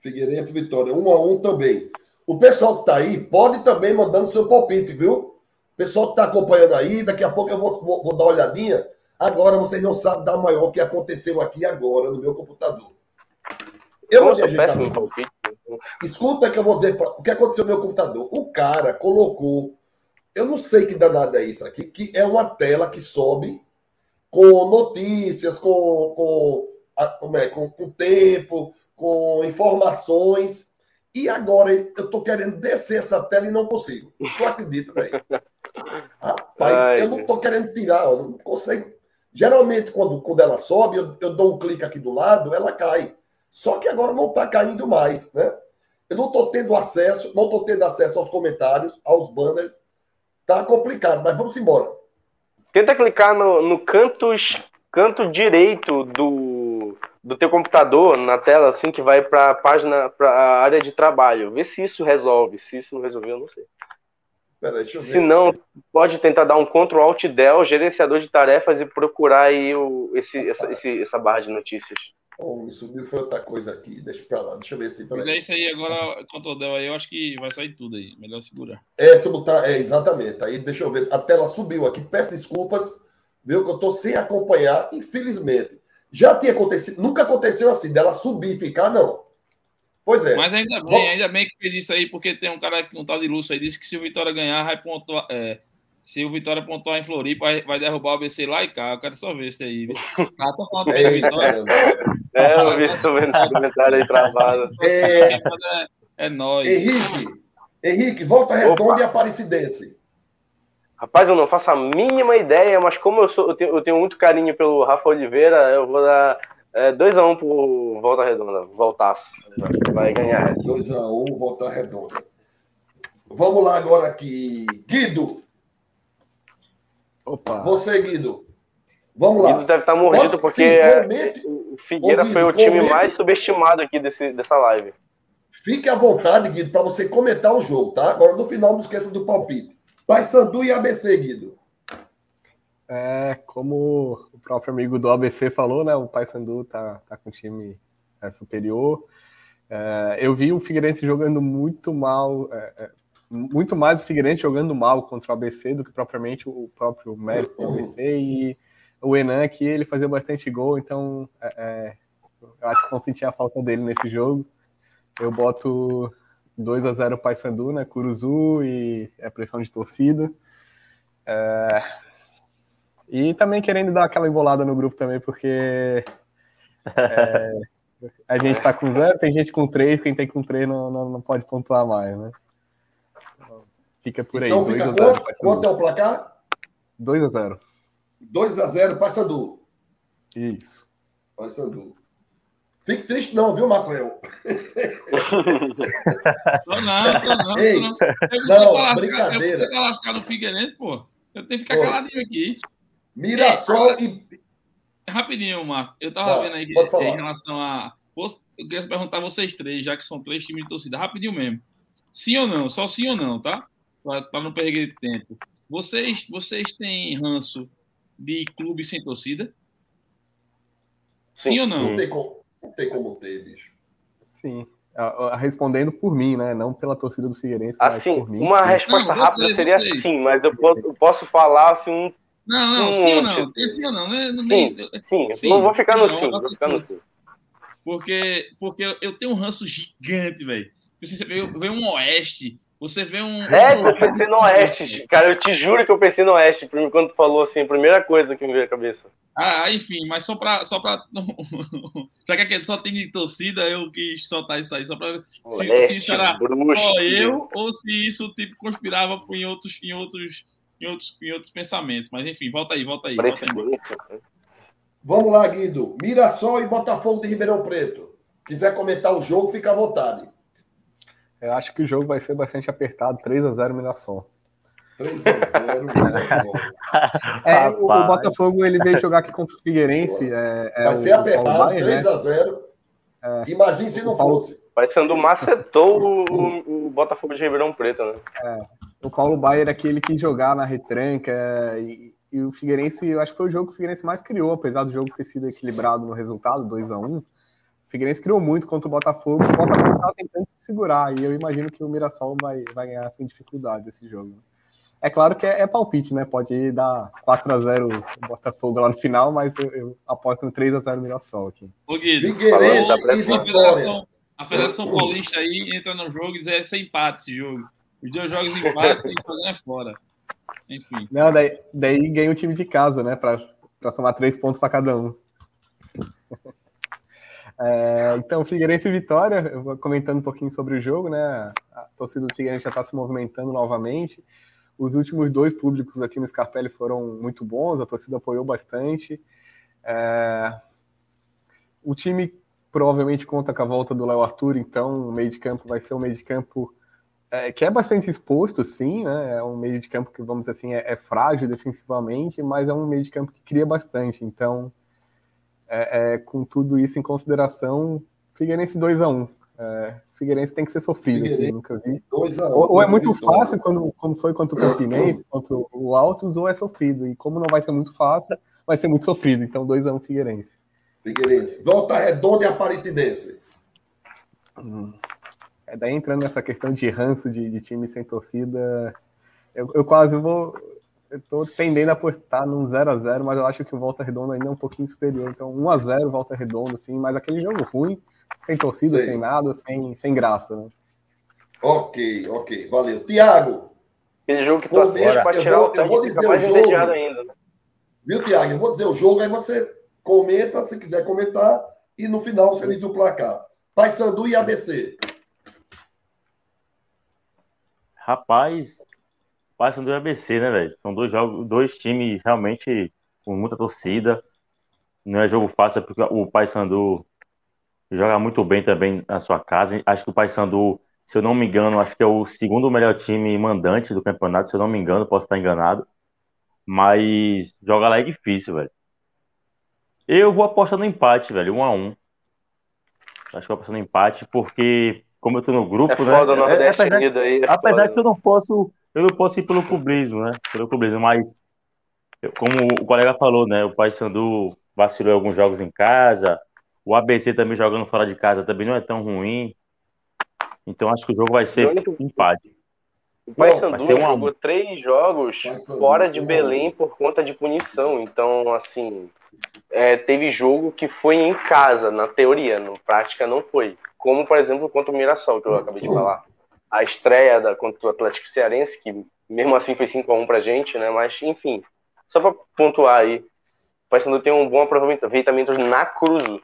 Figueirense Vitória, 1 um a 1 também. O pessoal que tá aí pode também mandando seu palpite, viu? O pessoal que tá acompanhando aí, daqui a pouco eu vou, vou, vou dar uma olhadinha. Agora vocês não sabem da maior o que aconteceu aqui agora no meu computador. Eu vou ajeitar meu palpite. Escuta que eu vou dizer o que aconteceu no meu computador. O cara colocou eu não sei que danada é isso aqui, que é uma tela que sobe com notícias, com, com, como é, com, com tempo, com informações. E agora eu estou querendo descer essa tela e não consigo. Tu acredita, velho? Rapaz, Ai, eu não estou querendo tirar, eu não consigo. Geralmente, quando, quando ela sobe, eu, eu dou um clique aqui do lado, ela cai. Só que agora não está caindo mais, né? Eu não estou tendo acesso, não estou tendo acesso aos comentários, aos banners. Tá complicado, mas vamos embora. Tenta clicar no, no canto, canto direito do, do teu computador, na tela, assim, que vai para a página, para a área de trabalho. Vê se isso resolve. Se isso não resolver, eu não sei. Pera, deixa eu ver. Se não, pode tentar dar um Ctrl Alt Del, gerenciador de tarefas, e procurar aí o, esse, essa, esse, essa barra de notícias. Oh, subiu foi outra coisa aqui. Deixa pra lá, deixa eu ver se. Mas é isso aí, agora, Ctrl Del aí, eu acho que vai sair tudo aí. Melhor segurar. É, se botar, é, exatamente. Aí deixa eu ver. A tela subiu aqui. Peço desculpas, viu? Que eu tô sem acompanhar, infelizmente. Já tinha acontecido, nunca aconteceu assim, dela subir e ficar, não. Pois é. Mas ainda bem, ainda bem que fez isso aí, porque tem um cara que um tal de Lúcio aí disse que se o Vitória ganhar, vai pontuar. É, se o Vitória pontuar em Floripa, vai derrubar o ABC lá e cá. Eu quero só ver isso aí. Ah, tô falando é, Vitória. É, eu vi esse comentário aí travado. É, é, é nóis. Henrique, Henrique, volta redonda Opa. e Aparecidense. Rapaz, eu não faço a mínima ideia, mas como eu, sou, eu, tenho, eu tenho muito carinho pelo Rafa Oliveira, eu vou dar 2x1 é, um pro Volta Redonda. Voltaço. Vai ganhar essa. 2x1, um, Volta Redonda. Vamos lá agora aqui. Guido. Opa. Você, Guido. Vamos lá. Guido deve estar mordido Pode, porque sim, comente, o Figueira Guido, foi o time mais subestimado aqui desse, dessa live. Fique à vontade, Guido, para você comentar o jogo, tá? Agora no final não esqueça do palpite. Paysandu e ABC, Guido. É, como o próprio amigo do ABC falou, né? O Paysandu tá, tá com um time é, superior. É, eu vi o Figueirense jogando muito mal, é, é muito mais o Figueirense jogando mal contra o ABC do que propriamente o próprio mérito do ABC e o Enan aqui ele fazia bastante gol, então é, é, eu acho que vão sentir a falta dele nesse jogo. Eu boto 2 a 0 Paysandu, né? Curuzu e a pressão de torcida. É... E também querendo dar aquela embolada no grupo também, porque é... a gente tá com zero, tem gente com três, quem tem com três não, não, não pode pontuar mais, né? Fica por aí. Então fica quanto, quanto é o placar? 2 a 0 2 a 0 Paysandu. Isso. Paysandu. Fique triste não, viu, Marcel? Não, não, tô não. Ei, não, não brincadeira. Eu tenho que lascar no Figueirense, pô. Eu tenho que ficar pô. caladinho aqui. Mirassol Ei, e... Rapidinho, Marco. Eu tava ah, vendo aí em relação a... Eu queria perguntar a vocês três, já que são três times de torcida. Rapidinho mesmo. Sim ou não? Só sim ou não, tá? Para não perder tempo. Vocês, vocês têm ranço de clube sem torcida? Sim, sim ou não? Não tem como. Não tem como ter, bicho. Sim. Respondendo por mim, né? Não pela torcida do Figueirense, assim, por mim. Uma sim. resposta não, rápida seria vocês. sim, mas eu posso, eu posso falar assim um. Não, não, um sim ou não? Sim ou não? Né? Sim, sim, sim, não vou ficar no sim, vou ficar no sim. Porque, porque eu tenho um ranço gigante, velho. Você vê um Oeste você vê um. É, eu pensei no Oeste, cara. Eu te juro que eu pensei no Oeste quando tu falou assim, a primeira coisa que me veio à cabeça. Ah, enfim, mas só pra. Só pra, pra que só tem de torcida, eu quis soltar isso aí. Só pra. Se, Oeste, se isso era bruxo, só eu, ou se isso tipo, conspirava em outros, em outros, em outros, em outros pensamentos. Mas enfim, volta aí, volta aí. Volta aí. Vamos lá, Guido. Mirassol e Botafogo de Ribeirão Preto. Quiser comentar o jogo, fica à vontade. Eu acho que o jogo vai ser bastante apertado, 3 a 0 Mirassol. 3 a 0 Mirassol. é, o, o, Botafogo ele veio jogar aqui contra o Figueirense. É, é vai o, ser apertado, Bayer, 3 né? a 0 é, Imagine se não Paulo, fosse. Vai sendo macetou o, o, Botafogo de Ribeirão Preto, né? É, o Paulo Baier é aquele que jogar na retranca e, e, o Figueirense, eu acho que foi o jogo que o Figueirense mais criou, apesar do jogo ter sido equilibrado no resultado, 2 a 1 o Figueirense criou muito contra o Botafogo. O Botafogo estava tentando se segurar. E eu imagino que o Mirassol vai, vai ganhar sem dificuldade esse jogo. É claro que é, é palpite, né? Pode dar 4x0 o Botafogo lá no final, mas eu, eu aposto no 3x0 Mirassol aqui. O Guido, Figueirense e Federação, a Federação Paulista aí entra no jogo e diz é sem empate esse jogo. Os dois jogos empate e só ganha fora. Enfim. Não, daí, daí ganha o time de casa, né? Para somar três pontos para cada um. É, então, Figueirense e Vitória, eu vou comentando um pouquinho sobre o jogo, né? A torcida do Figueirense já está se movimentando novamente. Os últimos dois públicos aqui no Scarpelli foram muito bons, a torcida apoiou bastante. É, o time provavelmente conta com a volta do Léo Arthur, então o meio de campo vai ser um meio de campo é, que é bastante exposto, sim, né? É um meio de campo que, vamos dizer assim, é, é frágil defensivamente, mas é um meio de campo que cria bastante. Então, é, é, com tudo isso em consideração, Figueirense 2x1. É, Figueirense tem que ser sofrido, aqui, nunca vi. Ou, ou, é muito fácil, quando, como foi contra o Campinense, contra o Altos, ou é sofrido. E como não vai ser muito fácil, vai ser muito sofrido. Então 2x1 Figueirense. Figueirense. Volta Redonda e Aparecidense. Hum. É, daí entrando nessa questão de ranço de, de time sem torcida, eu, eu quase vou eu tô tendendo a apostar num 0x0, mas eu acho que o Volta Redonda ainda é um pouquinho superior. Então, 1x0 Volta Redonda, assim, mas aquele jogo ruim, sem torcida, Sei. sem nada, sem, sem graça, né? Ok, ok, valeu. Tiago! Aquele jogo que tu assiste pra tirar vou, o eu vou dizer o jogo, ainda. Né? Viu, Tiago? Eu vou dizer o jogo, aí você comenta, se quiser comentar, e no final você diz o placar. Paysandu e ABC. Rapaz, Paysandu e ABC, né, velho? São dois jogos, dois times realmente com muita torcida. Não é jogo fácil, porque o Paysandu joga muito bem também na sua casa. Acho que o Paysandu, se eu não me engano, acho que é o segundo melhor time mandante do campeonato, se eu não me engano, posso estar enganado. Mas jogar lá é difícil, velho. Eu vou apostar no empate, velho, um a um. Acho que vou apostar no empate, porque como eu tô no grupo, É né? foda o é- Nordeste apesar, Unido aí. é apesar foda. que eu não posso, eu não posso ir pelo clubismo, né? Pelo clubismo, mas eu- como o colega falou, né? O Paysandu vacilou em alguns jogos em casa, o ABC também jogando fora de casa também não é tão ruim. Então acho que o jogo vai ser Muito- empate. O vai Paysandu um um. jogou três jogos Paysandu, fora de um um. Belém por conta de punição. Então, assim, é, teve jogo que foi em casa, na teoria, na prática não foi. Como, por exemplo, contra o Mirassol, que eu acabei de falar. A estreia da, contra o Atlético Cearense, que mesmo assim foi 5x1 pra gente, né? Mas, enfim, só pra pontuar aí, o Paysandu tem um bom aproveitamento na Cruz.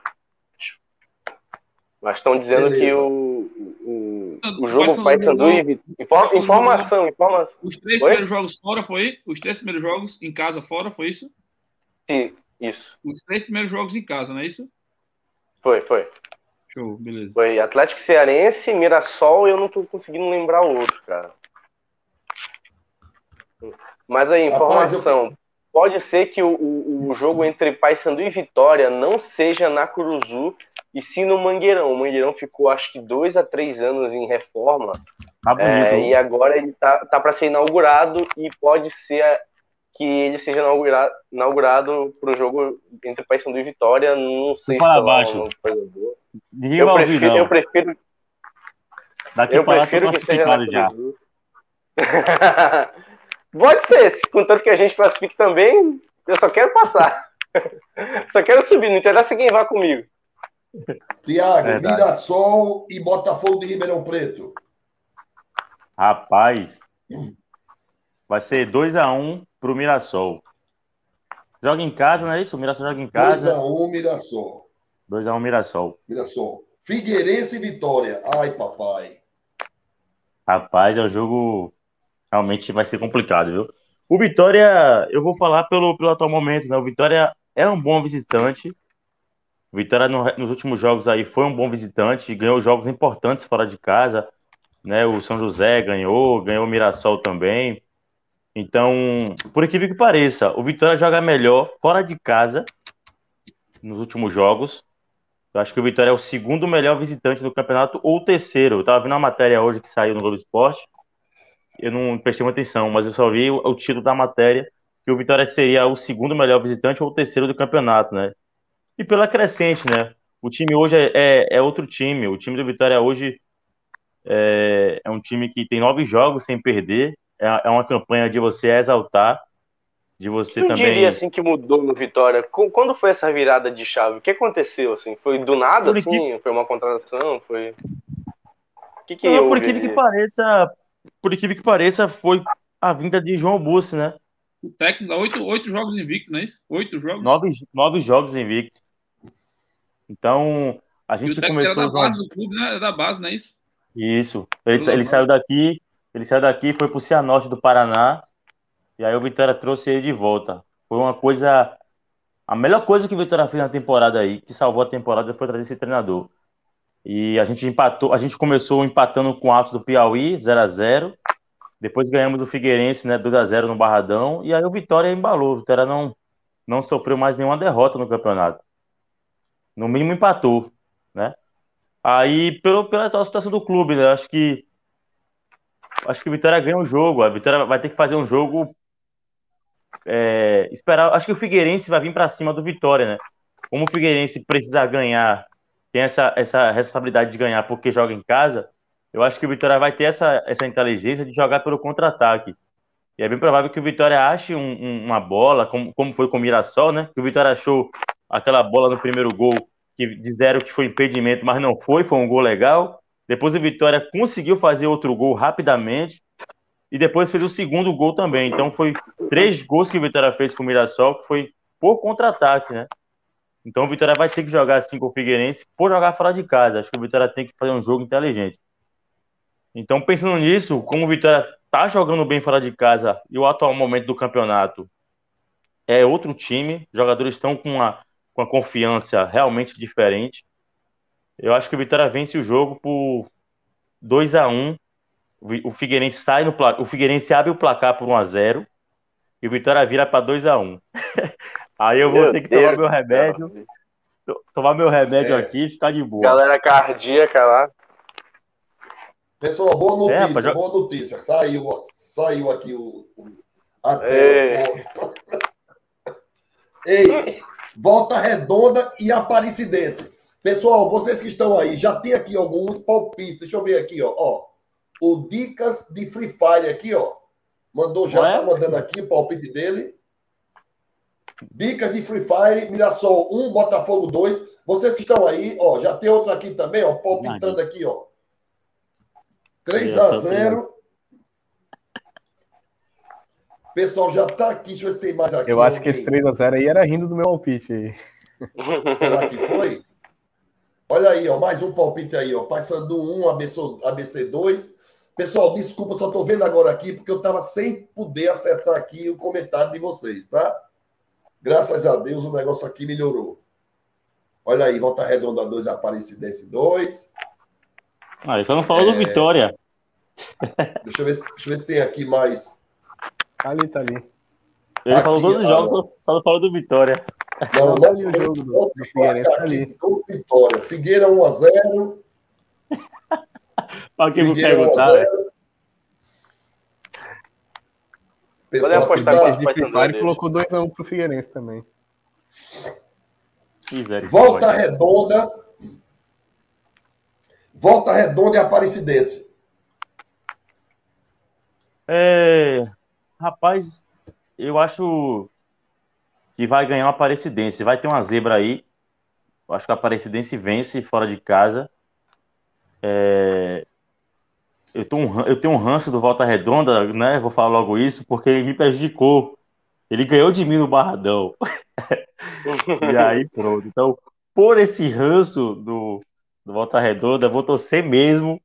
Mas estão dizendo Beleza. que o, o, o jogo Paysandu e informa- informação, informação. Os três Oi? primeiros jogos fora foi? Os três primeiros jogos em casa fora, foi isso? Sim, Isso, Os três primeiros jogos em casa, não é isso? foi, foi. Show, beleza. Foi Atlético Cearense, Mirassol e eu não tô conseguindo lembrar o outro, cara. Mas aí, Rapaz, informação. Pode ser que o, o, o jogo entre Paysandu e Vitória não seja na Curuzu e sim no Mangueirão. O Mangueirão ficou acho que dois a três anos em reforma Tá bonito. é, e agora ele tá, tá para ser inaugurado e pode ser que ele seja inaugurado, inaugurado pro jogo entre Paysandu e Vitória. Não sei Fala se é uma coisa boa. Ninguém Eu vai ouvir, prefiro, não. eu prefiro Daqui eu para lá prefiro que seja na classificado já. Pode ser, se- contanto que a gente classifique também, eu só quero passar. só quero subir, não interessa quem vá comigo. Tiago, Verdade. Mirassol e Botafogo de Ribeirão Preto. Rapaz, vai ser 2x1 pro Mirassol. Joga em casa, não é isso? O Mirassol joga em casa. 2x1 Mirassol. 2x1 Mirassol. Mirassol. Figueirense e Vitória. Ai, papai. Rapaz, é um jogo realmente vai ser complicado, viu? O Vitória, eu vou falar pelo, pelo atual momento, né? O Vitória é um bom visitante. O Vitória no- nos últimos jogos aí foi um bom visitante, ganhou jogos importantes fora de casa, né? O São José ganhou, ganhou o Mirassol também. Então, por incrível que pareça, o Vitória joga melhor fora de casa nos últimos jogos. Eu acho que o Vitória é o segundo melhor visitante do campeonato ou o terceiro. Eu tava vendo uma matéria hoje que saiu no Globo Esporte. Eu não prestei muita atenção, mas eu só vi o, o título da matéria que o Vitória seria o segundo melhor visitante ou o terceiro do campeonato, né? E pela crescente, né? O time hoje é, é, é outro time. O time do Vitória hoje é, é um time que tem nove jogos sem perder. É, é uma campanha de você exaltar, de você Eu também. diria assim que mudou no Vitória. Quando foi essa virada de chave? O que aconteceu assim? Foi do nada Por assim? Foi uma contratação? Foi O que que Não, por incrível que pareça, por incrível que pareça, foi a vinda de João Bussi, né? O técnico dá oito, oito jogos invicto, não é isso? Oito jogos. Nove, nove jogos invictos. Então, a E o gente técnico era começou. da base do clube, né? Era da base, não é isso? Isso. Ele, ele saiu daqui, ele saiu daqui, foi pro Cianorte do Paraná, e aí o Vitória trouxe ele de volta. Foi uma coisa. A melhor coisa que o Vitória fez na temporada aí, que salvou a temporada, foi trazer esse treinador. E a gente empatou, a gente começou empatando com o Altos do Piauí, 0 a 0 Depois ganhamos o Figueirense, né, 2 a 0 no Barradão, e aí o Vitória embalou. O Vitória não, não sofreu mais nenhuma derrota no campeonato. No mínimo empatou, né? Aí, pelo, pela situação do clube, né? Acho que. Acho que o Vitória ganha o jogo. A Vitória vai ter que fazer um jogo. é, esperar. Acho que o Figueirense vai vir para cima do Vitória, né? Como o Figueirense precisa ganhar, tem essa, essa responsabilidade de ganhar porque joga em casa. Eu acho que o Vitória vai ter essa, essa inteligência de jogar pelo contra-ataque. E é bem provável que o Vitória ache um- um- uma bola, como, como foi com o Mirassol, né? Que o Vitória achou aquela bola no primeiro gol que disseram que foi impedimento, mas não foi, foi um gol legal. Depois o Vitória conseguiu fazer outro gol rapidamente e depois fez o segundo gol também. Então foi três gols que o Vitória fez com o Mirassol, que foi por contra-ataque, né? Então o Vitória vai ter que jogar assim com o Figueirense por jogar fora de casa. Acho que o Vitória tem que fazer um jogo inteligente. Então pensando nisso, como o Vitória tá jogando bem fora de casa e o atual momento do campeonato é outro time. Os jogadores estão com uma, com uma confiança realmente diferente. Eu acho que o Vitória vence o jogo por 2 a 1 O Figueirense sai no placar, o Figueirense abre o placar por 1 a 0 e o Vitória vira para 2 a 1 Aí eu vou meu ter que Deus tomar meu remédio. Tomar meu remédio é. aqui e ficar de boa. Galera cardíaca lá. Pessoal, boa é, notícia, é, boa notícia. Saiu, saiu aqui o, o a tela. Ei, volta redonda e aparecidense. Pessoal, vocês que estão aí, já tem aqui alguns palpites. Deixa eu ver aqui, ó. ó. O Dicas de Free Fire aqui, ó. Mandou, já é? tá mandando aqui o palpite dele. Dicas de Free Fire, Mirassol 1, Botafogo 2. Vocês que estão aí, ó, já tem outro aqui também, ó, palpitando aqui, ó. 3 a 0 Pessoal, já tá aqui. Deixa eu ver se tem mais aqui. Eu acho que esse 3x0 aí era rindo do meu palpite aí. Será que foi? Olha aí, ó, mais um palpite aí, ó. Passando 1, ABC, ABC 2. Pessoal, desculpa, só tô vendo agora aqui porque eu tava sem poder acessar aqui o comentário de vocês, tá? Graças a Deus o negócio aqui melhorou. Olha aí, Volta Redonda 2, Aparecidense 2. Ah, ele só não falou é... do Vitória. Deixa eu, ver, deixa eu ver se tem aqui mais. Tá ali, tá ali. Ele aqui, falou todos os jogos, só, só não falou do Vitória. Não, não, ali o jogo do, do Figueirense tá ali. Vitória. Figueira 1x0. Olha quem vou perguntar. Pessoal apostar que de Free colocou 2x1 pro Figueirense também. Volta redonda Volta Redonda e Aparecidense. É, rapaz, eu acho que vai ganhar uma Aparecidense. Vai ter uma zebra aí. Acho que a Aparecidense vence fora de casa. É, eu, um, eu, tenho um ranço do Volta Redonda, né? Vou falar logo isso, porque ele me prejudicou. Ele ganhou de mim no Barradão. e aí, pronto. Então, por esse ranço do, do Volta Redonda, vou torcer mesmo.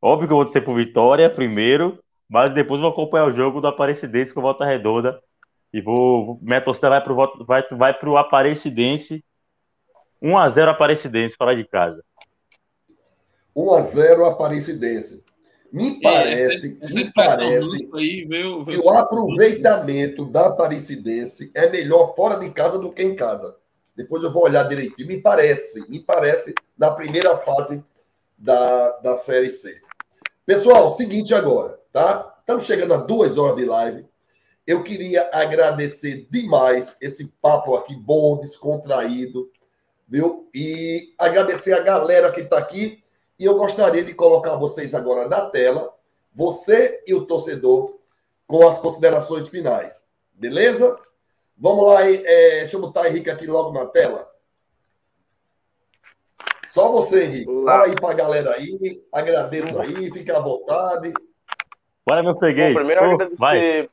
Óbvio que eu vou torcer por Vitória primeiro, mas depois vou acompanhar o jogo do Aparecidense com Volta Redonda. E vou. Minha torcida vai pro, vai, vai pro Aparecidense. 1x0 Aparecidense, fora de casa. 1x0 Aparecidense. Me parece, essa, essa me parece aí veio, veio... que o aproveitamento da Aparecidense é melhor fora de casa do que em casa. Depois eu vou olhar direitinho. Me parece, me parece, na primeira fase da, da Série C. Pessoal, seguinte agora, tá? Estamos chegando a duas horas de live. Eu queria agradecer demais esse papo aqui bom, descontraído, viu? E agradecer a galera que está aqui. E eu gostaria de colocar vocês agora na tela, você e o torcedor, com as considerações finais. Beleza? Vamos lá, é, deixa eu botar o Henrique aqui logo na tela. Só você, Henrique. Fala aí pra galera aí, agradeço aí, fica à vontade. Bora, meu freguês. Bom, primeiro, oh, agradecer...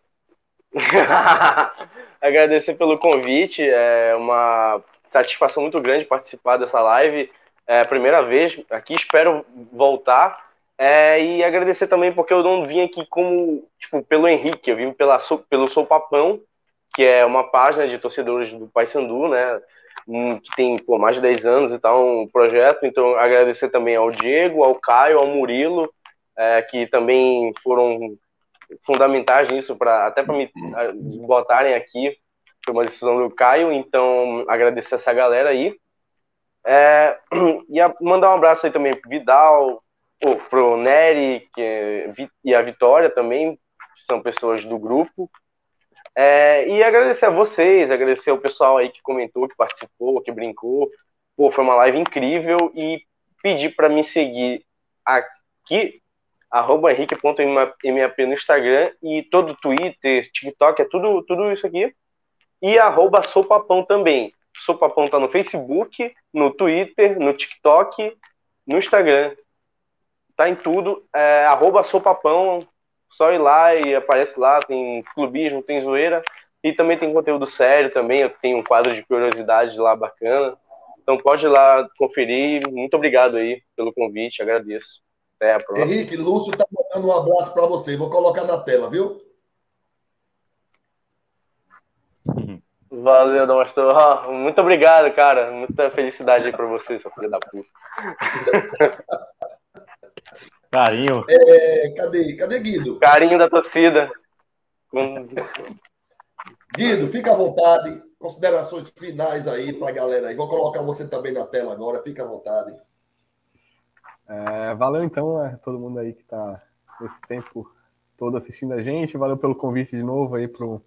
agradecer pelo convite, é uma satisfação muito grande participar dessa live. É a primeira vez aqui, espero voltar. É, e agradecer também porque eu não vim aqui como, tipo, pelo Henrique, eu vim pela, pelo Sou Papão, que é uma página de torcedores do Paysandu, né? Que tem pô, mais de 10 anos e tal, um projeto. Então, agradecer também ao Diego, ao Caio, ao Murilo, é, que também foram fundamentais nisso, pra, até para me botarem aqui. Foi uma decisão do Caio, então agradecer essa galera aí. É, e a, mandar um abraço aí também pro Vidal, oh, pro Nery que, e a Vitória também, que são pessoas do grupo. É, e agradecer a vocês, agradecer o pessoal aí que comentou, que participou, que brincou. Pô, foi uma live incrível e pedir para me seguir aqui, arroba henrique.map no Instagram e todo Twitter, TikTok, é tudo, tudo isso aqui. E arroba sopapão também. Sopapão tá no Facebook, no Twitter, no TikTok, no Instagram. Tá em tudo. É, arroba sopapão, só ir lá e aparece lá, tem clubismo, tem zoeira. E também tem conteúdo sério também, eu tenho um quadro de curiosidades lá bacana. Então pode ir lá conferir. Muito obrigado aí pelo convite, agradeço. Até a próxima. Henrique, Lúcio está mandando um abraço para você. Vou colocar na tela, viu? Valeu, Damastor. Muito obrigado, cara. Muita felicidade aí pra você, seu filho da puta. Carinho. É, cadê, cadê Guido? Carinho da torcida. Guido, fica à vontade. Considerações finais aí para a galera aí. Vou colocar você também na tela agora. Fica à vontade. É, valeu então a todo mundo aí que está nesse tempo todo assistindo a gente. Valeu pelo convite de novo aí pro,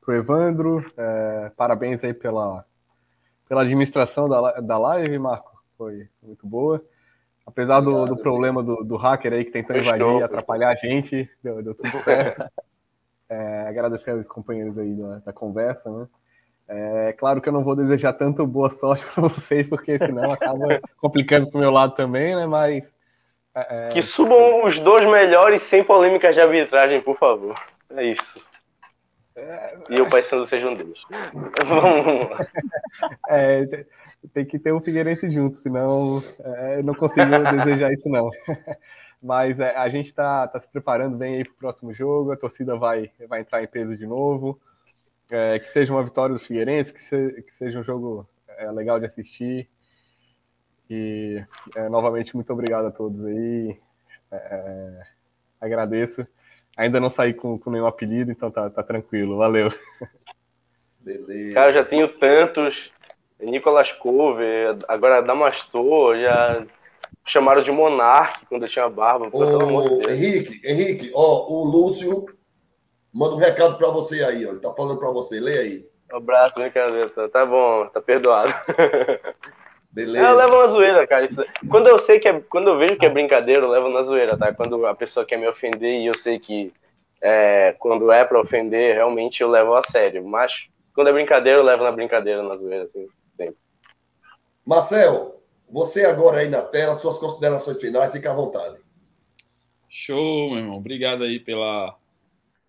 pro Evandro. É, parabéns aí pela, pela administração da, da live, Marco. Foi muito boa. Apesar do, do problema do, do, hacker aí que tentou invadir e atrapalhar a gente, deu, deu tudo certo. É, agradecer aos companheiros aí da, da conversa, né? É claro que eu não vou desejar tanto boa sorte para vocês, porque senão acaba complicando para o meu lado também, né? Mas. É, é... Que subam os dois melhores sem polêmicas de arbitragem, por favor. É isso. É... E o Paysandu seja um deles. Vamos É, tem que ter um Figueirense junto, senão é, não consigo desejar isso, não. Mas é, a gente está tá se preparando bem aí para o próximo jogo, a torcida vai, vai entrar em peso de novo é, que seja uma vitória do Figueirense, que, se, que seja um jogo é, legal de assistir. E é, novamente, muito obrigado a todos aí. É, é, agradeço. Ainda não saí com, com nenhum apelido, então tá, tá tranquilo. Valeu. Beleza. Cara, já tenho tantos. Nicolas Cover, agora Damastor, já chamaram de Monarque quando eu tinha barba. Ô, Henrique, Henrique, ó, o Lúcio manda um recado para você aí, ó. Ele tá falando para você, lê aí. Um abraço, brincadeira. Tá, tá bom, tá perdoado. Beleza. Eu levo na zoeira, cara. Isso... Quando eu sei que é... quando eu vejo que é brincadeira, eu levo na zoeira, tá? Quando a pessoa quer me ofender e eu sei que é... quando é para ofender, realmente eu levo a sério. Mas quando é brincadeira, eu levo na brincadeira, na zoeira, assim, sempre. Marcel, você agora aí na tela, suas considerações finais, fica à vontade. Show, meu irmão. Obrigado aí pela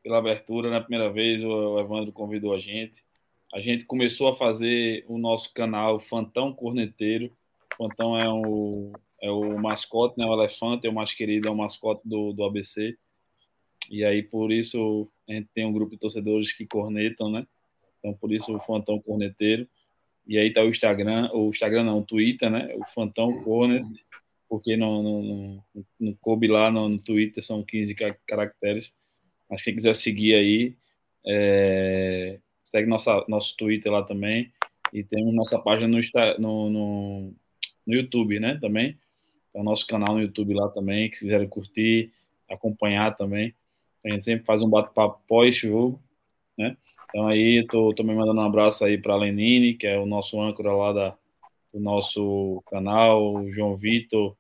pela abertura. Na primeira vez, o Evandro convidou a gente. A gente começou a fazer o nosso canal Fantão Corneteiro. Fantão é o, é o mascote, né? o elefante, é o mais querido, é o mascote do, do ABC. E aí, por isso, a gente tem um grupo de torcedores que cornetam, né? Então, por isso, o Fantão Corneteiro. E aí tá o Instagram, o Instagram não, o Twitter, né? O Fantão Cornet, porque não, não, coube lá no, no Twitter, são 15 caracteres. Mas quem quiser seguir aí, é, segue nossa, nosso Twitter lá também. E temos nossa página no, no, no, no YouTube, né? Também. Tem o nosso canal no YouTube lá também. Que quiserem curtir, acompanhar também. A gente sempre faz um bate-papo pós-jogo, né? Então aí, tô também mandando um abraço aí para a Lenine, que é o nosso âncora lá da, do nosso canal, o João Vitor,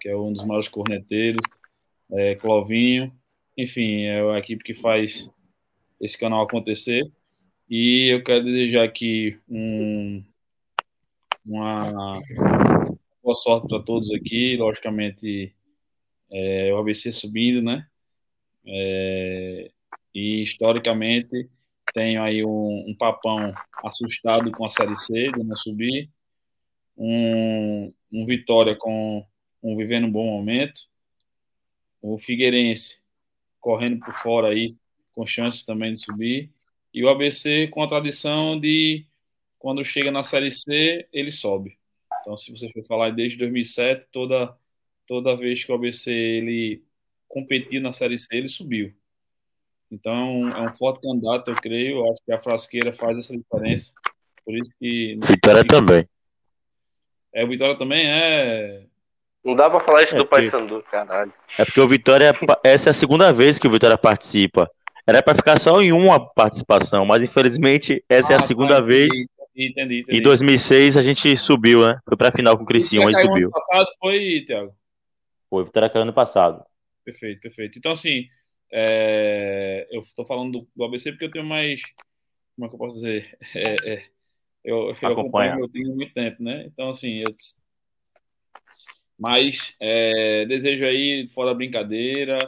que é um dos maiores corneteiros, é, Clovinho, enfim, é a equipe que faz esse canal acontecer. E eu quero desejar aqui um, uma boa sorte para todos aqui. Logicamente, é, o ABC subindo, né? É, e historicamente tenho aí um, um, papão assustado com a Série C de não subir, um, um Vitória com um vivendo um bom momento, o Figueirense correndo por fora aí, com chances também de subir. E o ABC com a tradição de, quando chega na Série C, ele sobe. Então, se você for falar desde 2007, toda, toda vez que o ABC ele competiu na Série C, ele subiu. Então, é um forte candidato, eu creio. Eu acho que a Frasqueira faz essa diferença. Por isso que. Vitória também. É, o Vitória também é. Não dá pra falar isso é do Paysandu, caralho. É porque o Vitória, essa é a segunda vez que o Vitória participa. Era para ficar só em uma participação, mas infelizmente essa ah, é a ah, segunda entendi, vez. Entendi, entendi, Em 2006 a gente subiu, né? Foi pra final com o Criciúma e subiu. Ano passado foi, Thiago? Foi, Vitória caiu ano passado. Perfeito, perfeito. Então, assim, é... eu tô falando do, do, ABC porque eu tenho mais. Como é que eu posso dizer? É, é... Eu, eu acompanho time há muito tempo, né? Então, assim, eu mas é, desejo aí, fora brincadeira,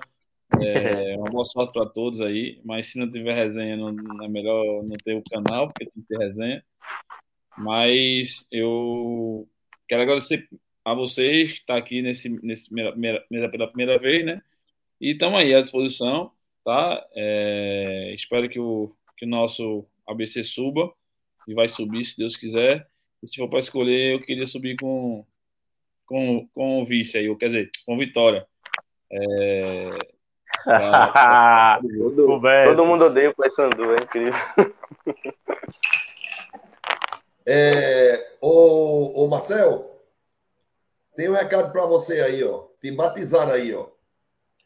é, uma boa sorte para todos aí. Mas se não tiver resenha, não, é melhor não ter o canal, porque tem que ter resenha. Mas eu quero agradecer a vocês que estão tá aqui nesse, nesse primeira, pela primeira vez, né? E estamos aí à disposição, tá? É, espero que o, que o nosso ABC suba e vai subir se Deus quiser. E se for para escolher, eu queria subir com, com, com o vice aí, ou quer dizer, com vitória. É, pra... todo, todo, mundo odeia o Paysandu, é incrível. É, ô, ô Marcel, tem um recado para você aí, ó. Te batizaram aí, ó.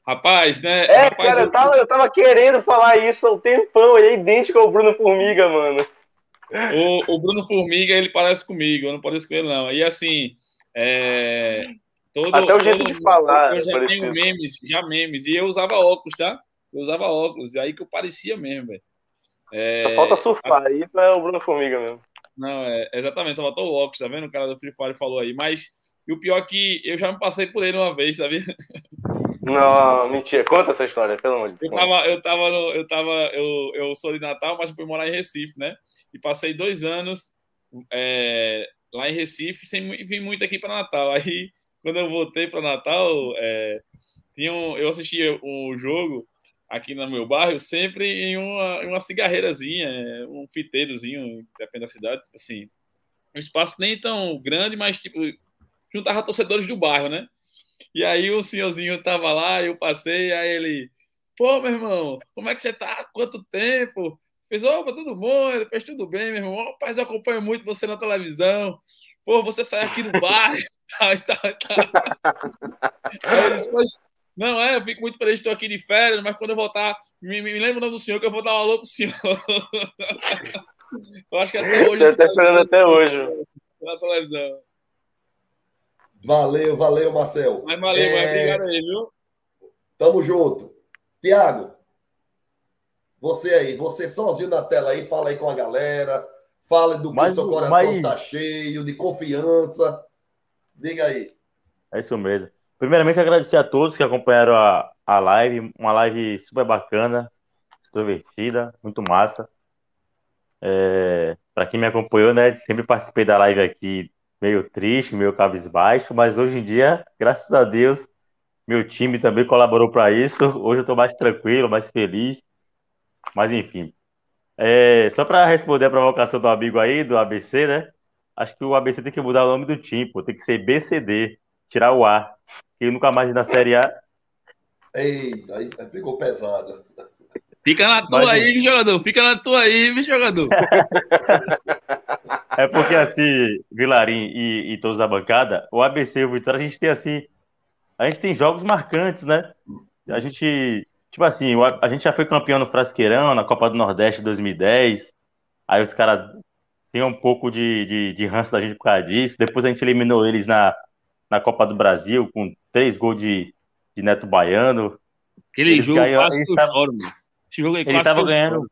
Rapaz, né? É, rapaz, cara, eu... eu, tava, eu tava querendo falar isso há um tempão. Ele é idêntico ao Bruno Formiga, mano. O, o Bruno Formiga, ele parece comigo, eu não pareço com ele, não. E assim, é, todo, Até o jeito todo, de falar. Eu já tenho memes, já memes. E eu usava óculos, tá? Eu usava óculos, aí que eu parecia mesmo, velho. É, só falta surfar, a... aí é o Bruno Formiga mesmo. Não, é, exatamente, só faltou o óculos, tá vendo? O cara do Free Fire falou aí. Mas e o pior é que eu já me passei por ele uma vez, sabe? Não, mentira. Conta essa história, pelo amor de Deus. Eu tava, eu tava, no, eu tava, eu, eu sou de Natal, mas fui morar em Recife, né? E passei dois anos é, lá em Recife sem vir muito aqui para Natal. Aí, quando eu voltei para Natal, é, tinha um, eu assistia o jogo aqui no meu bairro sempre em uma, uma cigarreirazinha, um fiteirozinho, depende da cidade, tipo assim. Um espaço nem tão grande, mas tipo juntava torcedores do bairro, né? E aí o senhorzinho tava lá, eu passei, aí ele, pô, meu irmão, como é que você tá? Quanto tempo? Fez, opa, tudo bom? Ele fez tudo bem, meu irmão. Pai, eu acompanho muito você na televisão. Pô, você sai aqui do bairro, tal, tal, tal. Aí disse, não, é, eu fico muito feliz, estou aqui de férias, mas quando eu voltar, me, me lembra o nome do senhor que eu vou dar um alô pro senhor. eu acho que até hoje. Eu tô esperando até hoje. Na televisão. Valeu, valeu, Marcel. Mas valeu, é... mas obrigado aí, viu? Tamo junto. Tiago, você aí, você sozinho na tela aí, fala aí com a galera, fala do que seu coração mas... tá cheio, de confiança. Diga aí. É isso mesmo. Primeiramente, agradecer a todos que acompanharam a, a live, uma live super bacana, extrovertida, muito massa. É, para quem me acompanhou, né, sempre participei da live aqui meio triste, meio cabisbaixo, mas hoje em dia, graças a Deus, meu time também colaborou para isso. Hoje eu estou mais tranquilo, mais feliz. Mas enfim. É, só para responder a provocação do amigo aí, do ABC, né? Acho que o ABC tem que mudar o nome do time, pô. tem que ser BCD, tirar o A. Que nunca mais na Série A. Eita, aí pegou pesada. Fica na tua Mas, aí, jogador. Fica na tua aí, jogador. É porque assim, Vilarim e, e, todos da bancada, o ABC e o Vitória, a gente tem assim. A gente tem jogos marcantes, né? A gente. Tipo assim, a gente já foi campeão no Frasqueirão, na Copa do Nordeste 2010. Aí os caras têm um pouco de, de, de ranço da gente por causa disso. Depois a gente eliminou eles na, na Copa do Brasil com três gols de, de Neto Baiano. Aquele eles jogo quase que tava... Esse jogo aí ele estava ganhando.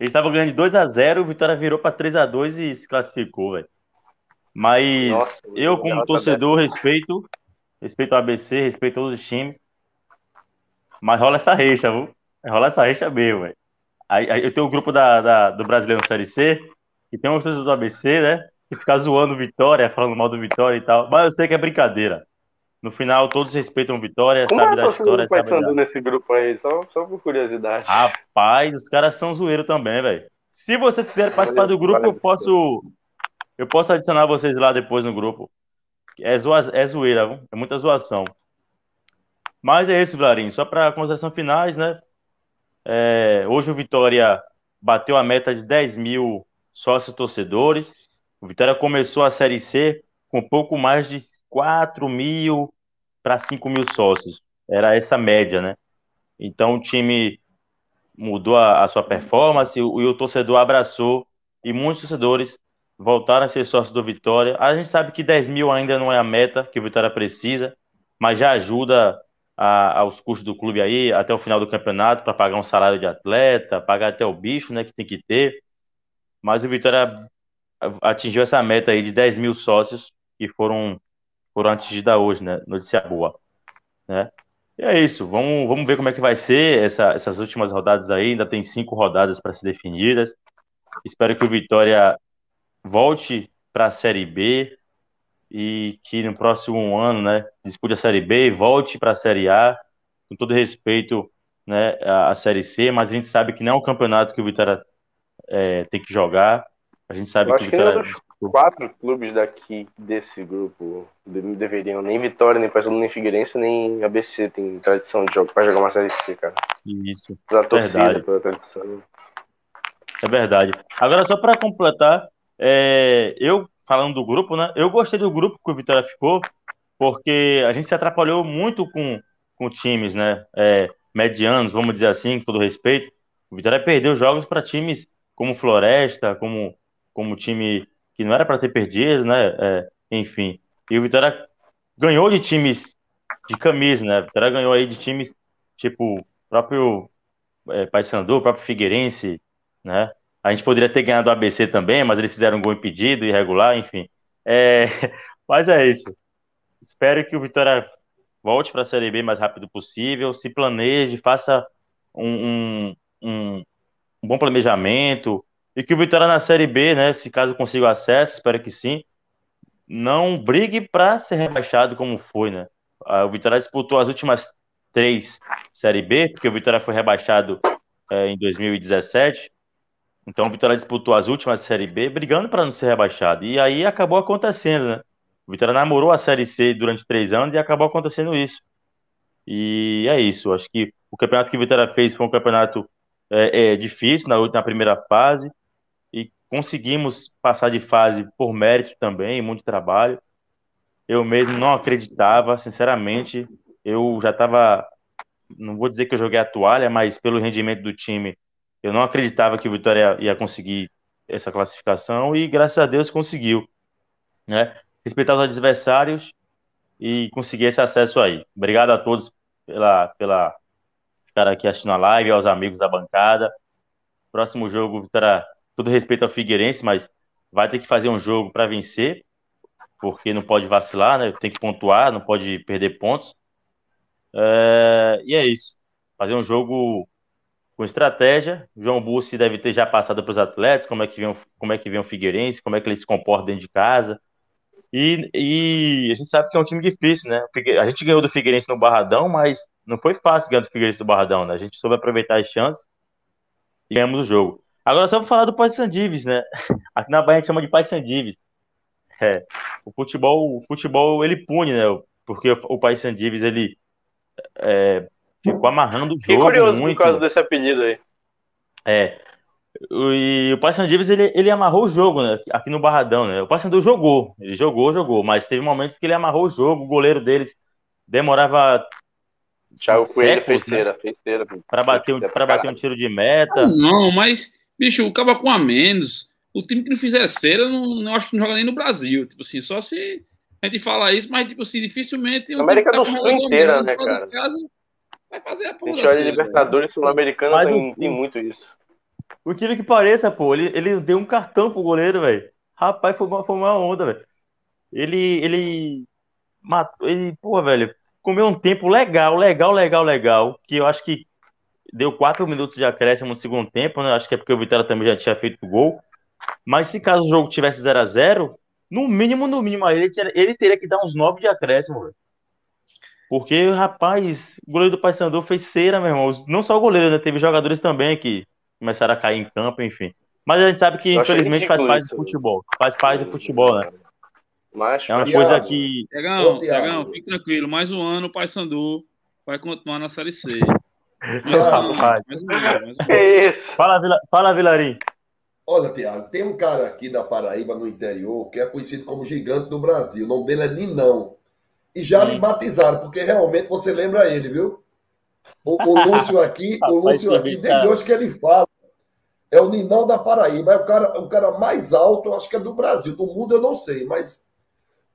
Ele estava ganhando de 2 a 0 o Vitória virou para 3 a 2 e se classificou, velho. Mas Nossa, eu, como torcedor, respeito, respeito o ABC, respeito todos os times. Mas rola essa reixa, viu? Rola essa reixa mesmo, velho. Aí, aí, eu tenho o um grupo da, da, do Brasileiro Série C, e tem um torcedor do ABC, né? Que fica zoando Vitória, falando mal do Vitória e tal. Mas eu sei que é brincadeira. No final, todos respeitam Vitória, Como sabe é da história. Como da... nesse grupo aí? Só, só por curiosidade. Rapaz, os caras são zoeiro também, velho. Se vocês quiserem participar do grupo, eu posso eu posso adicionar vocês lá depois no grupo. É, zoa, é zoeira, viu? é muita zoação. Mas é isso, Vlarinho. Só para consideração finais, né? É, hoje o Vitória bateu a meta de 10 mil sócios torcedores. O Vitória começou a Série C com pouco mais de 4 mil para 5 mil sócios. Era essa média, né? Então o time mudou a, a sua performance e o, o torcedor abraçou e muitos torcedores voltaram a ser sócios do Vitória. A gente sabe que 10 mil ainda não é a meta que o Vitória precisa, mas já ajuda a, aos custos do clube aí até o final do campeonato para pagar um salário de atleta, pagar até o bicho, né, que tem que ter. Mas o Vitória atingiu essa meta aí de 10 mil sócios que foram, foram atingidas hoje, né? Notícia boa. Né? E é isso, vamos, vamos ver como é que vai ser essa, essas últimas rodadas aí. Ainda tem cinco rodadas para ser definidas. Espero que o Vitória volte para a Série B e que no próximo ano, né, dispute a Série B e volte para a Série A com todo respeito né, a, a Série C, mas a gente sabe que não é um campeonato que o Vitória é, tem que jogar. A gente sabe Eu que o que Vitória. dos quatro clubes daqui desse grupo de- deveriam, nem Vitória, nem Paysandu, nem Figueirense, nem ABC tem tradição de jogo para jogar uma Série C, cara. Isso, Pela torcida, Verdade. pela tradição. é verdade. Agora, só para completar, é, eu falando do grupo, né? Eu gostei do grupo que o Vitória ficou, porque a gente se atrapalhou muito com, com times, né? é, medianos, vamos dizer assim, com todo respeito. O Vitória perdeu jogos para times como Floresta, como, como time que não era para ter perdido, né? É, enfim. E o Vitória ganhou de times de camisa, né? O Vitória ganhou aí de times tipo próprio é, Paysandu, próprio Figueirense, né? A gente poderia ter ganhado o ABC também, mas eles fizeram um gol impedido, irregular, enfim. É, mas é isso. Espero que o Vitória volte para a Série B mais rápido possível, se planeje, faça um, um, um- um bom planejamento, e que o Vitória na Série B, né, se caso consiga acesso, espero que sim, não brigue para ser rebaixado como foi, né? O Vitória disputou as últimas três Série B, porque o Vitória foi rebaixado eh, em 2017. Então o Vitória disputou as últimas Série B, brigando para não ser rebaixado. E aí acabou acontecendo, né? O Vitória namorou a Série C durante três anos e acabou acontecendo isso. E é isso. Acho que o campeonato que o Vitória fez foi um campeonato é, é, difícil na, na primeira fase e conseguimos passar de fase por mérito também, muito trabalho. Eu mesmo não acreditava, sinceramente. Eu já estava, não vou dizer que eu joguei a toalha, mas pelo rendimento do time, eu não acreditava que o Vitória ia conseguir essa classificação e graças a Deus conseguiu, né? Respeitar os adversários e conseguir esse acesso aí. Obrigado a todos pela pela ficar aqui assistindo a live, aos amigos da bancada. Próximo jogo, Vitória, todo respeito ao Figueirense, mas vai ter que fazer um jogo para vencer, porque não pode vacilar, né? Tem que pontuar, não pode perder pontos. É, e é isso. Fazer um jogo com estratégia. João Bussi deve ter já passado para os atletas, como é que vem, como é que vem o Figueirense, como é que ele se comporta dentro de casa. E, e a gente sabe que é um time difícil, né? A gente ganhou do Figueirense no Barradão, mas não foi fácil ganhar do Figueirense no Barradão, né? A gente soube aproveitar as chances e ganhamos o jogo. Agora só para falar do Paysandives, né? Aqui na Bahia a gente chama de Paysandives. É, o futebol, o futebol ele pune, né? Porque o, o Paysandives ele é, ficou amarrando o Fiquei jogo curioso muito. por causa desse apelido aí. É. E o Paysandu Dives, ele, ele amarrou o jogo, né? Aqui no Barradão, né? O Paysandu jogou, ele jogou, jogou, mas teve momentos que ele amarrou o jogo, o goleiro deles demorava Thiago Coelho fez né? cera, fez cera. para bater, um- pra bater um tiro de meta. Não, mas, bicho, o cara com a menos. O time que não fizer cera, não, não acho que não joga nem no Brasil. Tipo assim, só se a gente fala isso, mas, tipo assim, dificilmente. América time do tá Sul inteira, né, cara? casa, vai fazer a A porra gente da olha cera. Libertadores Sul-Americana, Mas tem, o- tem muito isso. O que que pareça, pô, ele, ele deu um cartão pro goleiro, velho. Rapaz, foi uma, foi uma onda, velho. Ele, ele matou, ele, pô, velho, comeu um tempo legal, legal, legal, legal, que eu acho que deu quatro minutos de acréscimo no segundo tempo, né? Acho que é porque o Vitória também já tinha feito o gol. Mas se caso o jogo tivesse 0 a 0 no mínimo, no mínimo, ele, tinha- ele teria que dar uns 9 de acréscimo, velho. Porque, rapaz, o goleiro do Paysandu fez cera, meu irmão. Não só o goleiro, né? Teve jogadores também que começaram a cair em campo, enfim. Mas a gente sabe que, infelizmente, faz parte isso. do futebol. Faz parte do futebol, né? Mas, É uma coisa que. Thiago. Tiagão, fique tranquilo. Mais um ano o Paysandu vai continuar na Série C. Mais um Thiago, ano, rapaz. mais um ano, mais um ano. é isso? Fala, Vila... Fala Vilarim. Olha, Tiago, tem um cara aqui da Paraíba, no interior, que é conhecido como gigante do Brasil. O nome dele é Ninão. E já Sim. lhe batizaram, porque realmente você lembra ele, viu? O, o Lúcio aqui, o Lúcio aqui, desde hoje que ele fala, é o Ninão da Paraíba. É o cara, o cara mais alto, acho que é do Brasil. Do mundo eu não sei, mas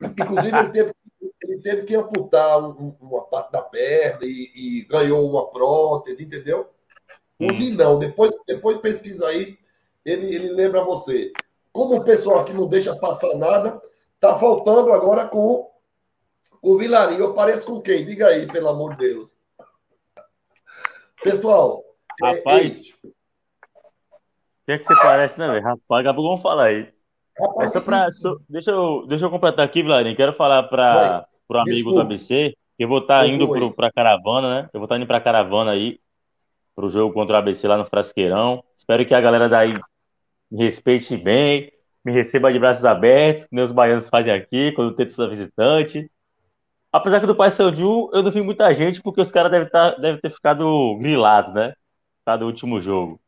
inclusive ele teve, ele teve que amputar um- um- uma parte da perna e, e ganhou uma prótese, entendeu? O Hum. Ninão, depois, depois pesquisa aí, ele, ele lembra você. Como o pessoal aqui não deixa passar nada, tá faltando agora com o Vilarinho. Eu pareço com quem? Diga aí, pelo amor de Deus. Pessoal, é- é Rapaz. isso. O que é que você parece, né, velho? Rapaz, pouco vamos falar aí. É só pra, só- deixa, eu, deixa eu completar aqui, Vilarim. Quero falar para o amigo desculpa. do ABC Eu vou estar tá indo para a caravana, né? Eu vou estar tá indo para a caravana aí, para o jogo contra o ABC lá no Frasqueirão. Espero que a galera daí me respeite bem, me receba de braços abertos, que meus baianos fazem aqui, quando tem essa visitante. Apesar que do Pai Ju, eu não vi muita gente, porque os caras devem, tá, devem ter ficado grilados, né? Cada último jogo.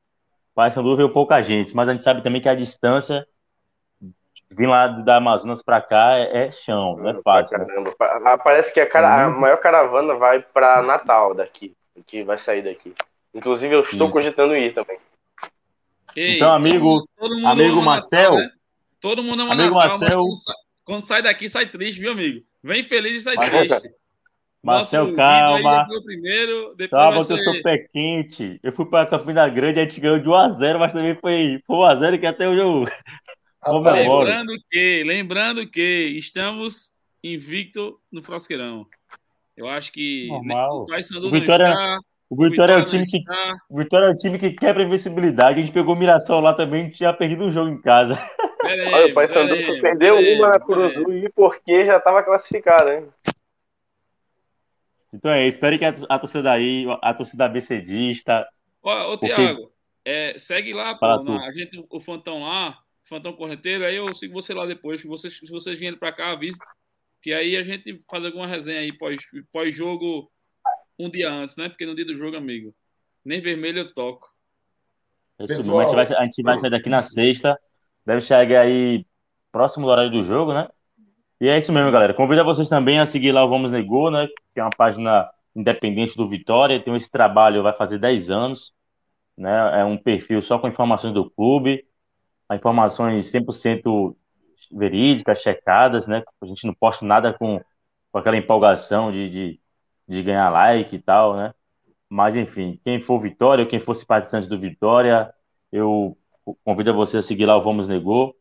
Pai Sandu veio pouca gente, mas a gente sabe também que a distância vir lá da Amazonas para cá é, é, chão, não é fácil. Né? Parece que a, cara, a maior caravana vai para Natal daqui, que vai sair daqui. Inclusive eu estou Isso. cogitando ir também. Ei, então, amigo, todo mundo amigo Marcel, Natal, né? todo mundo ama amigo Natal, Marcel, quando sai daqui sai triste, viu amigo? Vem feliz e sai Marcel, triste. Marcel, calma. Primeiro, calma, ser... eu sou pé quente. Eu fui para Campina Grande, a gente ganhou de 1x0, mas também foi, foi 1x0 que até hoje eu Lembrando que, lembrando que estamos invicto no Frosqueirão. Eu acho que Normal. o Vitória, está, o Vitória, é o time que o Vitória é o time que quebra a invencibilidade. A gente pegou o Mirassol lá também, a gente tinha perdido o jogo em casa. Aí, Olha, o Paysandu aí, uma na Curuzuí porque já estava classificado, hein? Então é, espero que a, a torcida aí, a torcida BCDista. Ó, ô, porque... Thiago, é, segue lá, pô, na, a gente, o Fantão lá, Fantão Correnteiro, aí eu sigo você lá depois. Se vocês, se vocês vierem para cá, avise. Que aí a gente faz alguma resenha aí pós-jogo pós um dia antes, né? Porque no dia do jogo, amigo, nem vermelho eu toco. Pessoal, a, gente vai, a gente vai sair daqui na sexta. Deve chegar aí próximo do horário do jogo, né? E é isso mesmo, galera. Convido a vocês também a seguir lá o Vamos Negou, né? Que é uma página independente do Vitória. Tem esse trabalho, vai fazer 10 anos. Né? É um perfil só com informações do clube informações 100% verídicas, checadas, né? A gente não posta nada com, com aquela empolgação de, de, de, ganhar like e tal, né? Mas, enfim, quem for Vitória, ou quem for simpatizante do Vitória, eu convido você a seguir lá o Vamos Negou.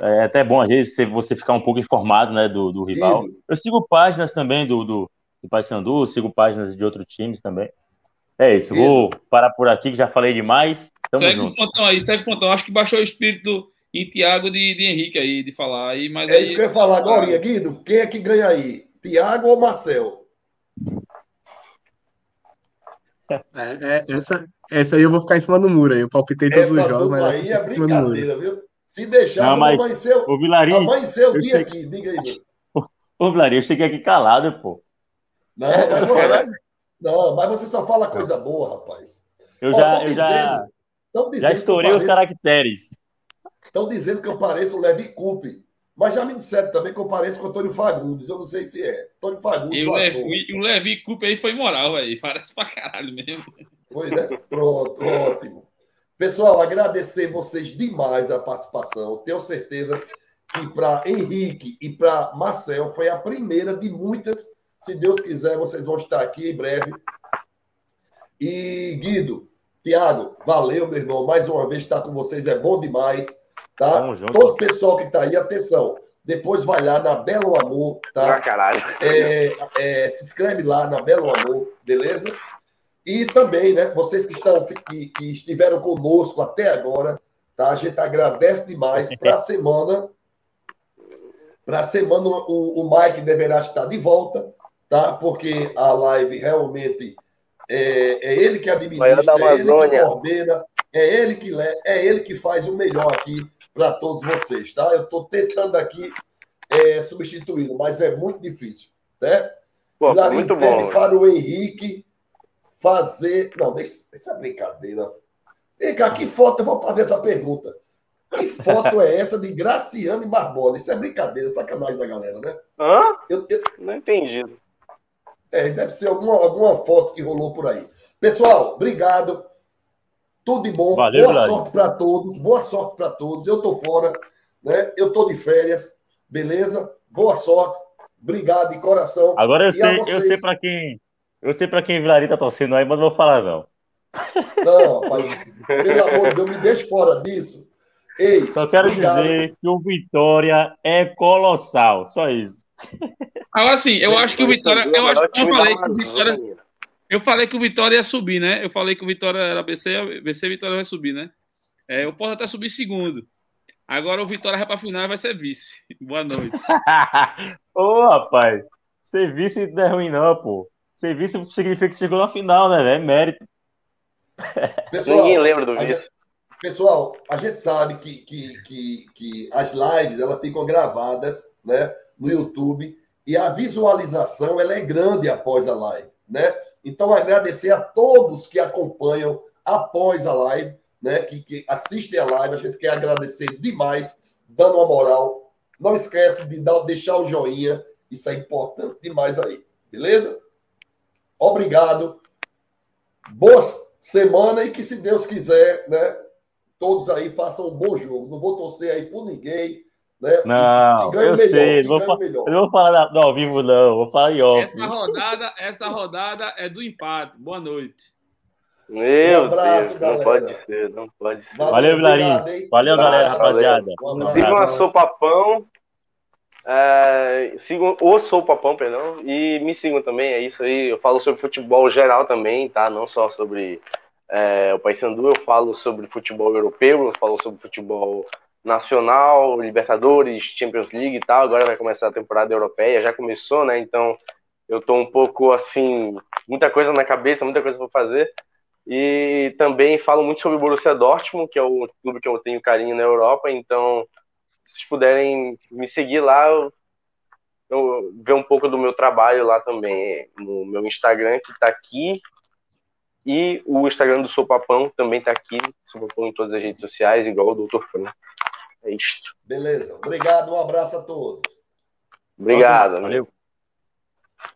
É até bom, às vezes, você ficar um pouco informado né, do, do rival. Sim. Eu sigo páginas também do, do, do Paysandu, sigo páginas de outros times também. É isso, Sim. vou parar por aqui, que já falei demais. Tamo segue junto. o Fontão aí, segue o Fontão. Acho que baixou o espírito em Tiago de, de Henrique aí, de falar. Aí, mas é aí... isso que eu ia falar agora, Guido. Quem é que ganha aí? Tiago ou Marcel? É, é, essa, essa aí eu vou ficar em cima do muro aí. Eu palpitei todos essa os jogos, mas. aí é brincadeira, viu? Se deixar, não, mas... amanhecer, o Vilarinho, amanhecer o dia cheguei... aqui. Diga aí, meu. Ô, Vilarinho, eu cheguei aqui calado, pô. Não, mas você, não, mas você só fala coisa boa, rapaz. Eu já, eu já, já estourei pareço, os caracteres. Estão dizendo que eu pareço o Levi Coupe. Mas já me disseram também que eu pareço com o Antônio Fagundes. Eu não sei se é. Antônio Fagundes. E o Levi, o Levi Coupe aí foi moral, aí. Parece pra caralho mesmo. Foi, né? Pronto, ótimo. Pessoal, agradecer vocês demais a participação. Tenho certeza que para Henrique e para Marcel foi a primeira de muitas. Se Deus quiser, vocês vão estar aqui em breve. E Guido, Tiago, valeu, meu irmão. Mais uma vez estar com vocês é bom demais. Tá? Todo pessoal que está aí, atenção. Depois vai lá na Belo Amor, tá? Ah, caralho. É, é, se inscreve lá na Belo Amor, beleza? E também, né, vocês que, estão, que, que estiveram conosco até agora, tá? A gente agradece demais. Para a semana, para a semana, o, o Mike deverá estar de volta, tá? Porque a live realmente é, é ele que administra, é ele que coordena, é ele que, é ele que faz o melhor aqui para todos vocês, tá? Eu estou tentando aqui é, substituí-lo, mas é muito difícil, né? Pô, muito bom. para o Henrique fazer. Não, deixa, deixa brincadeira. Vem cá, que foto? Eu vou fazer essa pergunta. Que foto é essa de Graciano e Barbosa? Isso é brincadeira, sacanagem da galera, né? Hã? Eu, eu... Não entendi. É, deve ser alguma, alguma foto que rolou por aí. Pessoal, obrigado. Tudo de bom. Valeu, boa sorte para todos. Boa sorte para todos. Eu tô fora, né? Eu tô de férias. Beleza? Boa sorte. Obrigado de coração. Agora eu sei, eu sei para quem, eu sei para quem Vilarinho tá torcendo aí, mas não vou falar não. Não, rapaz, pelo amor de Deus, me deixe fora disso. Ei, Só quero obrigado. dizer que o Vitória é colossal, só isso. Agora sim, eu acho que o Vitória. Eu, acho, eu falei que o Vitória. Eu falei que o Vitória ia subir, né? Eu falei que o Vitória era BC, BC Vitória vai subir, né? É, eu posso até subir segundo. Agora o Vitória vai para final e vai ser vice. Boa noite. Ô, rapaz. Ser vice não é ruim, não, pô. Ser vice significa que chegou na final, né, velho? É mérito. Pessoal, Ninguém lembra do vice. Pessoal, a gente sabe que, que, que, que as lives elas ficam gravadas né, no YouTube e a visualização ela é grande após a live. Né? Então, agradecer a todos que acompanham após a live, né, que, que assistem a live. A gente quer agradecer demais, dando uma moral. Não esquece de dar, deixar o joinha, isso é importante demais aí. Beleza? Obrigado. Boa semana e que, se Deus quiser, né, todos aí façam um bom jogo. Não vou torcer aí por ninguém. Né? Não, eu melhor, sei. Não vou, eu não vou falar ao vivo, não. Vou falar em off. Essa rodada, essa rodada é do empate. Boa noite. Meu um abraço, Deus, galera. não pode ser, não pode ser. Valeu, Valeu Vilarinho. Valeu, galera, rapaziada. Um Sigam a Sopapão. É, sigam o Sopapão, perdão. E me sigam também, é isso aí. Eu falo sobre futebol geral também, tá? Não só sobre é, o Paysandu, eu falo sobre futebol europeu, eu falo sobre futebol nacional, Libertadores, Champions League e tal. Agora vai começar a temporada europeia, já começou, né? Então eu tô um pouco assim, muita coisa na cabeça, muita coisa para fazer. E também falo muito sobre o Borussia Dortmund, que é o clube que eu tenho carinho na Europa. Então, se vocês puderem me seguir lá, eu, ver um pouco do meu trabalho lá também, no meu Instagram, que está aqui. E o Instagram do Sopapão também está aqui, Sopapão em todas as redes sociais, igual o Dr. Fran. É isto. Beleza. Obrigado, um abraço a todos. Obrigado. Valeu.